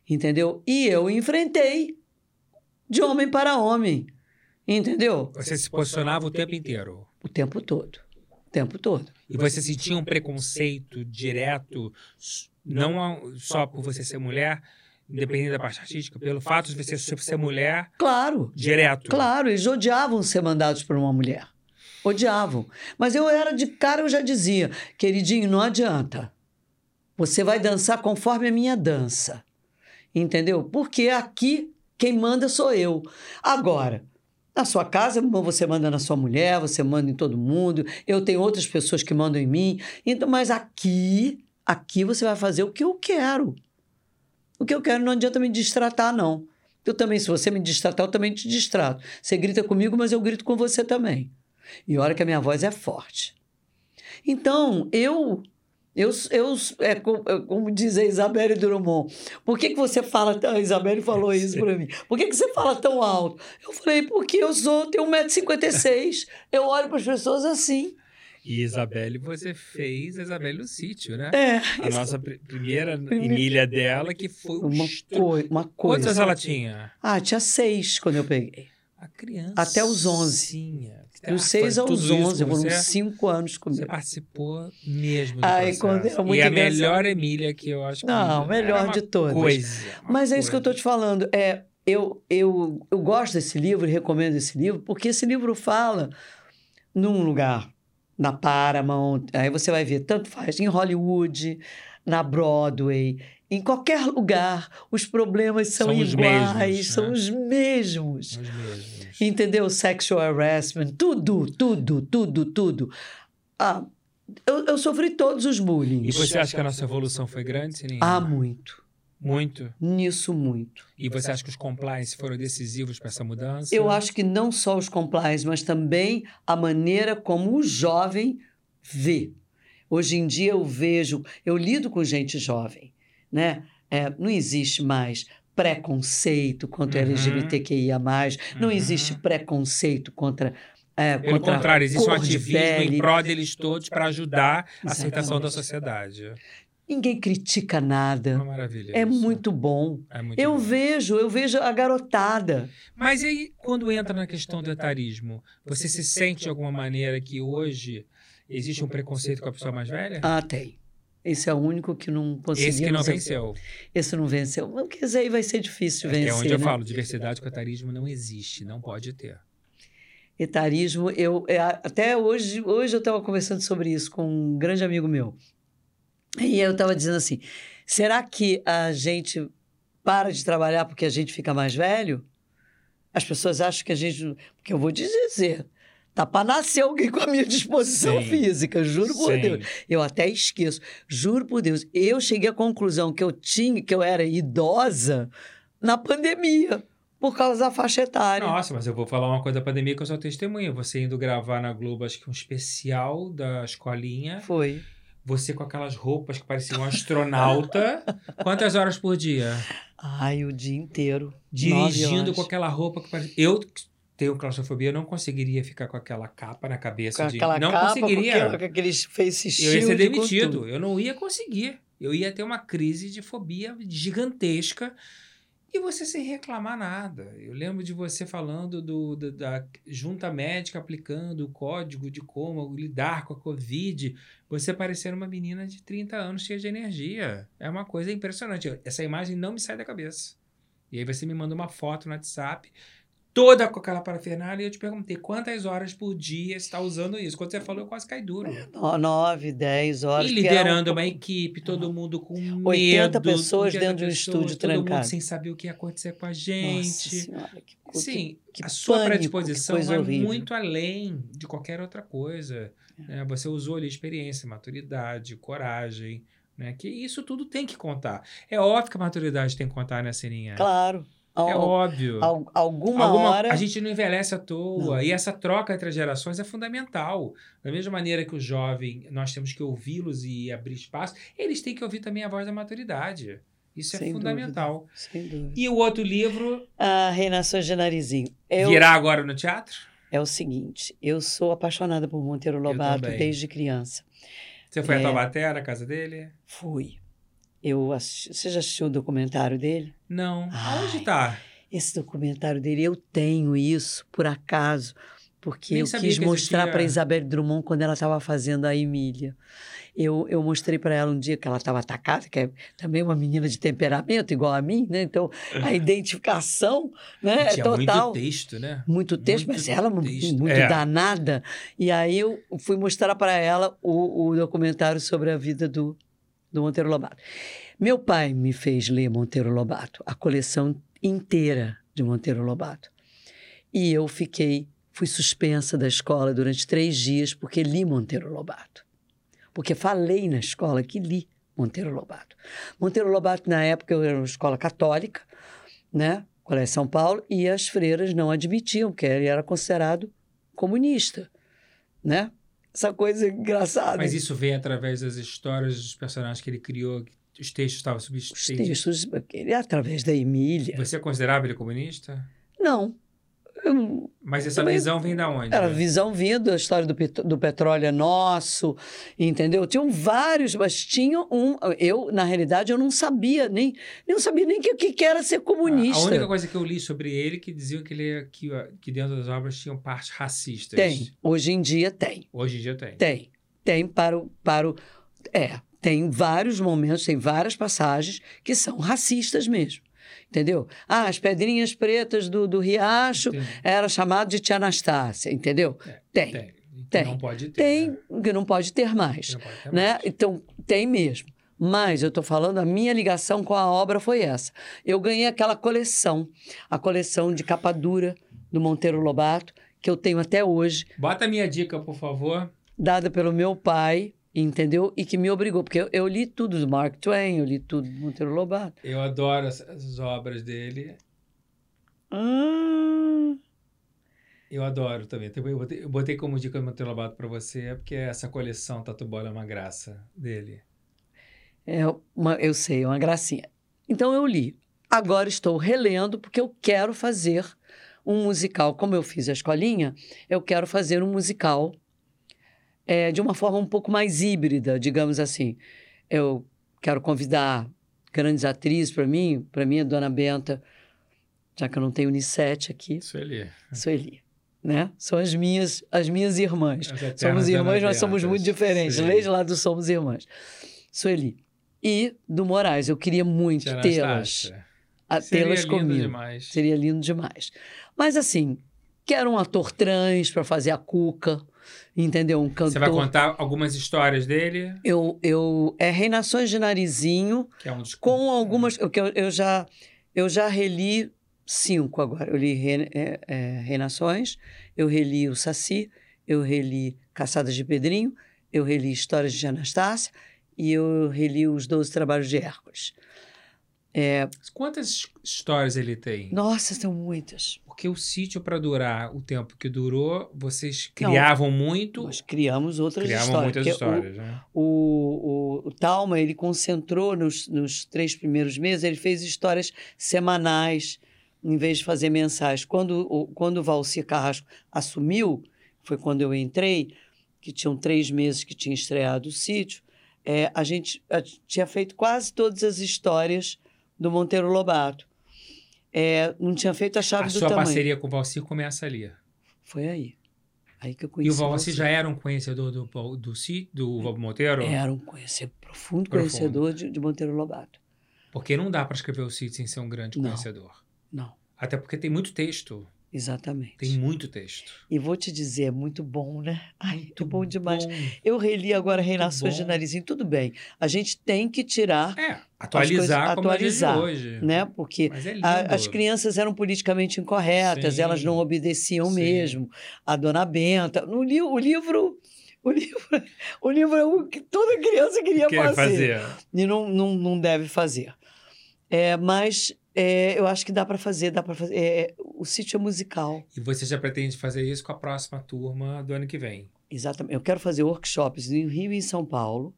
entendeu? E eu enfrentei de homem para homem, entendeu? Você se posicionava o tempo inteiro. O tempo todo. O tempo todo. E você sentia um preconceito direto, não só por você ser mulher, independente da parte artística, pelo fato de você ser mulher Claro, direto. claro, eles odiavam ser mandados por uma mulher. Odiavam. Mas eu era de cara, eu já dizia, queridinho, não adianta. Você vai dançar conforme a minha dança. Entendeu? Porque aqui quem manda sou eu. Agora, na sua casa, você manda na sua mulher, você manda em todo mundo. Eu tenho outras pessoas que mandam em mim. Então, mas aqui, aqui você vai fazer o que eu quero. O que eu quero não adianta me distratar, não. Eu também, se você me distratar, eu também te distrato. Você grita comigo, mas eu grito com você também. E olha que a minha voz é forte. Então, eu. Eu, eu é, como, é, como diz a Isabelle Drummond, por que, que você fala tão. A Isabelle falou isso para mim. Por que, que você fala tão alto? Eu falei, porque eu sou, tenho 1,56m. Eu olho para as pessoas assim. E Isabelle, você fez a Isabelle no sítio, né? É. A nossa pr- primeira Primeira- Emília dela, que foi um Uma, coi uma coisa. Quantas ela tinha? Ah, tinha seis quando eu peguei. A criança. Até os 11. Dos seis aos 11, foram Você, cinco anos você comigo. participou mesmo do Ai, processo. quando é muito E a melhor Emília que eu acho que... Não, era melhor de todas. Coisa, uma Mas é isso que eu estou te falando. É, eu, eu, eu gosto desse livro e recomendo esse livro, porque esse livro fala num lugar na Paramount, aí você vai ver, tanto faz, em Hollywood, na Broadway, em qualquer lugar, os problemas são, São os iguais, mesmos, são né? os mesmos. Os mesmos. Entendeu? Sexual harassment, tudo, tudo, tudo, tudo. Ah, eu, eu sofri todos os bullying. E você acha que a nossa evolução foi grande, Sininho? Ah, muito. Muito. Nisso, muito. E você acha que os compliance foram decisivos para essa mudança? Eu acho que não só os compliance, mas também a maneira como o jovem vê. Hoje em dia eu vejo, eu lido com gente jovem, né? É, não existe mais preconceito contra Uhum. LGBTQIA+, não Uhum. existe preconceito contra é, Pelo contrário, existe um ativismo em prol deles todos para ajudar a aceitação Exatamente. da sociedade. Ninguém critica Uma nada. maravilha. É isso. muito bom. É muito Eu bom. vejo, eu vejo a garotada. Mas e aí, quando entra na questão do etarismo, você se sente de alguma maneira que hoje existe um preconceito com a pessoa mais velha? Ah, tem. Esse é o único que não conseguiu. Esse que não venceu. Esse não venceu. Porque esse aí vai ser difícil É, vencer. é onde eu né? falo, diversidade com etarismo não existe, não pode ter. Etarismo, eu é, até hoje, hoje eu estava conversando sobre isso com um grande amigo meu. E eu estava dizendo assim: será que a gente para de trabalhar porque a gente fica mais velho? As pessoas acham que a gente. Porque eu vou te dizer. Tá para nascer alguém com a minha disposição Sim. física, juro por Sim. Deus. Eu até esqueço. Juro por Deus. Eu cheguei à conclusão que eu tinha, que eu era idosa na pandemia, por causa da faixa etária. Nossa, mas eu vou falar uma coisa da pandemia que eu sou testemunha. Você indo gravar na Globo, acho que um especial da escolinha, Foi. você com aquelas roupas que pareciam um astronauta. Quantas horas por dia? Ai, o dia inteiro. Dirigindo com aquela roupa que parecia. Eu tenho claustrofobia, eu não conseguiria ficar com aquela capa na cabeça. Com de... aquela não capa, conseguiria. Com, aqueles face Eu shield. ia ser demitido. Eu não ia conseguir. Eu ia ter uma crise de fobia gigantesca e você sem reclamar nada. Eu lembro de você falando do, do- da junta médica aplicando o código de como lidar com a Covid. Você parecendo uma menina de 30 anos cheia de energia. É uma coisa impressionante. Essa imagem não me sai da cabeça. E aí você me manda uma foto no WhatsApp, toda com aquela parafernália, e eu te perguntei quantas horas por dia você está usando isso. Quando você falou, eu quase caí duro. No- Nove, dez horas. E liderando um- uma equipe, todo mundo com medo. 80 pessoas 80 dentro de um estúdio todo mundo trancado. sem saber o que ia acontecer com a Nossa gente. senhora, que, Sim, que a sua pânico, que predisposição vai horrível. muito além de qualquer outra coisa. né? Você usou ali experiência, maturidade, coragem. Né? Que isso tudo tem que contar. É óbvio que a maturidade tem que contar nessa linha. Claro. É Al- óbvio. al- alguma, Alguma- hora. A gente não envelhece à toa. Não. E essa troca entre as gerações é fundamental. Da mesma maneira que o jovem, nós temos que ouvi-los e abrir espaço, eles têm que ouvir também a voz da maturidade. Isso é Sem fundamental. Sem dúvida. E o outro livro, A Reinações de Narizinho. Eu, virá agora no teatro? É o seguinte, eu sou apaixonada por Monteiro Lobato desde criança. Você foi É. a Taubaté, na casa dele? Fui. Eu assisti, você já assistiu o documentário dele? Não. Ai. Aonde tá? Esse documentário dele, eu tenho isso, por acaso, porque Nem eu quis mostrar para Isabelle Drummond quando ela estava fazendo a Emília. Eu, eu mostrei para ela um dia que ela estava atacada, que é também uma menina de temperamento, igual a mim, né? Então, a identificação né, é total. muito texto, né? Muito texto, Muito mas ela texto. muito É. danada. E aí eu fui mostrar para ela o, o documentário sobre a vida do, do Monteiro Lobato. Meu pai me fez ler Monteiro Lobato, a coleção inteira de Monteiro Lobato. E eu fiquei, fui suspensa da escola durante três dias porque li Monteiro Lobato. Porque falei na escola que li Monteiro Lobato. Monteiro Lobato, na época, eu era uma escola católica, né? Colégio São Paulo, e as freiras não admitiam, porque ele era considerado comunista, né? Essa coisa engraçada. Mas isso vem através das histórias dos personagens que ele criou, que os textos estavam Os substituídos. textos, ele, através da Emília. Você considerava ele comunista? Não. Eu, Mas essa Também- visão vem da onde? Era a né? visão vindo, a história do, do petróleo é nosso, entendeu? Tinham vários, mas tinha um. Eu, na realidade, eu não sabia nem. Não sabia nem que o que, era ser comunista. A única coisa que eu li sobre ele que diziam que ele que, que dentro das obras tinham partes racistas. Tem. Hoje em dia tem. Hoje em dia tem. Tem. Tem para o. Para o é, tem vários momentos, tem várias passagens que são racistas mesmo. Entendeu? Ah, as pedrinhas pretas do, do riacho Tem. era chamado de Tia Anastácia, entendeu? É, Tem. Tem. Que Tem. não pode ter. Tem, né? que não pode ter mais. Que não pode ter né? mais. Então, tem mesmo. Mas eu estou falando, a minha ligação com a obra foi essa. Eu ganhei aquela coleção, a coleção de capa dura do Monteiro Lobato, que eu tenho até hoje, Bota a minha dica, por favor. dada pelo meu pai, entendeu? E que me obrigou, porque eu, eu li tudo do Mark Twain, eu li tudo do Monteiro Lobato. Eu adoro as, as obras dele. Ah, Eu adoro também. Eu botei, eu botei como dica do Monteiro Lobato pra você, porque essa coleção Tatu Bola é uma graça dele. é uma, eu sei, é uma gracinha. Então eu li. Agora estou relendo, porque eu quero fazer um musical. Como eu fiz a escolinha, eu quero fazer um musical é, de uma forma um pouco mais híbrida, digamos assim. Eu quero convidar grandes atrizes para mim, para mim a Dona Benta, já que eu não tenho Unicete aqui, ali. Sueli, né? São as minhas, as minhas irmãs. As Somos irmãs, mas somos muito diferentes. Desde lá do Somos Irmãs. Sueli. E do Moraes, eu queria muito tê-las, tê-las lindo comigo. demais. Seria lindo demais. Mas assim, quero um ator trans para fazer a Cuca, entendeu? Um cantor. Você vai contar algumas histórias dele, Eu, eu, é Reinações de Narizinho, que é um dos... com algumas. Eu, que eu, eu já, eu já reli cinco agora. Eu li Re, é, é, Reinações, eu reli o Saci, eu reli Caçadas de Pedrinho, eu reli Histórias de Anastácia e eu reli Os Doze Trabalhos de Hércules. Quantas histórias ele tem? Nossa, são muitas. Porque o sítio, para durar o tempo que durou, vocês Não. criavam muito, Nós criamos outras criavam histórias. muitas histórias, né? O, o, o, o Talma, ele concentrou nos, nos três primeiros meses, ele fez histórias semanais, em vez de fazer mensais. Quando o, quando o Valcir Carrasco assumiu, foi quando eu entrei, que tinham três meses que tinha estreado o sítio, é, a gente a- tinha feito quase todas as histórias do Monteiro Lobato. É, não tinha feito a chave A do sua tamanho. parceria com o Valci começa ali. Foi aí. Aí que eu E conheci o Valci já era um conhecedor do, do, do, do Monteiro? Era um conhecer, profundo Profundo. conhecedor de, de Monteiro Lobato. Porque não dá para escrever o sítio sem ser um grande Não. conhecedor. Não, Até porque tem muito texto. Exatamente. Tem muito texto. E vou te dizer, é muito bom, né? Ai, é bom demais. Bom. Eu reli agora Reinações de. Narizinho, tudo bem. A gente tem que tirar, É, atualizar coisas- como atualizar, é de hoje. né? Porque é a- as crianças eram politicamente incorretas, Sim. elas não obedeciam Sim. mesmo. A dona Benta. No li o livro. O livro, o livro é o que toda criança queria Quer fazer. E não, não, não deve fazer. É, mas é, eu acho que dá para fazer, dá para fazer. É, o sítio é musical. E você já pretende fazer isso com a próxima turma do ano que vem. Exatamente. Eu quero fazer workshops em Rio e em São Paulo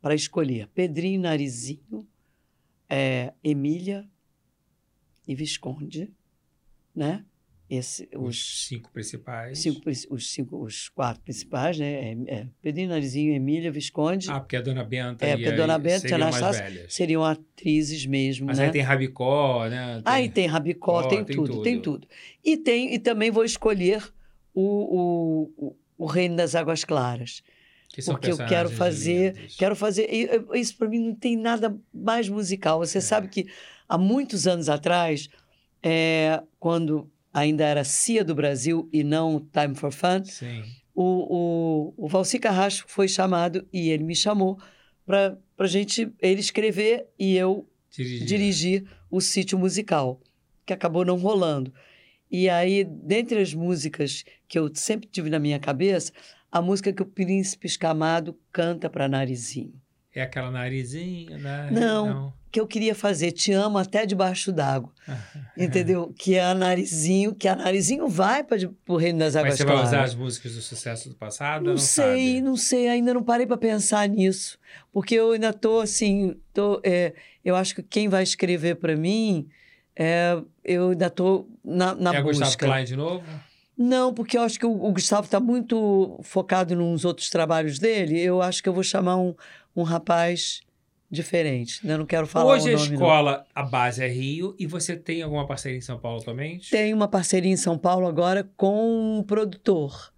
para escolher Pedrinho Narizinho, é, Emília e Visconde, né? Esse, Os, os, cinco principais. cinco, os, cinco, os quatro principais, né? É, é, Pedrinho Narizinho, Emília, Visconde, Ah, porque a Dona Benta É, e a Dona Benta a seriam Anastácia velhas. seriam atrizes mesmo, Mas né? aí tem Rabicó, né? Aí tem Rabicó, Ó, tem, tem tudo, tudo. tem tudo. E, tem, e também vou escolher o, o, o, Reino das Águas Claras. que são porque eu quero fazer- lindos. Quero fazer. Isso para mim não tem nada mais musical. Você sabe que há muitos anos atrás, é, quando ainda era CIA do Brasil e não Time for Fun, Sim. o, o, o Valci Carrasco foi chamado e ele me chamou para a gente ele escrever e eu Dirigir. dirigir o sítio musical, que acabou não rolando. E aí, dentre as músicas que eu sempre tive na minha cabeça, a música que o Príncipe Escamado canta para Narizinho, É aquela narizinha, né? Não. Que eu queria fazer Te Amo Até Debaixo d'Água, entendeu? Que é a Narizinho, que a Narizinho vai para o Reino das Águas Mas você vai Claras. usar as músicas do sucesso do passado? Não, não sei, sabe? não sei, ainda não parei para pensar nisso, porque eu ainda tô assim, tô, é, eu acho que quem vai escrever para mim, é, eu ainda tô na, na é busca. Gustavo Klein de novo? Não, porque eu acho que o, o Gustavo está muito focado nos outros trabalhos dele. Eu acho que eu vou chamar um, um rapaz diferente. Eu não quero falar Hoje a nome, não. escola, a base é Rio, e você tem alguma parceria em São Paulo também? Tem uma parceria em São Paulo agora com um produtor,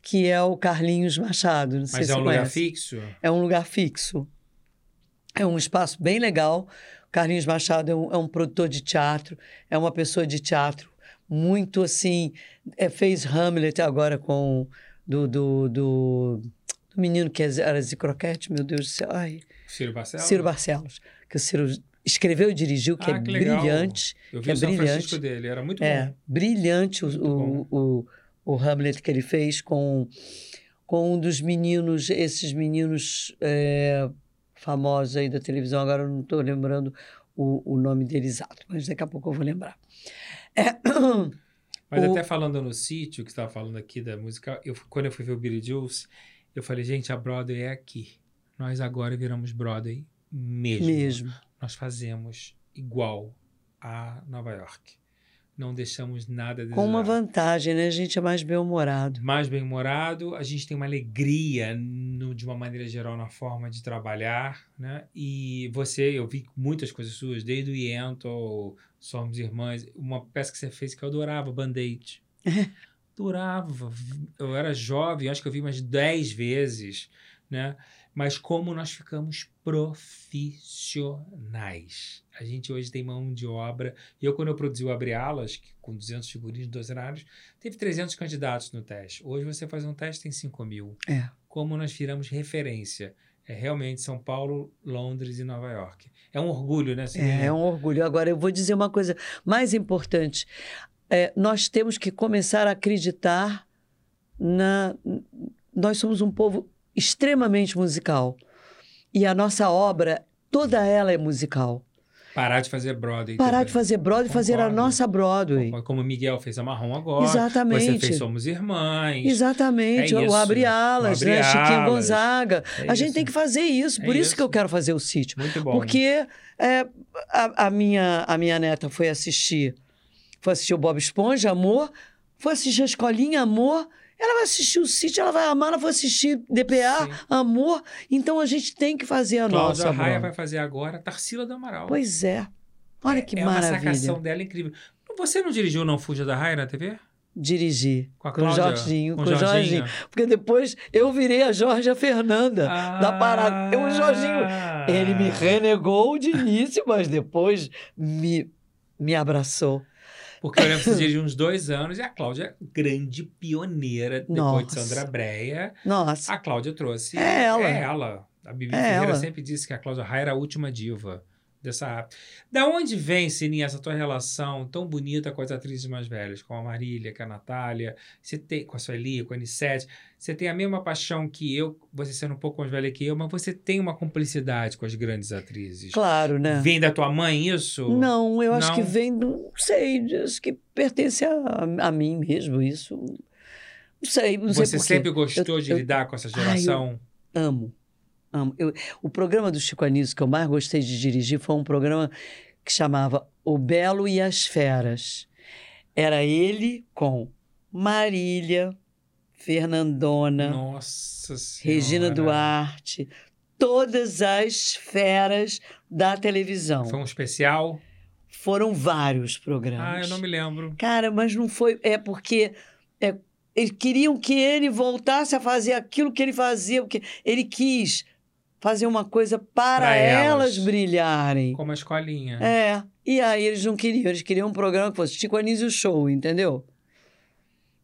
que é o Carlinhos Machado. Não sei Mas se é um você lugar conhece. fixo? É um lugar fixo. É um espaço bem legal. O Carlinhos Machado é um, é um produtor de teatro, é uma pessoa de teatro muito assim. é, fez Hamlet agora com, do, do, do, do menino que era de croquete, meu Deus do céu. Ai, Ciro Barcelos? Ciro Barcelos. Que o Ciro escreveu e dirigiu, que Ah, é que brilhante. Eu vi que é o São brilhante. Francisco dele, era muito É, bom. brilhante o, Muito o, o, o Hamlet que ele fez com, com um dos meninos, esses meninos é, famosos aí da televisão. Agora eu não estou lembrando o, o nome dele exato, mas daqui a pouco eu vou lembrar. É, Mas O- até falando no sítio, que você estava falando aqui da música, eu, quando eu fui ver o Billy Jules, eu falei, gente, a Broadway é aqui. Nós agora viramos Broadway mesmo. mesmo. Nós fazemos igual a Nova York. Não deixamos nada a Com uma vantagem, né? A gente é mais bem-humorado. mais bem-humorado, a gente tem uma alegria no- de uma maneira geral na forma de trabalhar, né? E você, eu vi muitas coisas suas, desde o Yentl, Somos Irmãs, uma peça que você fez que eu adorava, Band-Aid. adorava. Eu era jovem, acho que eu vi umas 10 vezes, né? Mas como nós ficamos profissionais. A gente hoje tem mão de obra. Eu, quando eu produzi o Abre Alas, que, com 200 figurinos, 12 cenários, teve 300 candidatos no teste. Hoje você faz um teste tem 5 mil. É. Como nós viramos referência. É realmente São Paulo, Londres e Nova York. É um orgulho, né? É, é um orgulho. Agora, eu vou dizer uma coisa mais importante. É, nós temos que começar a acreditar na. Nós somos um povo extremamente musical. E a nossa obra, toda ela é musical. Parar de fazer Broadway. Parar também. de fazer Broadway e fazer a nossa Broadway. Como o Miguel fez a Marrom agora. Exatamente. Você fez Somos Irmãs. Exatamente, É o. Abre Alas, né? Chiquinho. Gonzaga. É a gente tem que fazer isso, É por isso, isso. que eu quero fazer o sítio. Muito bom. Porque é, a, a minha, a minha neta foi assistir, foi assistir o Bob Esponja, amor, foi assistir a Escolinha, amor, ela vai assistir o sítio, ela vai amar, ela vai assistir DPA, Sim. amor. Então a gente tem que fazer a Cláudia nossa. Raia Bruno. vai fazer agora Tarsila do Amaral. Pois é. Olha que é uma maravilha. sacação dela incrível. Você não dirigiu Não Fuja da Raia na TV? Dirigir. Com a Com o Cláudia? Jorginho, com com o Jorginho? Porque depois eu virei a Jorge Fernanda da parada. O Jorginho, Ah. ele me renegou de início, mas depois me, me abraçou. Porque eu lembro você dirigiu uns dois anos e a Cláudia, grande pioneira, depois de Nossa. Sandra Breia, Nossa. a Cláudia trouxe. É ela. É ela. A Bibi É Ferreira ela. sempre disse que a Cláudia Raia era a última diva dessa. Da onde vem, Sininha, essa tua relação tão bonita com as atrizes mais velhas, com a Marília, com a Natália, você tem, com a Sueli, com a Anissete? Você tem a mesma paixão que eu, você sendo um pouco mais velha que eu, mas você tem uma cumplicidade com as grandes atrizes. Claro, né? Vem da tua mãe isso? Não, eu acho Não? que vem do. Não sei, acho que pertence a, a mim mesmo, isso. Não sei, não sei Você por quê. sempre gostou Eu- de eu- lidar com essa Ai, geração? Amo, amo. Eu- o programa do Chico Anísio que eu mais gostei de dirigir foi um programa que chamava O Belo e as Feras. Era ele com Marília, Fernandona, Nossa Senhora. Regina Duarte, todas as feras da televisão. Foi um especial? Foram vários programas. Ah, eu não me lembro. Cara, mas não foi. É porque é, eles queriam que ele voltasse a fazer aquilo que ele fazia, porque ele quis fazer uma coisa para elas. elas. brilharem. Como a escolinha. É. E aí eles não queriam, eles queriam um programa que fosse Chico Anísio Show, entendeu?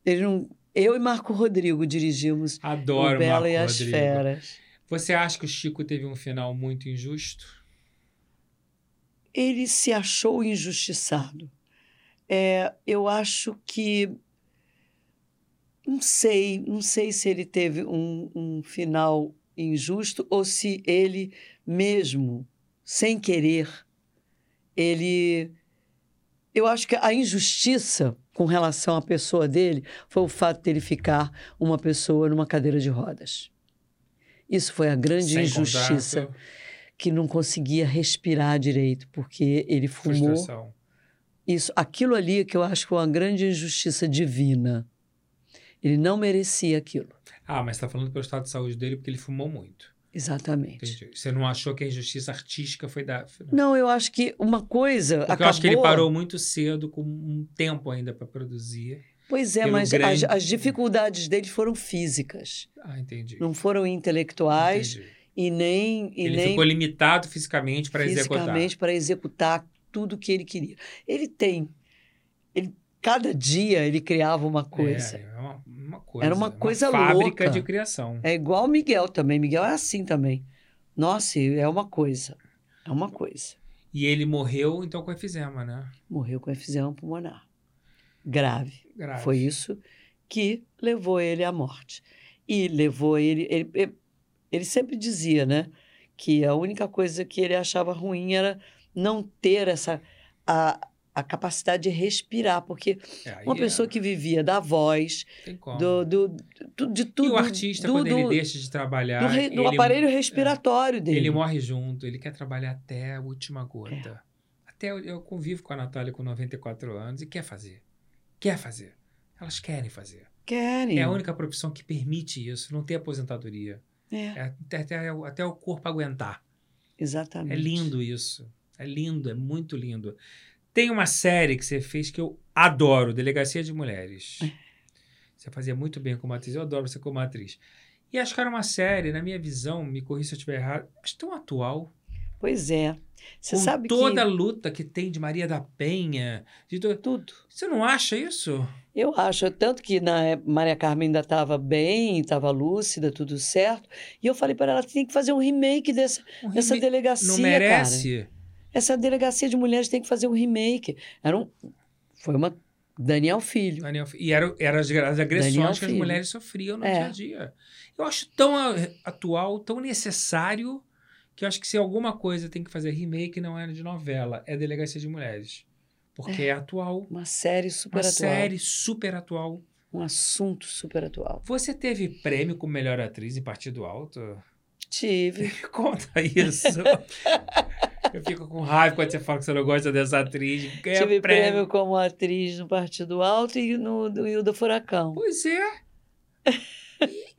Eles não. Eu e Marco Rodrigo dirigimos Adoro o Bela Marco e as Rodrigo. Feras. Você acha que o Chico teve um final muito injusto? ele se achou injustiçado. É, eu acho que. Não sei, não sei se ele teve um, um final injusto ou se ele mesmo, sem querer, ele. Eu acho que a injustiça com relação à pessoa dele foi o fato dele ficar uma pessoa numa cadeira de rodas. Isso foi a grande Sem injustiça contato, que não conseguia respirar direito, porque ele fumou. frustração. Isso, aquilo ali que eu acho que foi uma grande injustiça divina. Ele não merecia aquilo. Ah, mas você tá falando pelo estado de saúde dele porque ele fumou muito. Exatamente. Entendi. Você não achou que a injustiça artística foi da. Não, eu acho que uma coisa Porque acabou... eu acho que ele parou muito cedo, com um tempo ainda para produzir. Pois é, mas grande- as, as dificuldades dele foram físicas, Ah, entendi. não foram intelectuais Entendi. e nem e Ele nem ficou limitado fisicamente para executar. fisicamente para executar tudo que ele queria. Ele tem, ele cada dia ele criava uma coisa. É, uma coisa. Era uma coisa fábrica louca. de criação. É igual o Miguel também. Miguel é assim também. Nossa, é uma coisa. É uma coisa. E ele morreu, então, com efizema, né? Morreu com efizema pulmonar. Grave. Grave. Foi isso que levou ele à morte. E levou ele, ele. ele- Ele sempre dizia, né? Que a única coisa que ele achava ruim era não ter essa. A, a capacidade de respirar, porque É, uma é, pessoa que vivia da voz, do, do, do- de tudo. e o artista, do, quando ele deixa de trabalhar. do, re- ele- aparelho respiratório dele. Ele morre junto, ele quer trabalhar até a última gota. É. Até eu, eu convivo com a Natália com 94 anos e quer fazer. Quer fazer. Elas querem fazer. Querem. É a única profissão que permite isso, não ter aposentadoria. É, É até, até, até o corpo aguentar. exatamente. É lindo isso. É lindo, é muito lindo. Tem uma série que você fez que eu adoro, Delegacia de Mulheres. É. Você fazia muito bem como atriz, eu adoro você como atriz. E acho que era uma série, na minha visão, me corri se eu estiver errado, acho tão atual. Pois é. Você com sabe toda a que. luta que tem de Maria da Penha. De to- Tudo. Você não acha isso? Eu acho, tanto que na época, Maria Carmen ainda estava bem, estava lúcida, tudo certo. E eu falei para ela, tem que fazer um remake dessa, Um dessa delegacia, não cara. Essa delegacia de mulheres tem que fazer um remake. Era um, foi uma Daniel Filho. Daniel, e eram era as, as agressões Daniel que as mulheres sofriam no É. dia a dia. Eu acho tão a- atual, tão necessário, que eu acho que se alguma coisa tem que fazer remake, não é de novela, é Delegacia de Mulheres. Porque é, atual. Uma série super Uma atual. série super atual. Um assunto super atual. Você teve prêmio como melhor atriz em Partido Alto? Tive. Me conta isso. eu fico com raiva quando você fala que você não gosta dessa atriz. Ganha Tive prêmio. prêmio. como atriz no Partido Alto e no do Hilda Furacão. Pois é.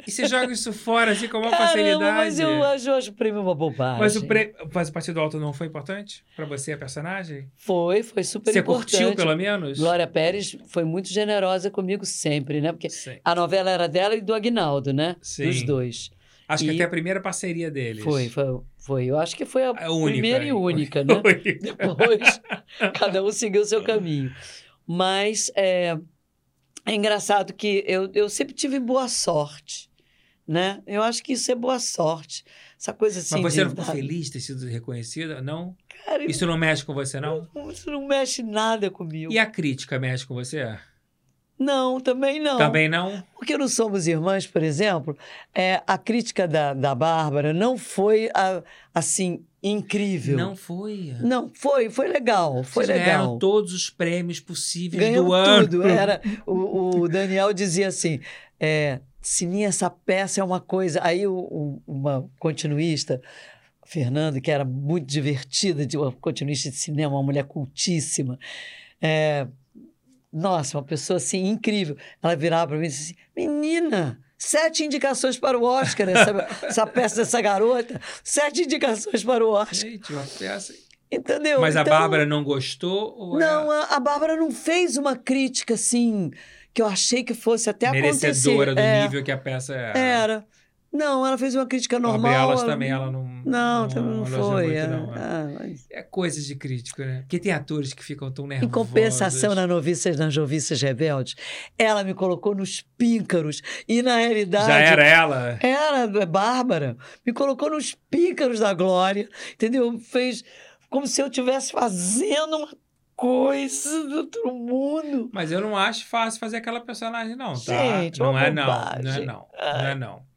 E, você joga isso fora assim com uma Caramba, facilidade. mas eu eu acho o prêmio uma bobagem. Mas o, prê... mas o Partido Alto não foi importante pra você, a personagem? Foi, foi super você importante. curtiu, pelo menos? Glória Pérez foi muito generosa comigo sempre, né? Porque Sim. a novela era dela e do Agnaldo, né? Sim. Dos dois. Acho que E- até a primeira parceria deles. Foi, foi, foi. Eu acho que foi a, A única. primeira e única, né? Única. Depois, cada um seguiu o seu caminho. Mas é, é engraçado que eu, eu sempre tive boa sorte, né? Eu acho que isso é boa sorte. Essa coisa assim. Mas você de- não ficou feliz de ter sido reconhecida? Não? Cara, Isso não mexe com você, não? isso não mexe nada comigo. E a crítica mexe com você? Não, também não. Também não? Porque não somos irmãs, por exemplo, é, a crítica da, da Bárbara não foi a- assim incrível. Não foi. Não, foi, foi legal, foi Vocês ganharam legal. todos os prêmios possíveis do ano. tudo. Era, o, o Daniel dizia assim: é, Sininha, essa peça é uma coisa. Aí o, o- uma continuista, Fernanda, que era muito divertida, de uma continuista de cinema, uma mulher cultíssima. é, nossa, uma pessoa assim incrível. Ela virava para mim e disse assim: Menina, sete indicações para o Oscar, essa, essa peça dessa garota, sete indicações para o Oscar. Gente, uma peça. Entendeu? Mas a Então- Bárbara não gostou? Ou não, é a, a Bárbara não fez uma crítica assim que eu achei que fosse até merecedora acontecer. do É, nível que a peça era? Era. Não, ela fez uma crítica normal. Normal, elas ela- também, ela não. Não, também não foi. muito, é. não, é. Ah, mas- É coisas de crítico, né? Porque tem atores que ficam tão nervosos. Em compensação, na Noviças, nas Noviças Rebeldes, ela me colocou nos píncaros. E, na realidade... Já era ela? Era, é Bárbara. Me colocou nos píncaros da glória, entendeu? Fez como se eu estivesse fazendo uma coisa do outro mundo. Mas eu não acho fácil fazer aquela personagem, não, tá? Gente, não é não. Não é não. Não é não.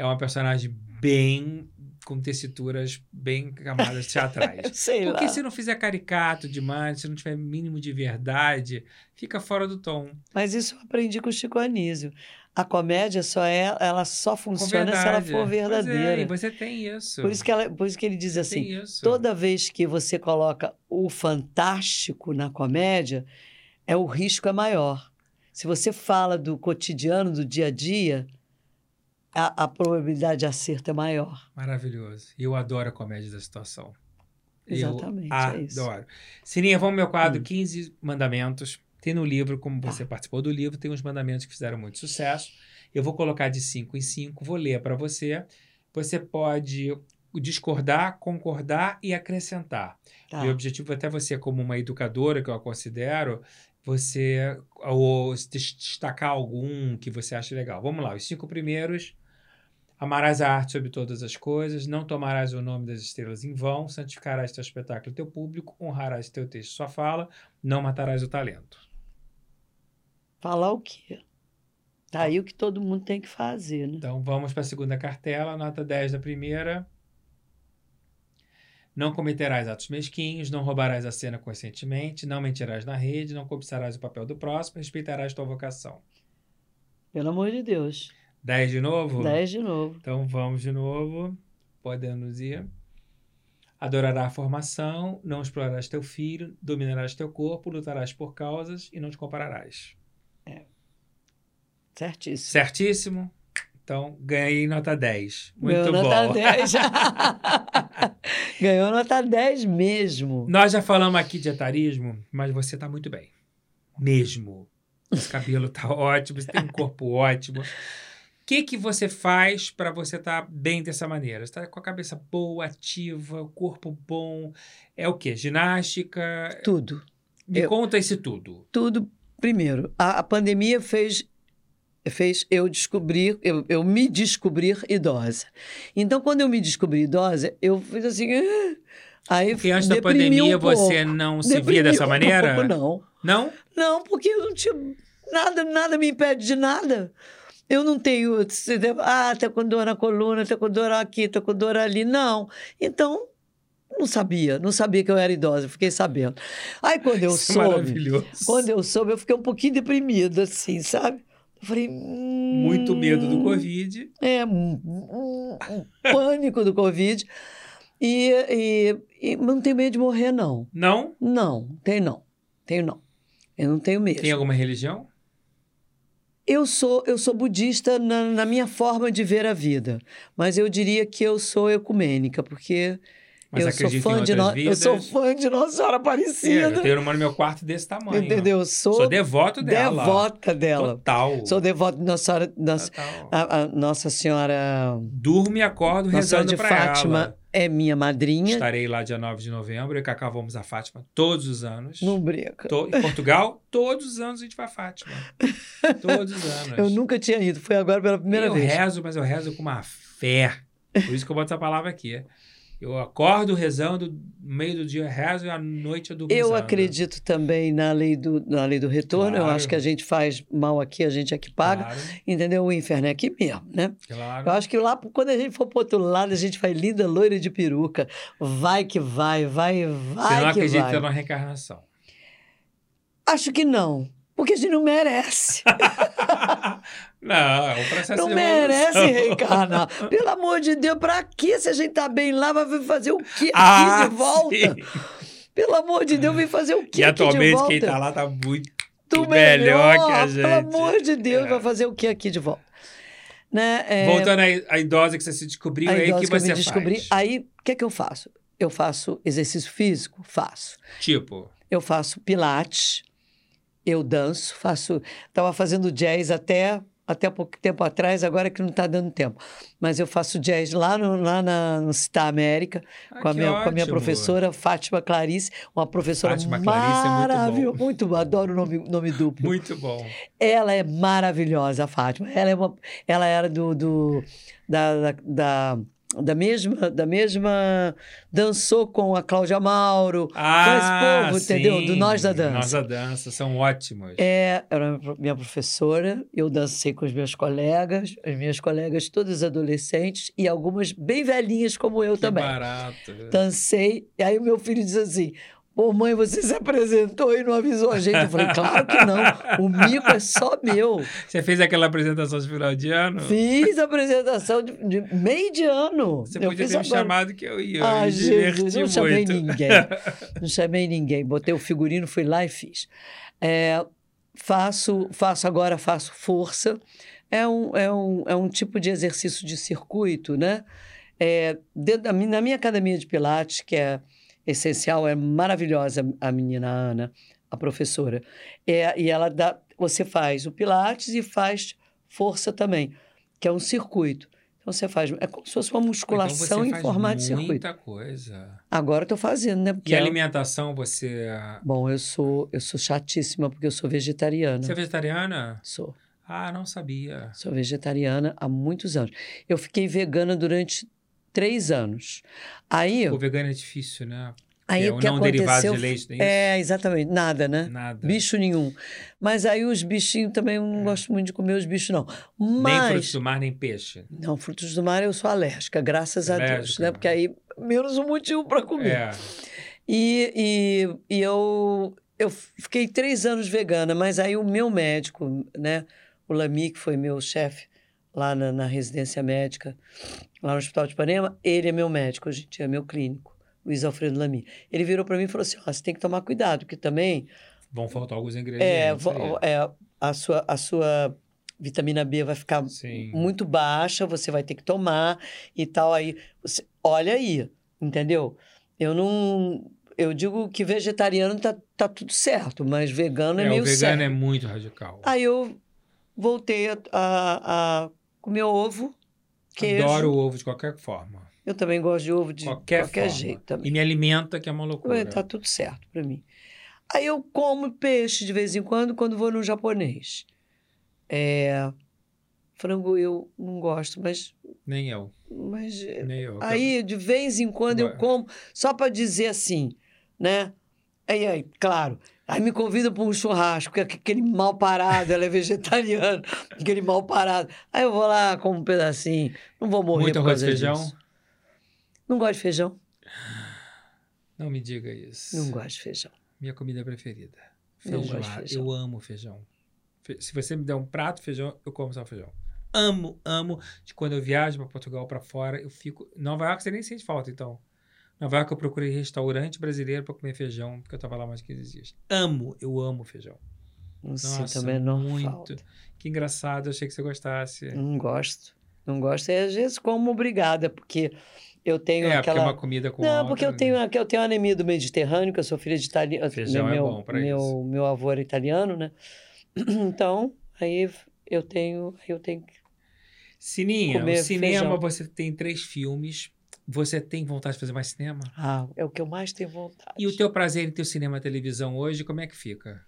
É uma personagem bem. com tessituras bem camadas teatrais. Sei Porque lá. se não fizer caricato demais, se não tiver mínimo de verdade, fica fora do tom. Mas isso eu aprendi com o Chico Anísio. A comédia só é, ela só funciona se ela for é, verdadeira. e você tem isso. por, isso que ela, por isso que ele diz Você assim: toda vez que você coloca o fantástico na comédia, é o risco é maior. Se você fala do cotidiano, do dia a dia, a, a probabilidade de acerto é maior. Maravilhoso. E eu adoro a comédia da situação. Exatamente, Eu é isso. adoro. Sininha, vamos ao meu quadro Hum. 15 Mandamentos. Tem no livro, como Tá. você participou do livro, tem uns mandamentos que fizeram muito sucesso. Eu vou colocar de 5 em 5, vou ler para você. Você pode discordar, concordar e acrescentar. Tá. Meu objetivo até você, como uma educadora, que eu a considero, você ou destacar algum que você acha legal. Vamos lá, os cinco primeiros. Amarás a arte sobre todas as coisas, não tomarás o nome das estrelas em vão, santificarás teu espetáculo e teu público, honrarás teu texto e sua fala, não matarás o talento. Falar o quê? Tá aí o que todo mundo tem que fazer, né? Então vamos para a segunda cartela, nota 10 da primeira. Não cometerás atos mesquinhos, não roubarás a cena conscientemente, não mentirás na rede, não cobiçarás o papel do próximo, respeitarás tua vocação. Pelo amor de Deus. 10 de novo? 10 de novo. Então vamos de novo. Podemos ir. Adorará a formação, não explorarás teu filho, dominarás teu corpo, lutarás por causas e não te compararás. É. Certíssimo. Certíssimo? Então, ganhei nota 10. Muito Ganhou bom. nota 10. Ganhou nota 10 mesmo. Nós já falamos aqui de etarismo, mas você tá muito bem. Mesmo. Esse cabelo tá ótimo, você tem um corpo ótimo. O que, que você faz para você estar tá bem dessa maneira? Você tá com a cabeça boa, ativa, o corpo bom. É o quê? Ginástica? Tudo. Me Eu- conta isso tudo. Tudo. Primeiro, a, a pandemia fez, fez eu descobrir, eu, eu me descobrir idosa. Então, quando eu me descobri idosa, eu fiz assim. "Ah". Aí Porque antes da pandemia um você não se Deprimi via dessa um maneira? pouco, não. Não? Não, porque eu não tinha nada, nada me impede de nada. Eu não tenho, ah, tá com dor na coluna, tá com dor aqui, tá com dor ali. Não. Então, não sabia, não sabia que eu era idosa, fiquei sabendo. Aí quando eu Isso é soube, maravilhoso. quando eu soube, eu fiquei um pouquinho deprimida, assim, sabe? Eu falei. hum, Muito medo do Covid. É, um, pânico do Covid. E, e, e não tenho medo de morrer, não. Não? Não, tenho não. Tenho não. Eu não tenho mesmo. Tem alguma religião? Eu sou, eu sou budista na, na minha forma de ver a vida, mas eu diria que eu sou ecumênica, porque Mas eu sou fã de no- eu sou fã de Nossa Senhora É, Aparecida. eu tenho uma no meu quarto desse tamanho. entendeu? Eu sou, Sou devoto dela. devota dela. Total. Sou devota de Nossa Senhora, Nossa, a, a Nossa Senhora, Durmo e acordo Nossa rezando de pra Fátima ela. É minha madrinha. Estarei lá dia 9 de novembro. Eu e Cacá vamos a Fátima todos os anos. Não brinca. Em Portugal, todos os anos a gente vai a Fátima. Todos os anos. Eu nunca tinha ido, foi agora pela primeira eu vez. rezo, mas eu rezo com uma fé. Por isso que eu boto essa palavra aqui. Eu acordo rezando, no meio do dia eu rezo e à noite eu durmo Eu rezando. acredito também na lei do, na lei do retorno. Eu Claro. acho que a gente faz mal aqui, a gente é que paga. Claro, Entendeu? O inferno é aqui mesmo, né? claro. Eu acho que lá, quando a gente for pro outro lado, a gente vai linda, loira de peruca. Vai que vai, vai, vai Você não acredita vai. na reencarnação. Acho que não. Porque a gente não merece. não, é um processo não de merece reencarnar. Pelo amor de Deus, pra que se a gente tá bem lá, vai fazer o quê aqui Ah, de volta? sim. Pelo amor de Deus, vem fazer o quê E aqui de atualmente volta? quem tá lá tá muito Tu melhor, que a gente. Pelo amor de Deus, É. vai fazer o que aqui de volta? Né? É, Voltando à idosa que você se descobriu, aí que que você descobri. faz. Aí, o que é que eu faço? Eu faço exercício físico? Faço. Tipo, Eu faço pilates, eu danço, faço. Estava fazendo jazz até, até pouco tempo atrás, agora que não está dando tempo. Mas eu faço jazz lá no, lá na, no Citar América, ah, com, a minha, com a minha professora Fátima Clarice, uma professora Fátima Clarice é muito maravilhosa. Muito adoro o nome, nome duplo. Muito bom. Ela é maravilhosa, a Fátima. Ela, é uma, ela era do, do da, da, da, da mesma, da mesma. Dançou com a Cláudia Mauro. Ah, povo, entendeu? sim. Do Nós da Dança. Nós da Dança, são ótimos. É, era minha professora. Eu dancei com os meus colegas, as minhas colegas todas adolescentes e algumas bem velhinhas como eu que também. barato. Dancei. E aí o meu filho diz assim. Pô, mãe, você se apresentou e não avisou a gente. Eu falei, claro que não. O mico é só meu. Você fez aquela apresentação de final de ano? Fiz a apresentação de, de meio de ano. Você Eu podia ter me agora. chamado que eu ia. Ah, Jesus, não chamei muito. ninguém. Não chamei ninguém. Botei o figurino, fui lá e fiz. É, faço, faço agora, faço força. É um, é, um, é um tipo de exercício de circuito, né? É, dentro da, na minha academia de Pilates, que é essencial, é maravilhosa a menina Ana, a professora. É, e ela dá, você faz o Pilates e faz força também, que é um circuito. Então você faz. É como se fosse uma musculação então em formato de circuito. muita coisa. Agora eu tô fazendo, né? Porque E ela- alimentação, você... Bom, eu sou, eu sou chatíssima porque eu sou vegetariana. Você é vegetariana? Sou. Ah, não sabia. Sou vegetariana há muitos anos. Eu fiquei vegana durante três anos. Aí, O vegano é difícil, né? aí é o que não derivado aconteceu... de leite, é? É, exatamente. Nada, né? Nada. Bicho nenhum. Mas aí os bichinhos também eu não gosto muito de comer os bichos, não. Nem Mas. frutos do mar, nem peixe. Não, frutos do mar eu sou alérgica, graças a Deus, Alérgica. né? Porque aí menos um motivo para comer. É. E, e, e eu, eu fiquei três anos vegana, mas aí o meu médico, né? O Lami, que foi meu chefe lá na, na residência médica, lá no Hospital de Ipanema, ele é meu médico hoje em dia, é meu clínico, Luiz Alfredo Lami. Ele virou para mim e falou assim: você tem que tomar cuidado, porque também Vão faltar alguns é, ingredientes. vo- aí. é, a, sua, a sua vitamina B vai ficar Sim. muito baixa, você vai ter que tomar e tal. Aí, você, olha aí, entendeu? Eu não. Eu digo que vegetariano tá, tá tudo certo, mas vegano é, É, meio o vegano certo. é muito radical. Aí eu voltei a, a, a comer ovo, queijo. Adoro o ovo de qualquer forma. Eu também gosto de ovo de qualquer, qualquer, jeito também. E me alimenta, que é uma loucura. Tá tudo certo pra mim. Aí eu como peixe de vez em quando, quando vou no japonês. É, frango eu não gosto, mas, Nem eu. mas Nem eu. aí de vez em quando eu como, só para dizer assim, né? Aí, aí, claro, aí me convida para um churrasco, que aquele mal parado, ela é vegetariana, aquele mal parado. Aí eu vou lá, como um pedacinho, não vou morrer Muito por causa e feijão? disso. Não gosto de feijão, Não me diga isso. não gosto de feijão. Minha comida preferida. Não gosto de feijão. Eu amo feijão. Fe- Se você me der um prato de feijão, eu como só feijão. Amo, amo. De quando eu viajo para Portugal, para fora, eu fico. Nova York você nem sente falta, então. Nova York eu procurei restaurante brasileiro para comer feijão, porque eu tava lá mais de 15 dias. Amo, eu amo feijão. Não Nossa, sinto a menor muito. falta. Que engraçado, eu achei que você gostasse. Não gosto. Não gosto. E às vezes como obrigada, porque eu tenho é, porque é aquela. uma comida com Não, outra, porque eu né? tenho, eu tenho anemia do Mediterrâneo, que eu sou filha de italiano. Feijão é meu, bom pra meu, isso. meu avô era italiano, né? Então, aí eu tenho, eu tenho que. Sininha, o cinema feijão. você tem três filmes. Você tem vontade de fazer mais cinema? Ah, é o que eu mais tenho vontade. E o teu prazer em ter o cinema e a televisão hoje, como é que fica?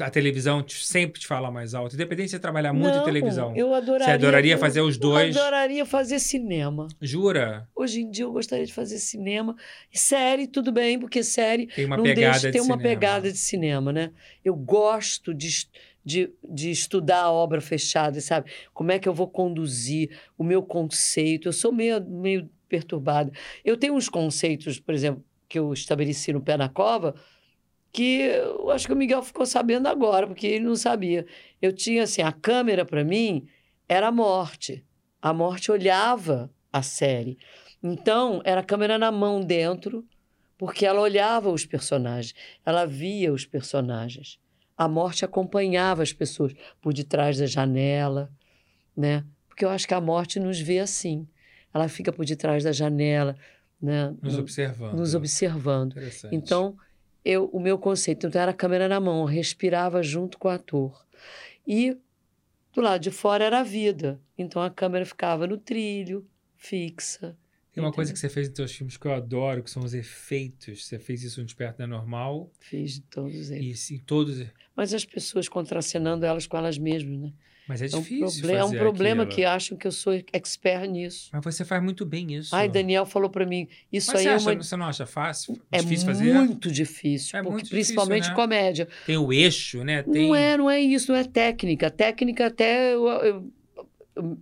A televisão te- sempre te fala mais alto, independente de você trabalhar muito em Não, televisão. Eu adoraria. Você adoraria eu- fazer os dois? Eu adoraria fazer cinema. Jura? Hoje em dia eu gostaria de fazer cinema. E série, tudo bem, porque série Tem uma não pegada deixa de ter uma cinema. pegada de cinema, né? Eu gosto de, de, de estudar a obra fechada, sabe? Como é que eu vou conduzir o meu conceito. Eu sou meio, meio perturbada. Eu tenho uns conceitos, por exemplo, que eu estabeleci no Pé na Cova, que eu acho que o Miguel ficou sabendo agora, porque ele não sabia. Eu tinha, assim, a câmera para mim era a morte. A morte olhava a série. Então, era a câmera na mão dentro, porque ela olhava os personagens, ela via os personagens. A morte acompanhava as pessoas por detrás da janela, né? Porque eu acho que a morte nos vê assim. Ela fica por detrás da janela, né? Nos observando. nos observando. Então, eu, o meu conceito então, era a câmera na mão, respirava junto com o ator. E do lado de fora era a vida. Então a câmera ficava no trilho, fixa. Tem uma entendeu? coisa que você fez nos seus filmes que eu adoro, que são os efeitos. Você fez isso no Desperto da Normal Fiz de todos eles. e sim, todos. Mas as pessoas contracenando elas com elas mesmas, né? Mas é É um, difícil proble- é um problema aquilo. que acham que eu sou expert nisso. Mas você faz muito bem isso. Ai, Daniel falou para mim, isso Mas aí você, é acha, uma... você não acha fácil? É difícil fazer? muito difícil, É porque muito difícil, principalmente né? comédia. Tem o eixo, né? Tem... Não é, não é isso, não é técnica. Técnica até eu- eu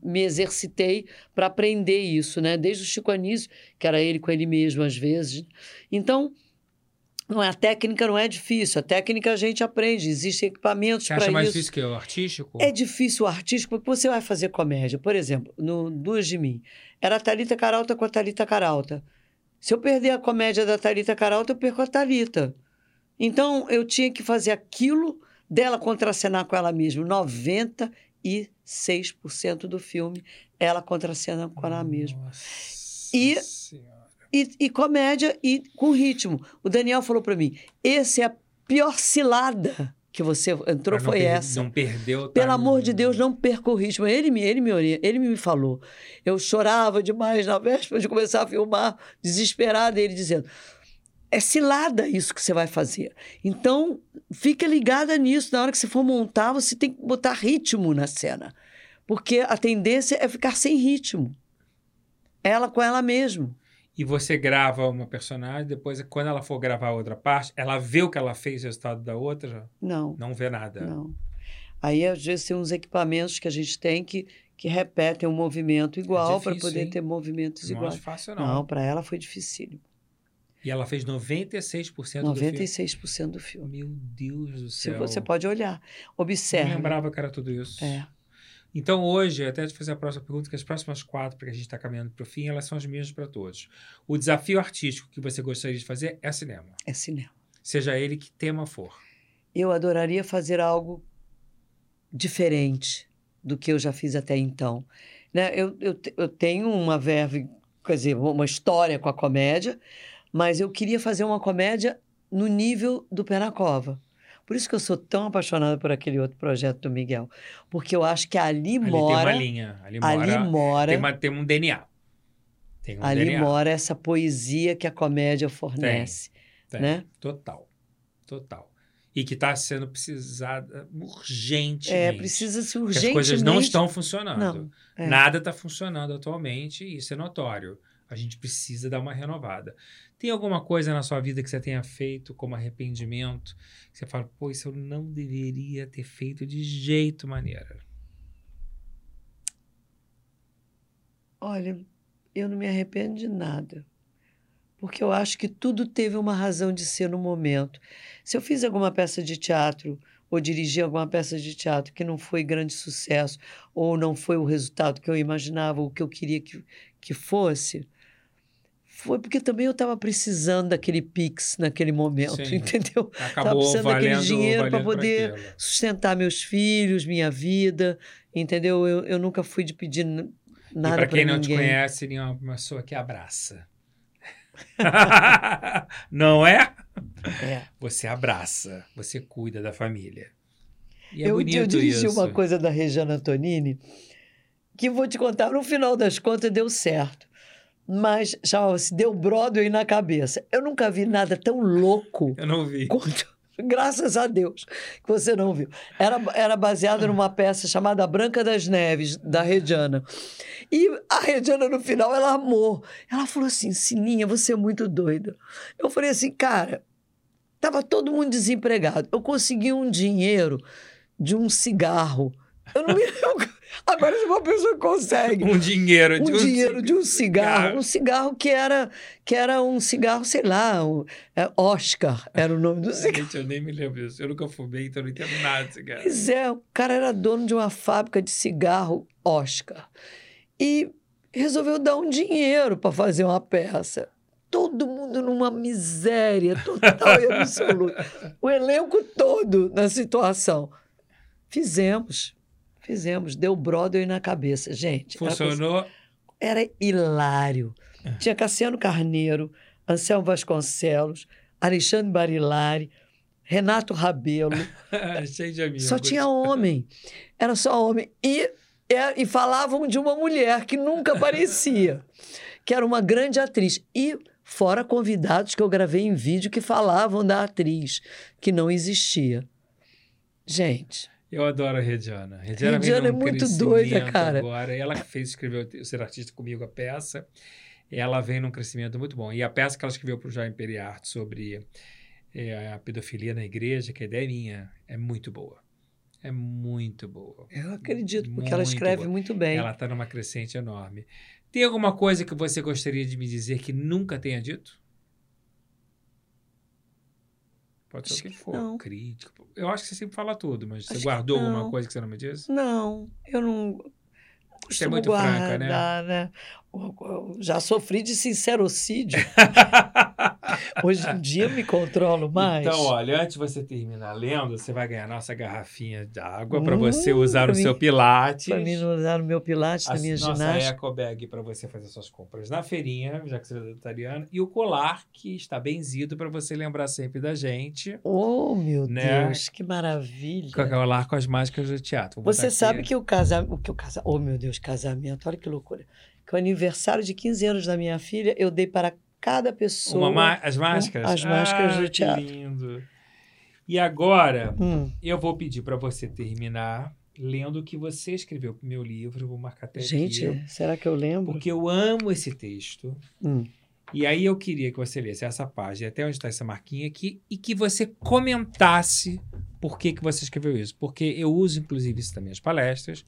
me exercitei para aprender isso, né? Desde o Chico Anísio, que era ele com ele mesmo às vezes. Então, não é a técnica não é difícil. A técnica a gente aprende, existem equipamentos Você acha para mais isso. difícil que o artístico? É difícil o artístico, porque você vai fazer comédia. Por exemplo, no Duas de Mim, era a Thalita Caralta com a Thalita Caralta. Se eu perder a comédia da Thalita Caralta, eu perco a Thalita. Então, eu tinha que fazer aquilo dela contracenar com ela mesma. 96% do filme, ela contracena com ela mesma. E-. E, e comédia e com ritmo. O Daniel falou para mim: esse é a pior cilada que você entrou foi essa. Não perdeu. tá? Pelo amor de Deus, não perca o ritmo. Ele me, ele me, ele me falou. Eu chorava demais na véspera de começar a filmar, desesperada, ele dizendo: é cilada isso que você vai fazer. Então, fica ligada nisso. Na hora que você for montar, você tem que botar ritmo na cena. Porque a tendência é ficar sem ritmo. Ela com ela mesma. E você grava uma personagem, depois, quando ela for gravar outra parte, ela vê o que ela fez, o resultado da outra, Não. não vê nada. Não. Aí, às vezes, tem uns equipamentos que a gente tem que, que repetem um movimento igual para difícil, poder hein? ter movimentos Não iguais. acho fácil, não. Não, para ela foi dificílimo. E ela fez 96% do filme. 96% do filme. Meu Deus do Se céu. você pode olhar, observe. lembrava que era tudo isso. É. Então, hoje, até te fazer a próxima pergunta, que as próximas quatro, porque a gente está caminhando para o fim, elas são as mesmas para todos. O desafio artístico que você gostaria de fazer é cinema. É cinema. Seja ele que tema for. Eu adoraria fazer algo diferente do que eu já fiz até então. Né? Eu, eu, eu tenho uma verve, quer dizer, uma história com a comédia, mas eu queria fazer uma comédia no nível do Pé na Cova. Por isso que eu sou tão apaixonada por aquele outro projeto do Miguel. Porque eu acho que ali, Ali mora. tem uma linha. Ali mora. ali mora. Tem, uma- tem um DNA. Tem um ali DNA. mora essa poesia que a comédia fornece. Tem. né? Total. Total. E que está sendo precisada urgentemente. É, precisa-se Porque urgentemente. as coisas não estão funcionando. Não, é. Nada está funcionando atualmente e isso é notório. A gente precisa dar uma renovada. Tem alguma coisa na sua vida que você tenha feito como arrependimento? Que você fala, pô, isso eu não deveria ter feito de jeito maneira. Olha, eu não me arrependo de nada. Porque eu acho que tudo teve uma razão de ser no momento. Se eu fiz alguma peça de teatro ou dirigi alguma peça de teatro que não foi grande sucesso ou não foi o resultado que eu imaginava ou que eu queria que, que fosse, foi porque também eu estava precisando daquele pix naquele momento, Sim. entendeu? Acabou precisando daquele valendo, dinheiro pra valendo pra poder. Sustentar meus filhos, minha vida, entendeu? Eu, eu nunca fui de pedir nada para quem não te conhece, ele é uma pessoa que abraça. não é? É. Você abraça, você cuida da família. E é eu, bonito eu dirigi isso. uma coisa da Regiana Antonini que vou te contar, no final das contas deu certo. Mas chamava-se Deu Broadway na cabeça. Eu nunca vi nada tão louco Eu não vi. quanto. Graças a Deus que você não viu. Era, era baseado numa peça chamada Branca das Neves, da Rediana. E a Rediana, no final, ela amou. Ela falou assim: Sininha, você é muito doida. Eu falei assim, cara, tava todo mundo desempregado. Eu consegui um dinheiro de um cigarro. Eu não me lembro. Agora, se uma pessoa consegue Um dinheiro de um dinheiro de um cigarro, cigarro. um cigarro que era que era um cigarro, sei lá, um, é, Oscar era o nome do cigarro. Gente, eu nem me lembro disso. Eu nunca fumei, então não entendo nada de cigarro. Pois é, o cara era dono de uma fábrica de cigarro Oscar e resolveu dar um dinheiro para fazer uma peça. Todo mundo numa miséria total e absoluta. O elenco todo na situação. Fizemos. Fizemos. Deu Broadway na cabeça. Gente, era Funcionou. era hilário. É. Tinha Cassiano Carneiro, Anselmo Vasconcelos, Alexandre Barilari, Renato Rabelo. Cheio de amigos. Só tinha homem. Era só homem. E, é- e falavam de uma mulher que nunca aparecia, que era uma grande atriz. E fora convidados que eu gravei em vídeo que falavam da atriz, que não existia. Gente, Eu adoro a Rediana. A Rediana, Rediana é muito doida, cara. Agora. Ela que fez escrever o Ser Artista comigo a peça. Ela vem num crescimento muito bom. E a peça que ela escreveu para o Jaime Periarte sobre é, a pedofilia na igreja, que a ideia é minha, é muito boa. É muito boa. eu acredito, porque ela Muito escreve boa. muito bem. Ela está numa crescente enorme. Tem alguma coisa que você gostaria de me dizer que nunca tenha dito? Pode ser o Acho que que for. não. Crítico. Eu acho que você sempre fala tudo, mas Acho você guardou alguma coisa que você não me disse? Não, eu não Você é muito franca, né? guardar, né? Eu Já sofri de sincerocídio. Hoje em dia eu me controlo mais. Então, olha, antes de você terminar lendo, você vai ganhar nossa garrafinha d'água para você usar no pra seu mim- pilates. Para mim usar no meu pilates, a na minha nossa ginástica. eco bag para você fazer suas compras na feirinha, já que você é vegetariana, e o colar que está benzido para você lembrar sempre da gente. Oh, meu Né? Deus, que maravilha. Com o colar com as mágicas do teatro. Vou Você aqui. sabe que o casamento, que o casa, oh meu Deus, casamento, olha que loucura. Que o aniversário de 15 anos da minha filha, eu dei para cada pessoa. Uma ma- as máscaras? as máscaras ah, do teatro. Que lindo. E agora, Hum, eu vou pedir para você terminar lendo o que você escreveu para o meu livro. Vou marcar até gente, aqui. será que eu lembro? Porque eu amo esse texto. Hum, E aí eu queria que você lesse essa página, até onde está essa marquinha aqui, e que você comentasse por que, que você escreveu isso. Porque eu uso, inclusive, isso nas minhas palestras,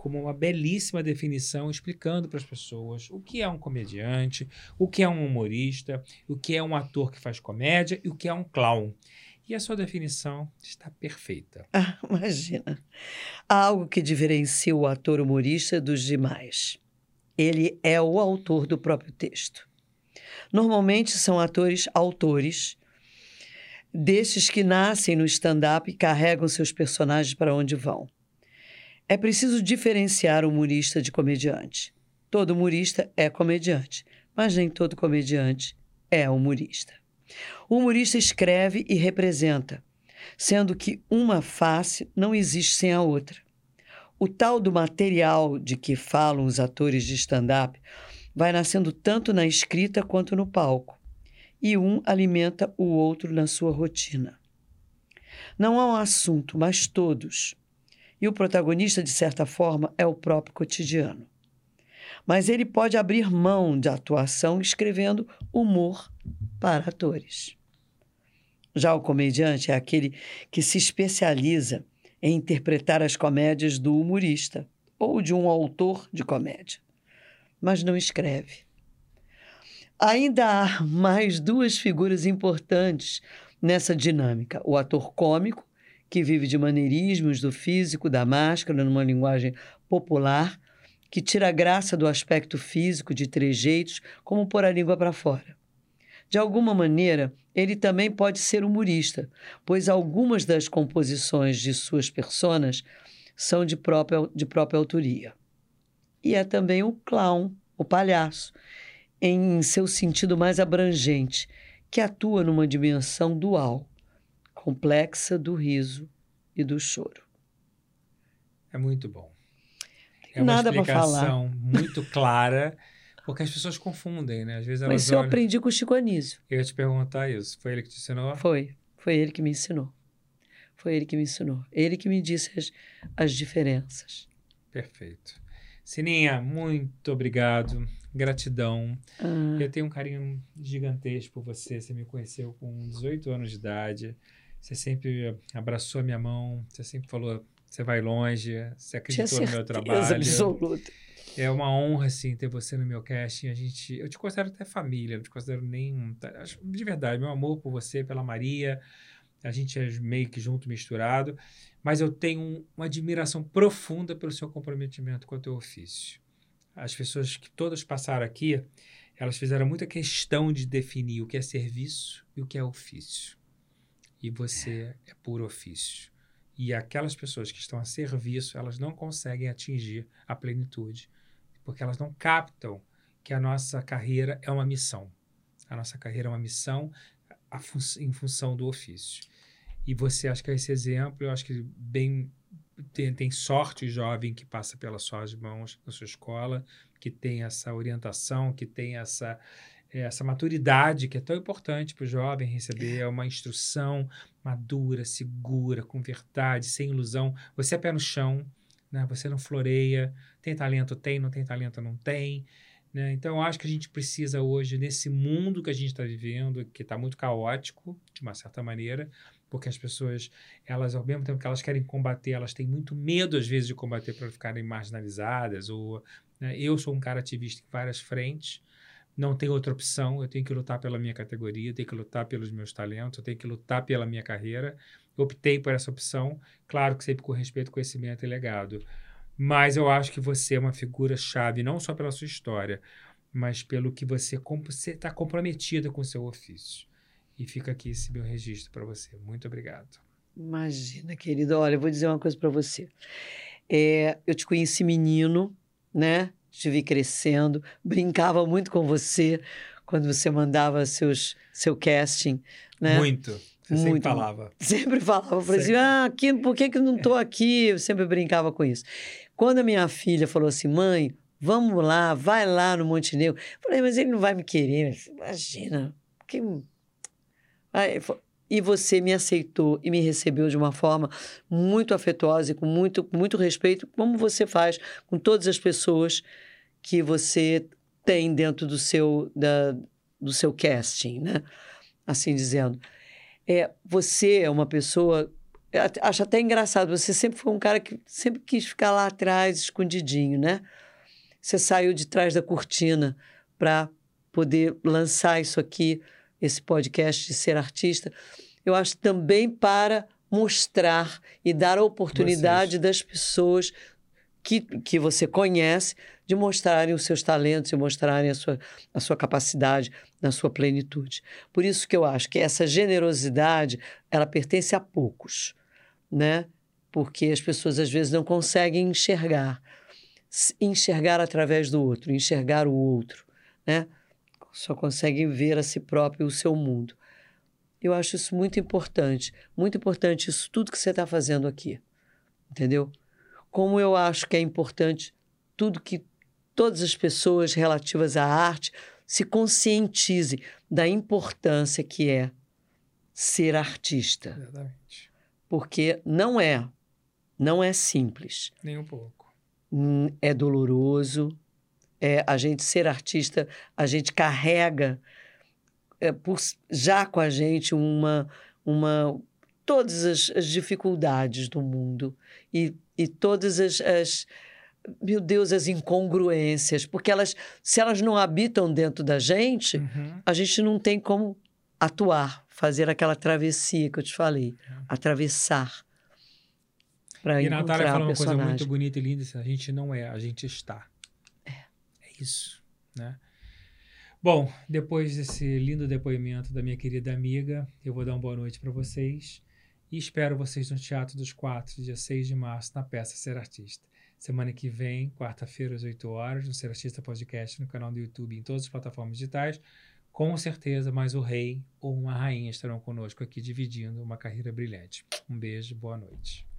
como uma belíssima definição, explicando para as pessoas o que é um comediante, o que é um humorista, o que é um ator que faz comédia e o que é um clown. E a sua definição está perfeita. ah, imagina. Algo que diferencia o ator humorista dos demais. Ele é o autor do próprio texto. Normalmente são atores autores, destes que nascem no stand-up e carregam seus personagens para onde vão. É preciso diferenciar humorista de comediante. Todo humorista é comediante, mas nem todo comediante é humorista. O humorista escreve e representa, sendo que uma face não existe sem a outra. O tal do material de que falam os atores de stand-up vai nascendo tanto na escrita quanto no palco, e um alimenta o outro na sua rotina. Não há um assunto, mas todos. E o protagonista, de certa forma, é o próprio cotidiano. Mas ele pode abrir mão de atuação escrevendo humor para atores. Já o comediante é aquele que se especializa em interpretar as comédias do humorista ou de um autor de comédia, mas não escreve. Ainda há mais duas figuras importantes nessa dinâmica: o ator cômico, que vive de maneirismos do físico, da máscara, numa linguagem popular, que tira a graça do aspecto físico de trejeitos, como pôr a língua para fora. De alguma maneira, ele também pode ser humorista, pois algumas das composições de suas personas são de própria, de própria autoria. E é também o clown, o palhaço, em seu sentido mais abrangente, que atua numa dimensão dual, complexa do riso e do choro. É muito bom. É uma nada explicação muito clara, porque as pessoas confundem, né? Às vezes elas Mas isso eu olham... aprendi com o Chico Anísio. Eu ia te perguntar isso. Foi ele que te ensinou? Foi. Foi ele que me ensinou. Foi ele que me ensinou. Ele que me disse as, as diferenças. Perfeito. Sininha, muito obrigado. Gratidão. Ah, Eu tenho um carinho gigantesco por você. Você me conheceu com 18 anos de idade. Você sempre abraçou a minha mão. Você sempre falou, você vai longe. Você acreditou no meu trabalho. absoluta. É uma honra, assim, ter você no meu casting. A gente, eu te considero até família, não te considero nem... tá, De verdade, meu amor por você, pela Maria, a gente é meio que junto, misturado. Mas eu tenho um- uma admiração profunda pelo seu comprometimento com o teu ofício. As pessoas que todas passaram aqui, elas fizeram muita questão de definir o que é serviço e o que é ofício. E você é puro ofício. E aquelas pessoas que estão a serviço, elas não conseguem atingir a plenitude, porque elas não captam que a nossa carreira é uma missão. A nossa carreira é uma missão fun- em função do ofício. E você acha que é esse exemplo, eu acho que bem tem, tem sorte o jovem que passa pelas suas mãos na sua escola, que tem essa orientação, que tem essa essa maturidade que é tão importante para o jovem receber é uma instrução madura, segura, com verdade, sem ilusão. Você é pé no chão, né? Você não floreia. Tem talento, tem. Não tem talento, não tem. Né? Então, eu acho que a gente precisa hoje, nesse mundo que a gente está vivendo, que está muito caótico, de uma certa maneira, porque as pessoas, elas, ao mesmo tempo que elas querem combater, elas têm muito medo, às vezes, de combater para ficarem marginalizadas. Ou, né? Eu sou um cara ativista em várias frentes, não tenho outra opção, eu tenho que lutar pela minha categoria, eu tenho que lutar pelos meus talentos, eu tenho que lutar pela minha carreira. Eu optei por essa opção, claro que sempre com respeito, conhecimento e legado. Mas eu acho que você é uma figura chave, não só pela sua história, mas pelo que você está comprometida com o seu ofício. E fica aqui esse meu registro para você. Muito obrigado. Imagina, querido. Olha, eu vou dizer uma coisa para você. É, eu te conheci menino, né? Te vi crescendo, brincava muito com você quando você mandava seus, seu casting, né? Muito. Você Muito. sempre falava. Sempre falava, eu falei assim, Sempre. ah, aqui, por que, que eu não estou aqui? Eu sempre brincava com isso. Quando a minha filha falou assim, mãe, vamos lá, vai lá no Montenegro. Eu falei, mas ele não vai me querer. Imagina. Que... Aí, ele falou, e você me aceitou e me recebeu de uma forma muito afetuosa e com muito, muito respeito, como você faz com todas as pessoas que você tem dentro do seu, da, do seu casting, né? Assim dizendo. É, você é uma pessoa. Acho até engraçado, você sempre foi um cara que sempre quis ficar lá atrás, escondidinho, né? Você saiu de trás da cortina para poder lançar isso aqui, esse podcast de ser artista. Eu acho também para mostrar e dar a oportunidade das pessoas que, que você conhece de mostrarem os seus talentos e mostrarem a sua, a sua capacidade na sua plenitude. Por isso que eu acho que essa generosidade, ela pertence a poucos, né? Porque as pessoas às vezes não conseguem enxergar, enxergar através do outro, enxergar o outro, né? Só conseguem ver a si próprio e o seu mundo. Eu acho isso muito importante, muito importante isso tudo que você está fazendo aqui, entendeu? Como eu acho que é importante tudo que todas as pessoas relativas à arte se conscientizem da importância que é ser artista, Exatamente. porque não é, não é simples, Nem um pouco. Hum, é doloroso, é a gente ser artista, a gente carrega é, por, já com a gente uma uma todas as, as dificuldades do mundo e, e todas as, as meu Deus as incongruências porque elas se elas não habitam dentro da gente Uhum. a gente não tem como atuar, fazer aquela travessia que eu te falei, atravessar para É. E a Natália fala uma coisa muito bonita e linda: assim, a gente não é, a gente está. Isso, né? Bom, depois desse lindo depoimento da minha querida amiga, eu vou dar uma boa noite para vocês e espero vocês no Teatro dos Quatro, dia 6 de março, na peça Ser Artista. Semana que vem, quarta-feira, às 8 horas, no Ser Artista Podcast, no canal do YouTube, em todas as plataformas digitais. Com certeza, mais o rei ou uma rainha estarão conosco aqui dividindo uma carreira brilhante. Um beijo, boa noite.